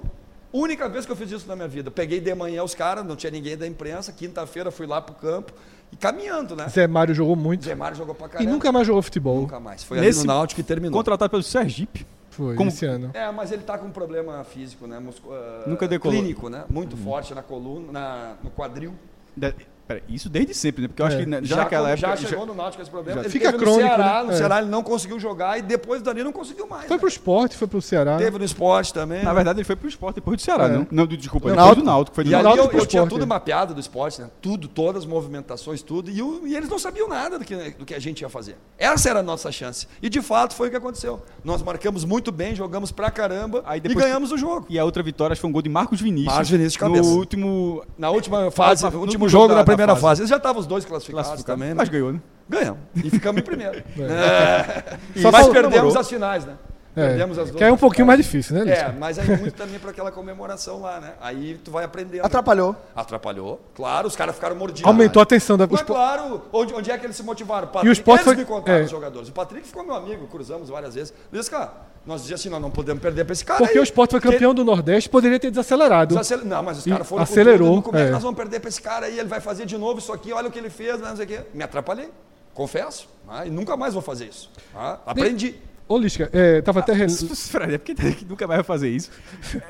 Única vez que eu fiz isso na minha vida. Peguei de manhã os caras, não tinha ninguém da imprensa. Quinta-feira fui lá pro campo e caminhando, né? Zé Mário jogou muito. Zé Mário jogou pra E caramba. nunca mais jogou futebol. Nunca mais. Foi Nesse ali no Náutico e terminou. Contratado pelo Sergipe. Foi Como- esse ano. É, mas ele tá com um problema físico, né? Muscu- ah, Nunca decolou. Clínico, né? Muito forte na coluna, na- no quadril. De- pera, isso desde sempre, né? Porque eu acho É. que né, já, Já, naquela época. já chegou no Náutico esse problema. já- Ele Fica teve crônico, no Ceará, né? no É. Ceará ele não conseguiu jogar e depois dali não conseguiu mais. Foi né? pro esporte, foi pro Ceará. Teve no esporte também. Na verdade, ele foi pro esporte depois do Ceará, É. não? Não, desculpa, Não, depois Náutico. do Náutico. Foi do E ali Náutico eu, pro eu tinha tudo mapeado do esporte, né? Tudo, todas as movimentações, tudo. E, o- e eles não sabiam nada do que, do que a gente ia fazer. Essa era a nossa chance. E de fato foi o que aconteceu. Nós marcamos muito bem, jogamos pra caramba Aí e depois- ganhamos o jogo. E a outra vitória acho que foi um gol de Marcos Vinícius. Marcos Vinícius de cabeça. No último. Na última fase, no último jogo da- na da primeira fase. fase. Eles já estavam os dois classificados, Classificado. também, né? Mas ganhou, né? Ganhamos. E ficamos em primeiro. [laughs] É. Só Mas faltou- perdemos as finais, né? É, Perdemos as duas. que é um pouquinho mais difícil, né, É, Lisca? mas aí muito [laughs] também para aquela comemoração lá, né? Aí tu vai aprendendo. Atrapalhou. Atrapalhou. Claro, os caras ficaram mordidos. Aumentou a tensão da. Mas claro, onde, onde é que eles se motivaram? Patrick, E o Sport eles foi- me contaram, é. os jogadores. O Patrick ficou meu amigo, cruzamos várias vezes. Cara, nós dizíamos assim, nós não podemos perder para esse cara Porque aí. o esporte foi campeão do Nordeste, poderia ter desacelerado. Desacel- Não, mas os caras foram acelerou, tudo, Como é que é. nós vamos perder para esse cara aí? Ele vai fazer de novo isso aqui, olha o que ele fez, não sei o quê. Me atrapalhei, confesso. ah, e nunca mais vou fazer isso. ah, aprendi. Ô, Lisca, é, tava até. rel- [laughs] Fred, é porque que nunca mais vai fazer isso.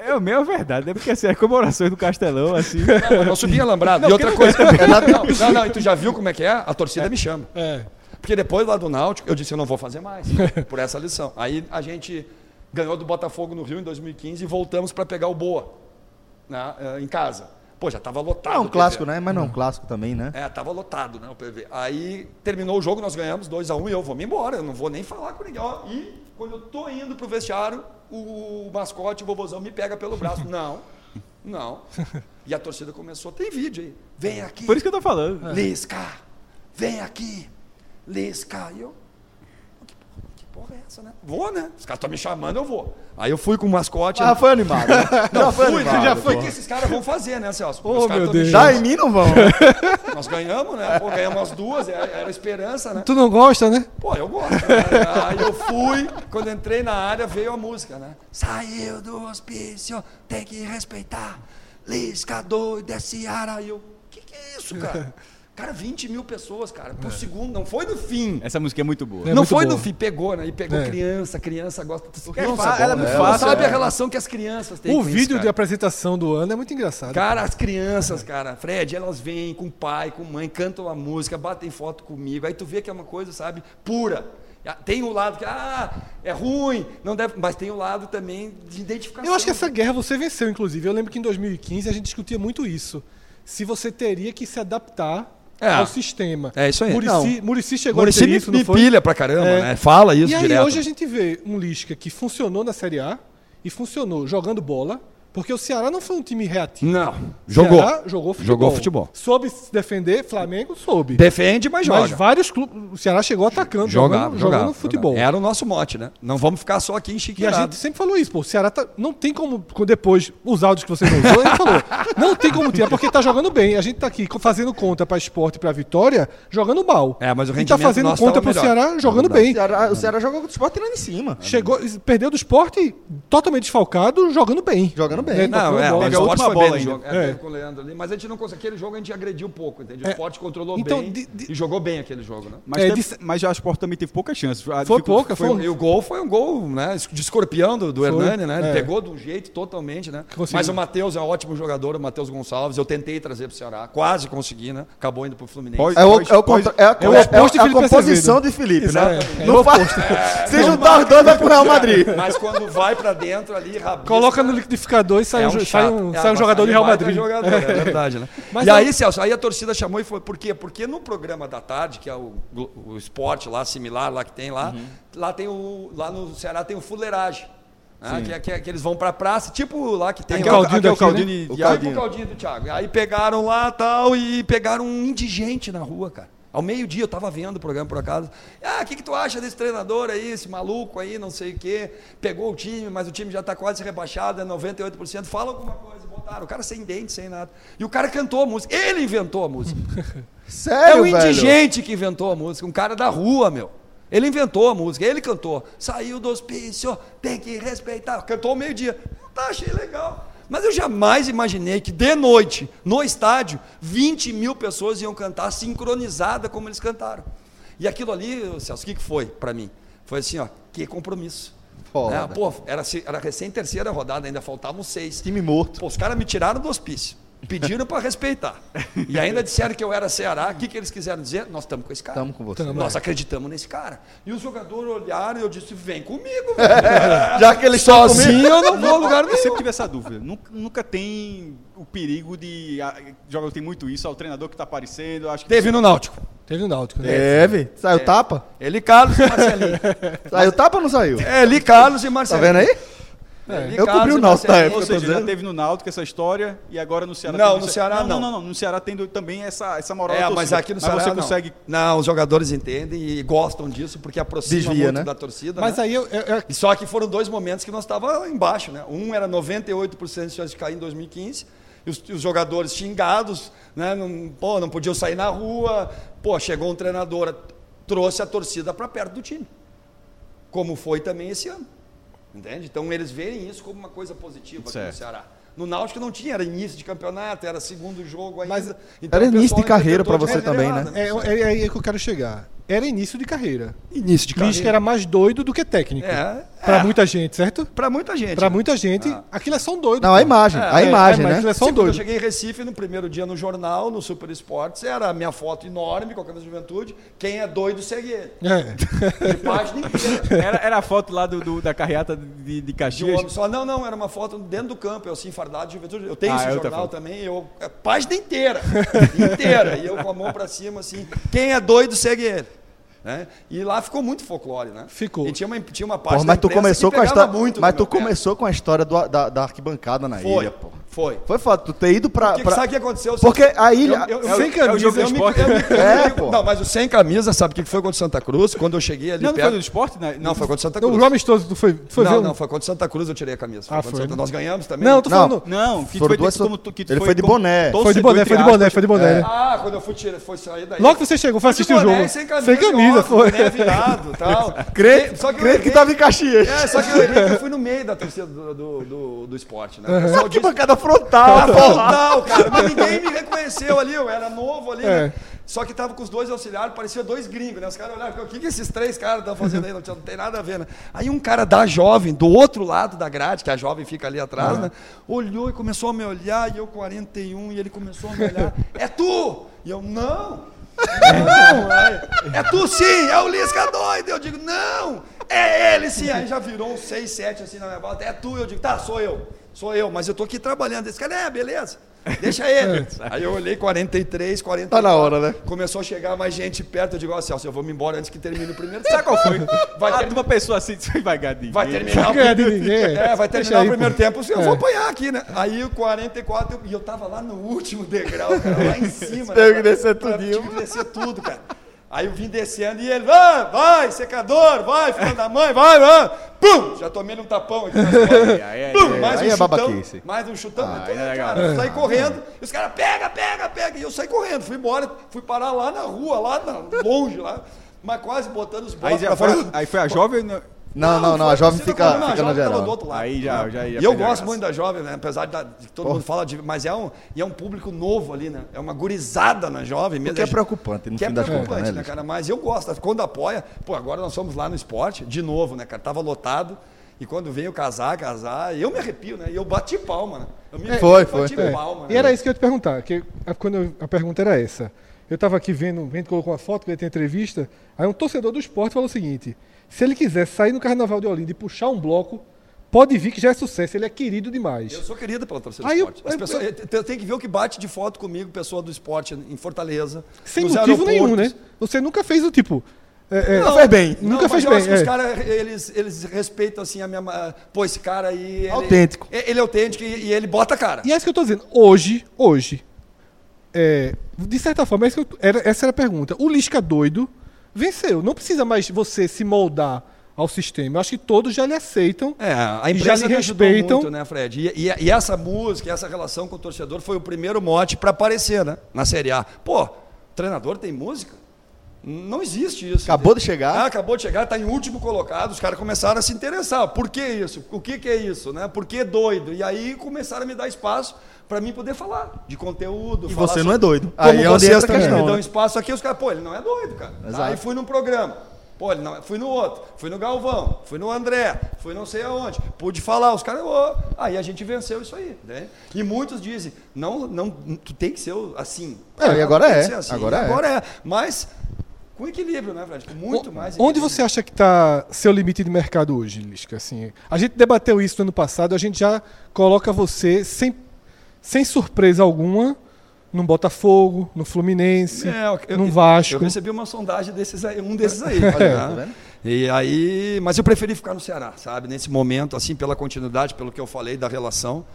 É a mesma verdade, é porque assim, as comemorações do Castelão, assim. Não, eu subi alambrado. e outra coisa. é nada- [laughs] não, não, não, e tu já viu como é que é? A torcida me chama. É. Porque depois lá do Náutico, eu disse, eu não vou fazer mais, [laughs] por essa lição. Aí a gente ganhou do Botafogo no Rio em 2015 e voltamos para pegar o Boa, né, eh, em casa. Pô, já estava lotado. É um clássico, né? Mas não é um clássico também, né? É, tava lotado, né, o PV. Aí terminou o jogo, nós ganhamos 2 a 1 um, e eu vou me embora, eu não vou nem falar com ninguém. Ó, e quando eu tô indo pro vestiário, o mascote, o vovozão, me pega pelo braço. [laughs] Não, não. E a torcida começou, tem vídeo aí. Vem aqui. Por isso que eu tô falando. Lisca, vem aqui. Lisca. E eu, que porra, que porra é essa, né? Vou, né? Os caras estão me chamando, eu vou. Aí eu fui com o mascote. Ah, foi animado. né? [laughs] não, Já fui, animado. já foi. O que esses caras vão fazer, né, Celso? Oh, Os caras meu Deus. Já em mim não vão. [laughs] nós ganhamos, né? Pô, ganhamos as duas, era, era esperança, né? Tu não gosta, né? Pô, eu gosto. Né? Aí eu fui, quando entrei na área, veio a música, né? Saiu do hospício, tem que respeitar. Lisca doido, é Seara. Aí eu, que que é isso, cara? [laughs] Cara, 20 mil pessoas, cara, por segundo. Não foi no fim. Essa música é muito boa. É não muito foi boa. no fim, pegou, né? E pegou É. criança, criança gosta. é ela é muito ela fácil, sabe é. a relação que as crianças têm O com isso, vídeo de apresentação do ano é muito engraçado. Cara, as crianças, cara, Fred, elas vêm com pai, com mãe, cantam a música, batem foto comigo. Aí tu vê que é uma coisa, sabe, pura. Tem o lado que, ah, é ruim, não deve, mas tem o lado também de identificação. Eu acho que essa guerra você venceu, inclusive. Eu lembro que em 2015 a gente discutia muito isso. Se você teria que se adaptar É. ao sistema. É isso aí. Murici, Murici chegou Muricy a ter me, isso, me pilha pra caramba, É. né? Fala isso e aí direto. hoje a gente vê um Lisca que funcionou na Série A e funcionou jogando bola, porque o Ceará não foi um time reativo. Não, jogou. Ceará jogou futebol. Jogou futebol. Soube se defender, Flamengo soube. Defende, mas joga. Mas vários clubes, o Ceará chegou atacando, Jogava, jogando, jogava, jogando futebol. jogava. Era o nosso mote, né? Não vamos ficar só aqui E a gente sempre falou isso, pô. O Ceará tá, não tem como, com- depois, os áudios que você não usou, ele falou. Não tem como tirar, porque tá jogando bem. A gente tá aqui fazendo conta pra esporte e pra vitória, jogando mal. É, mas o E tá rendimento fazendo nosso conta tava pro melhor. Ceará jogando Não O bem. Ceará, o Ceará jogou com o Sport tirando em cima. Chegou, perdeu do esporte totalmente desfalcado, jogando bem. Jogando bem. É, Não, é, bola. o Pega a esporte última foi bola bem jogo. É. É, com o Leandro ali. Mas a gente não conseguiu. Aquele jogo a gente agrediu pouco, entende? O É. esporte controlou Então, bem de- de- e jogou bem aquele jogo, né? Mas, É, teve- de- mas já o Sport também teve poucas chances. A Foi pouca, foi um- E o gol foi um gol né, de escorpião do, do Foi, Hernani, né? Ele é. pegou de um jeito totalmente, né? Conseguiu. Mas o Matheus é um ótimo jogador, o Matheus Gonçalves. Eu tentei trazer pro Ceará, quase consegui, né? Acabou indo pro Fluminense. Pode- É, o, é, o contra- é a, é o é- é oposto a composição de Felipe, Exatamente. né? Não faz- [laughs] Se juntar os dois, vai pro Real Madrid. Mas quando vai pra dentro ali, rabisca, Coloca no liquidificador e sai é um, sai um, É, sai um jogador aí de Real Madrid. jogador, é verdade, né? Mas e eu- aí, Celso, aí a torcida chamou e foi por quê? Porque no programa da tarde, que é o, o esporte lá, similar lá que tem lá, Uhum. lá tem o. Lá no Ceará tem o fuleiragem. né? Que, é, que, é- que eles vão pra praça, tipo lá que tem é o Caldinho aqui é o né? Caldinho de- O de- Tipo o caldinho do Thiago. Aí pegaram lá tal e pegaram um indigente na rua, cara. Ao meio-dia eu tava vendo o programa por acaso. Ah, o que, que tu acha desse treinador aí, esse maluco aí, não sei o quê? Pegou o time, mas o time já tá quase rebaixado, é 98%. Fala alguma coisa, botaram. O cara sem dente, sem nada. E o cara cantou a música. Ele inventou a música. [laughs] Sério, é um velho? indigente que inventou a música, um cara da rua, meu. Ele inventou a música, ele cantou. Saiu do hospício, tem que respeitar. Cantou ao meio-dia. Tá, achei legal. Mas eu jamais imaginei que de noite, no estádio, 20 mil pessoas iam cantar sincronizada como eles cantaram. E aquilo ali, Celso, o que que foi para mim? Foi assim, ó, que compromisso. Né? Pô, era, era recém terceira rodada, ainda faltavam seis. Time morto. Pô, os caras me tiraram do hospício. Pediram para respeitar. E ainda disseram que eu era Ceará. O que, que eles quiseram dizer? Nós estamos com esse cara. Tamo com você. Tamo. Nós acreditamos nesse cara. E os jogadores olharam e eu disse: vem comigo. [laughs] velho. Já que estão Sozinho eu não vou a lugar Eu nenhum. sempre tive essa dúvida. Nunca, nunca tem o perigo de. A, jogador tem muito isso, é o treinador que está aparecendo. Acho que Teve no Náutico. Teve o Náutico, né? Teve. Saiu tapa? Ele, Carlos e Marcelinho. [laughs] Saiu tapa ou não saiu? É, Eli Carlos e Tá Marcelinho. vendo aí? Eli Eu cobri o Náutico na Marcelinho. época. Ou seja, já teve no Náutico essa história e agora no Ceará Não, no Ceará não. não. Não, não, No Ceará tendo também essa, essa moral É, mas aqui no Ceará você consegue. Não, os jogadores entendem e gostam disso porque aproxima Desvia, muito né? da torcida. Mas né? aí eu, E só que foram dois momentos que nós estávamos embaixo, né? Um era 98% de chance de cair em 2015, e os, os jogadores xingados, né? Não, pô, não podiam sair na rua. Pô, chegou um treinador, trouxe a torcida para perto do time. Como foi também esse ano. Entende? Então eles veem isso como uma coisa positiva aqui no Certo. Ceará. No Náutico não tinha, era início de campeonato, era segundo jogo ainda. Mas Então, era início de carreira de você também, errada, é, é, é aí que eu quero chegar. Era início de carreira. Início de Lisca era mais doido do que técnico. É, Pra é. muita gente, certo? Pra muita gente. Pra né? muita gente, Ah. aquilo é só um doido. Não, a pô. imagem. É, a é, imagem, é, mas né? aquilo é só um Sim, quando eu doido. cheguei em Recife, no primeiro dia no jornal, no Super Esportes, era a minha foto enorme com a camisa de juventude. Quem é doido, segue ele. É. De página inteira. [laughs] Era, era a foto lá do, do- da carreata de, de De um Caxias. homem só. Não, não, era uma foto dentro do campo, eu assim, fardado de juventude. Eu tenho Ah, esse é jornal também, eu, é, página inteira. [laughs] inteira. E eu com a mão pra cima, assim. Quem é doido, segue ele. Né? E lá ficou muito folclore, né? Ficou. E tinha uma, tinha uma parte Porra, da mas tu começou que com a história. muito Mas tu começou com a história do- da, da arquibancada na Foi, ilha, pô. Foi. Foi foda, tu ter ido pra. Porque pra- sabe o que aconteceu? Porque a ilha. Eu- eu- Sem eu- camisa, eu- eu me- É, pô. Não, mas o sem camisa, sabe o que foi contra o Santa Cruz? Quando eu cheguei ali Não, não perto. foi do esporte? Né? Não, foi contra o Santa Então, Cruz. o amistoso, tu foi, foi ver não, um- não, foi contra o Santa Cruz eu tirei a camisa. Foi Ah, contra o foi, Santa-? Nós ganhamos também? Não, tô Não. falando. Não, que tu Foram foi, duas- como, tu- que ele foi de boné. Foi de boné, foi de boné, foi de boné. né? Ah, quando eu fui, tirar, foi sair daí. Logo que você chegou, foi assistir o boné, jogo. Sem camisa, Sem foi. boné virado e tal. Só que que tava em Caxias. É, só que eu, que fui no meio da torcida do, do, do, do esporte, né? Disse, Arquibancada frontal, porra. frontal, cara. Mas ninguém me reconheceu ali, eu era novo ali, É. né? Só que tava com os dois auxiliares, parecia dois gringos, né? Os caras olhavam, o que, que esses três caras estão fazendo aí? Não, não tem nada a ver, né? Aí um cara da jovem, do outro lado da grade, que a jovem fica ali atrás, né? Olhou e começou a me olhar, e eu 41, e ele começou a me olhar. É tu! E eu, não! Não, é, é tu sim, é o Lisca doido. Eu digo, não, é ele sim. Aí já virou uns 6, 7 assim na minha volta. É tu, eu digo, tá, sou eu. Sou eu, mas eu tô aqui trabalhando. Esse cara, é, beleza. Deixa ele. [laughs] Aí eu olhei 43, 44. Tá na hora, né? Começou a chegar mais gente perto. Eu digo, ó, Celso, eu vou me embora antes que termine o primeiro. Sabe qual foi? [laughs] Vai, Ah, ter- uma pessoa assim, [laughs] vai ganhar dinheiro. vai terminar o ninguém. é, vai terminar aí, o primeiro pô. tempo, eu É. vou apanhar aqui, né? Aí o 44, eu- e eu tava lá no último degrau, cara, lá em cima. Teve né, que descer tudinho. Tive que descer tudo, cara. Aí eu vim descendo e ele, vai, vai, secador, vai, filho da mãe, vai, vai. Pum! Já tomei um tapão aqui. Aí, aí, Pum! aí, mais aí um é chutão, babaquice. mais um chutão. Ah, Então, aí é cara, saí correndo, e os caras, pega, pega, pega. E eu saí correndo, fui embora, fui parar lá na rua, lá na- longe, lá, mas quase botando os Aí, botes já pra foi, fora. aí foi a jovem. Né? Não, não, não, foi a jovem fica, não, a fica tava geral. do outro lado. Aí já- já ia E eu a gosto muito da jovem, né? Apesar de, de que todo mundo fala de. Mas é um, e é um público novo ali, né? É uma gurizada na jovem mesmo. Que é preocupante, no que é fim contas, preocupante, né, né, Liz? cara? Mas eu gosto. Quando apoia, pô, agora nós fomos lá no esporte, de novo, né, cara? Tava lotado. E quando veio casar, casar, eu me arrepio, né? E eu bati palma, né? Eu me Foi, arrepio, foi. bati É. palma. E né? era isso que eu ia te perguntar. Que a, quando eu- a pergunta era essa. Eu estava aqui vendo, vendo colocou uma foto, que ele tem entrevista. Aí um torcedor do esporte falou o seguinte: se ele quiser sair no Carnaval de Olinda e puxar um bloco, pode vir que já é sucesso. Ele é querido demais. Eu sou querida pela torcida Aí do eu- esporte. As eu- pessoas, eu- tem que ver o que bate de foto comigo, pessoa do esporte em Fortaleza. Sem nos motivo nenhum, né? Você nunca fez o tipo. é, é, Não, fez bem. Nunca não, fez mas eu bem. acho que os é. caras, eles, eles respeitam assim a minha. Pô, esse cara aí. Ele, Autêntico. Ele é autêntico e, e ele bota a cara. E é isso que eu tô dizendo. Hoje, hoje, é, de certa forma, é isso que eu- era- essa era a pergunta. O Lisca doido venceu. Não precisa mais você se moldar ao sistema. Eu acho que todos já lhe aceitam. É, a E imprensa já lhe me ajudou respeitam. muito, né, Fred? E, e- e essa música, essa relação com o torcedor foi o primeiro mote para aparecer, né? Na Série A. Pô, treinador tem música? Não existe isso. Acabou de chegar. Ah, acabou de chegar, está em último colocado, os caras começaram a se interessar. Por que isso? O que, que é isso? Né? Por que doido? E aí começaram a me dar espaço para mim poder falar de conteúdo. E falar você não é doido. Aí é onde vocês entra a também questão, me dão né? espaço aqui, os caras, pô, ele não é doido, cara. Exato. Aí fui num programa. Pô, ele não, fui no outro, fui no Galvão, fui no André, fui não sei aonde. Pude falar, os caras, ô, aí a gente venceu isso aí. Né? E muitos dizem, não, não, tu tem que ser assim. É, e agora tem que é, ser assim, agora é. Agora é. Mas com equilíbrio, né, Fred? Com muito O- mais Onde equilíbrio. você acha que está seu limite de mercado hoje, Lisca? Assim, a gente debateu isso no ano passado, a gente já coloca você sem, sem surpresa alguma num Botafogo, no Fluminense, É, eu- num Vasco. Eu recebi uma sondagem desses aí, um desses aí. Olha, [laughs] tá vendo? E aí, mas eu preferi ficar no Ceará, sabe? Nesse momento, assim, pela continuidade, pelo que eu falei da relação.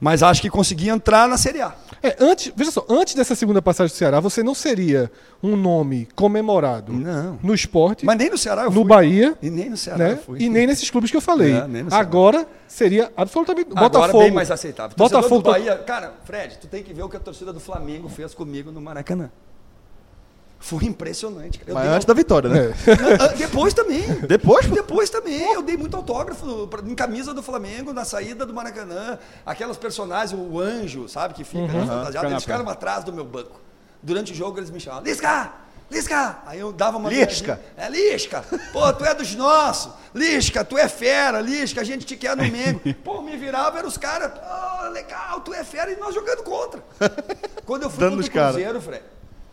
Mas acho que consegui entrar na Série A. É, antes, veja só, antes dessa segunda passagem do Ceará, você não seria um nome comemorado Não. no esporte, Mas nem no Ceará eu no fui. Bahia, E nem no Ceará né? eu fui. E nem nesses clubes que eu falei. É, no. Agora seria absolutamente Agora Botafogo. bem mais aceitável. Torcedor Botafogo Bahia, cara, Fred, tu tem que ver o que a torcida do Flamengo fez comigo no Maracanã. Foi impressionante. Cara. Eu Mas dei antes da vitória, né? Depois também. [laughs] Depois, pô? Depois também. Eu dei muito autógrafo em camisa do Flamengo, na saída do Maracanã. Aquelas personagens, o anjo, sabe, que fica né, fantasiado, Fica na eles ficaram atrás do meu banco. Durante o jogo eles me chamavam, Lisca! Lisca! Aí eu dava uma Lisca. É Lisca! Pô, tu é dos nossos! Lisca, tu é fera, Lisca, a gente te quer no Mengo. [laughs] Pô, me virava, eram os caras, oh, legal, tu é fera, e nós jogando contra. [laughs] Quando eu fui Dando pro. Cruzeiro, Fred,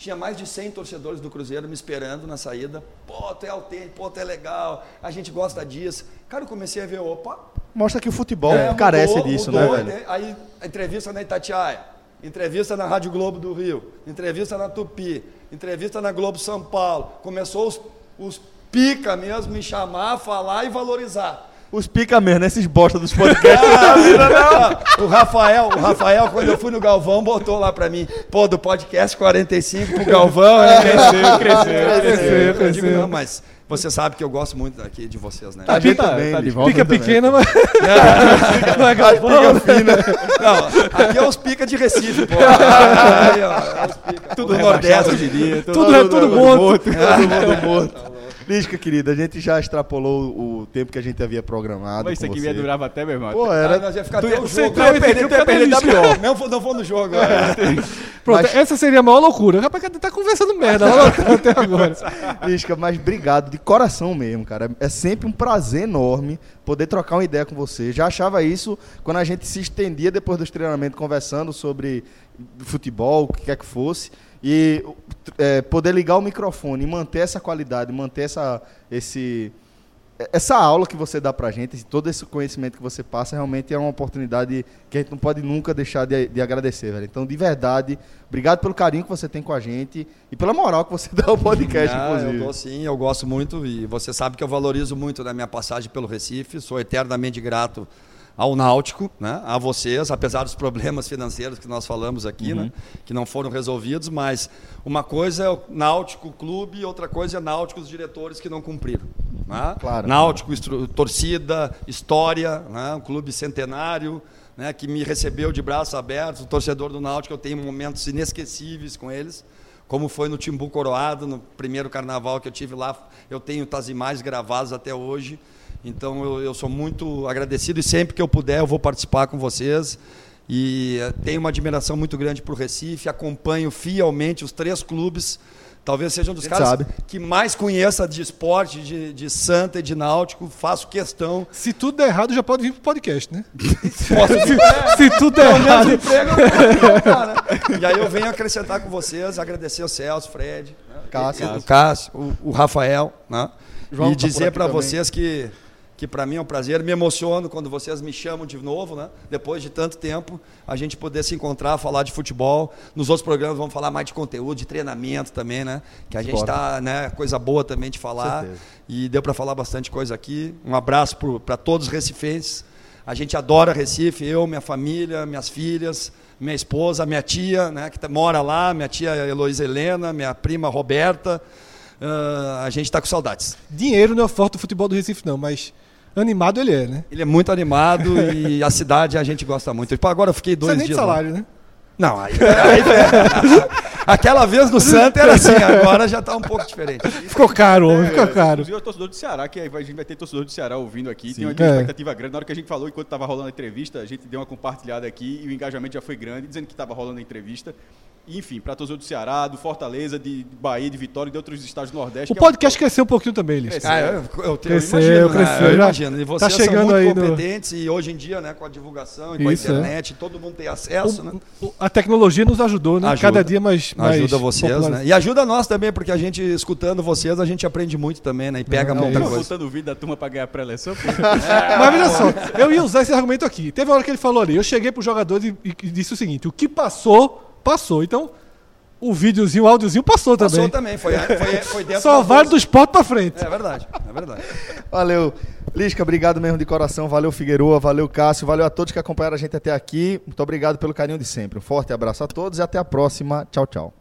tinha mais de 100 torcedores do Cruzeiro me esperando na saída. Pô, tu é autêntico, pô, tu é legal, a gente gosta disso. Cara, eu comecei a ver, opa, Mostra que o futebol é, carece mudou, disso, mudou, né, velho? Aí, a entrevista na Itatiaia, entrevista na Rádio Globo do Rio, entrevista na Tupi, entrevista na Globo São Paulo. Começou os, os pica mesmo me chamar, falar e valorizar. Os pica mesmo, né? Esses bosta dos podcasts. [laughs] o Rafael, o Rafael, quando eu fui no Galvão, botou lá pra mim, pô, do podcast 45 pro Galvão, [laughs] é, cresceu, cresceu, cresceu, Eu digo, cresceu. não, mas você sabe que eu gosto muito aqui de vocês, né? A gente tá- também, tá de volta Pica também. pequena, mas. [laughs] Não, aqui é os pica de Recife, pô. Aí, ó, é os pica. Tudo do Nordeste. hoje em dia. Tudo, é tudo morto. Todo mundo morto. Lisca, querida, a gente já extrapolou o tempo que a gente havia programado. Mas isso aqui você. ia durava até, meu irmão. Pô, Ah, era. nós ia ficar Tu até o você jogo. tu ia perder, tu ia perder da pior. Não, vou- não vou no jogo agora. [laughs] Pronto, Mas- essa seria a maior loucura. Rapaz, tá conversando merda [laughs] até agora. Lisca, mas obrigado de coração mesmo, cara. É sempre um prazer enorme poder trocar uma ideia com você. Já achava isso quando a gente se estendia depois dos treinamentos conversando sobre futebol, o que quer que fosse. E é, poder ligar o microfone e manter essa qualidade, manter essa, esse, essa aula que você dá pra gente, esse- todo esse conhecimento que você passa, realmente é uma oportunidade que a gente não pode nunca deixar de, de agradecer, velho. Então, de verdade, obrigado pelo carinho que você tem com a gente e pela moral que você dá ao podcast, [laughs] Ah, inclusive. eu dou sim, eu gosto muito e você sabe que eu valorizo muito na minha passagem pelo Recife, sou eternamente grato ao Náutico, né, a vocês, apesar dos problemas financeiros que nós falamos aqui, Uhum. né, que não foram resolvidos, mas uma coisa é o Náutico clube outra coisa é Náutico os diretores que não cumpriram. Né? Claro. Náutico, estru- torcida, história, né, um clube centenário, né, que me recebeu de braços abertos, o torcedor do Náutico, eu tenho momentos inesquecíveis com eles como foi no Timbu Coroado, no primeiro carnaval que eu tive lá, eu tenho as imagens gravadas até hoje. Então eu, eu sou muito agradecido e sempre que eu puder eu vou participar com vocês. E eh, tenho uma admiração muito grande para o Recife, acompanho fielmente os três clubes. Talvez seja um dos caras sabe. que mais conheça de esporte, de, de Santa e de Náutico. Faço questão. Se tudo der errado, já pode vir pro podcast, né? [laughs] se, [laughs] se tudo der errado. Emprego, eu vou colocar, né? E aí eu venho acrescentar com vocês, agradecer o Celso, Fred, né? Cássio. o Cássio, o, o Rafael, né? João e tá dizer para vocês que que para mim é um prazer, me emociono quando vocês me chamam de novo, né? Depois de tanto tempo, a gente poder se encontrar, falar de futebol. Nos outros programas vamos falar mais de conteúdo, de treinamento também, né? Que a gente Bora. tá, né, coisa boa também de falar. E deu para falar bastante coisa aqui. Um abraço para todos os recifenses. A gente adora Recife, eu, minha família, minhas filhas, minha esposa, minha tia, né, que tá- mora lá, minha tia Heloísa Helena, minha prima Roberta. Ah, a gente está com saudades. Dinheiro não é forte do futebol do Recife, não, mas animado ele é, né? Ele é muito animado e a cidade a gente gosta muito. Tipo, agora eu fiquei Não dois é nem de dias. lá. salário, né? Não, aí, aí [laughs] Aquela vez no Santa era assim, agora já está um pouco diferente. Ficou caro, homem, ficou caro. Inclusive, o torcedor do Ceará, que aí a gente vai ter torcedor do Ceará ouvindo aqui. Sim. Tem uma É. expectativa grande. Na hora que a gente falou, enquanto estava rolando a entrevista, a gente deu uma compartilhada aqui e o engajamento já foi grande, dizendo que estava rolando a entrevista. Enfim, para torcedor do Ceará, do Fortaleza, de Bahia, de Vitória e de outros estados do Nordeste. O que é um- podcast cresceu um pouquinho também, Liz. Cresceu. Ah, eu, eu, eu Cresceu, imagino, né? cresceu, eu imagino. E tá vocês chegando são muito aí no- competentes e hoje em dia, né, com a divulgação e com Isso, é. a internet, todo mundo tem acesso, né? O- A tecnologia nos ajudou, né? Ajuda. Cada dia mais. mais Ajuda vocês, popular. né? E ajuda nós também, porque a gente, escutando vocês, a gente aprende muito também, né? E pega Não, é muita isso. coisa. Botando o vídeo da turma para ganhar a pré-eleição. [laughs] Mas veja só, eu ia usar esse argumento aqui. Teve uma hora que ele falou ali, eu cheguei pro jogador e, e disse o seguinte: o que passou, passou. Então, o videozinho, o áudiozinho passou também. Passou também, foi, foi, foi dentro Só vale do esporte pra frente. É verdade, é verdade. [laughs] Valeu. Lisca, obrigado mesmo de coração. Valeu, Figueroa. Valeu, Cássio. Valeu a todos que acompanharam a gente até aqui. Muito obrigado pelo carinho de sempre. Um forte abraço a todos e até a próxima. Tchau, tchau.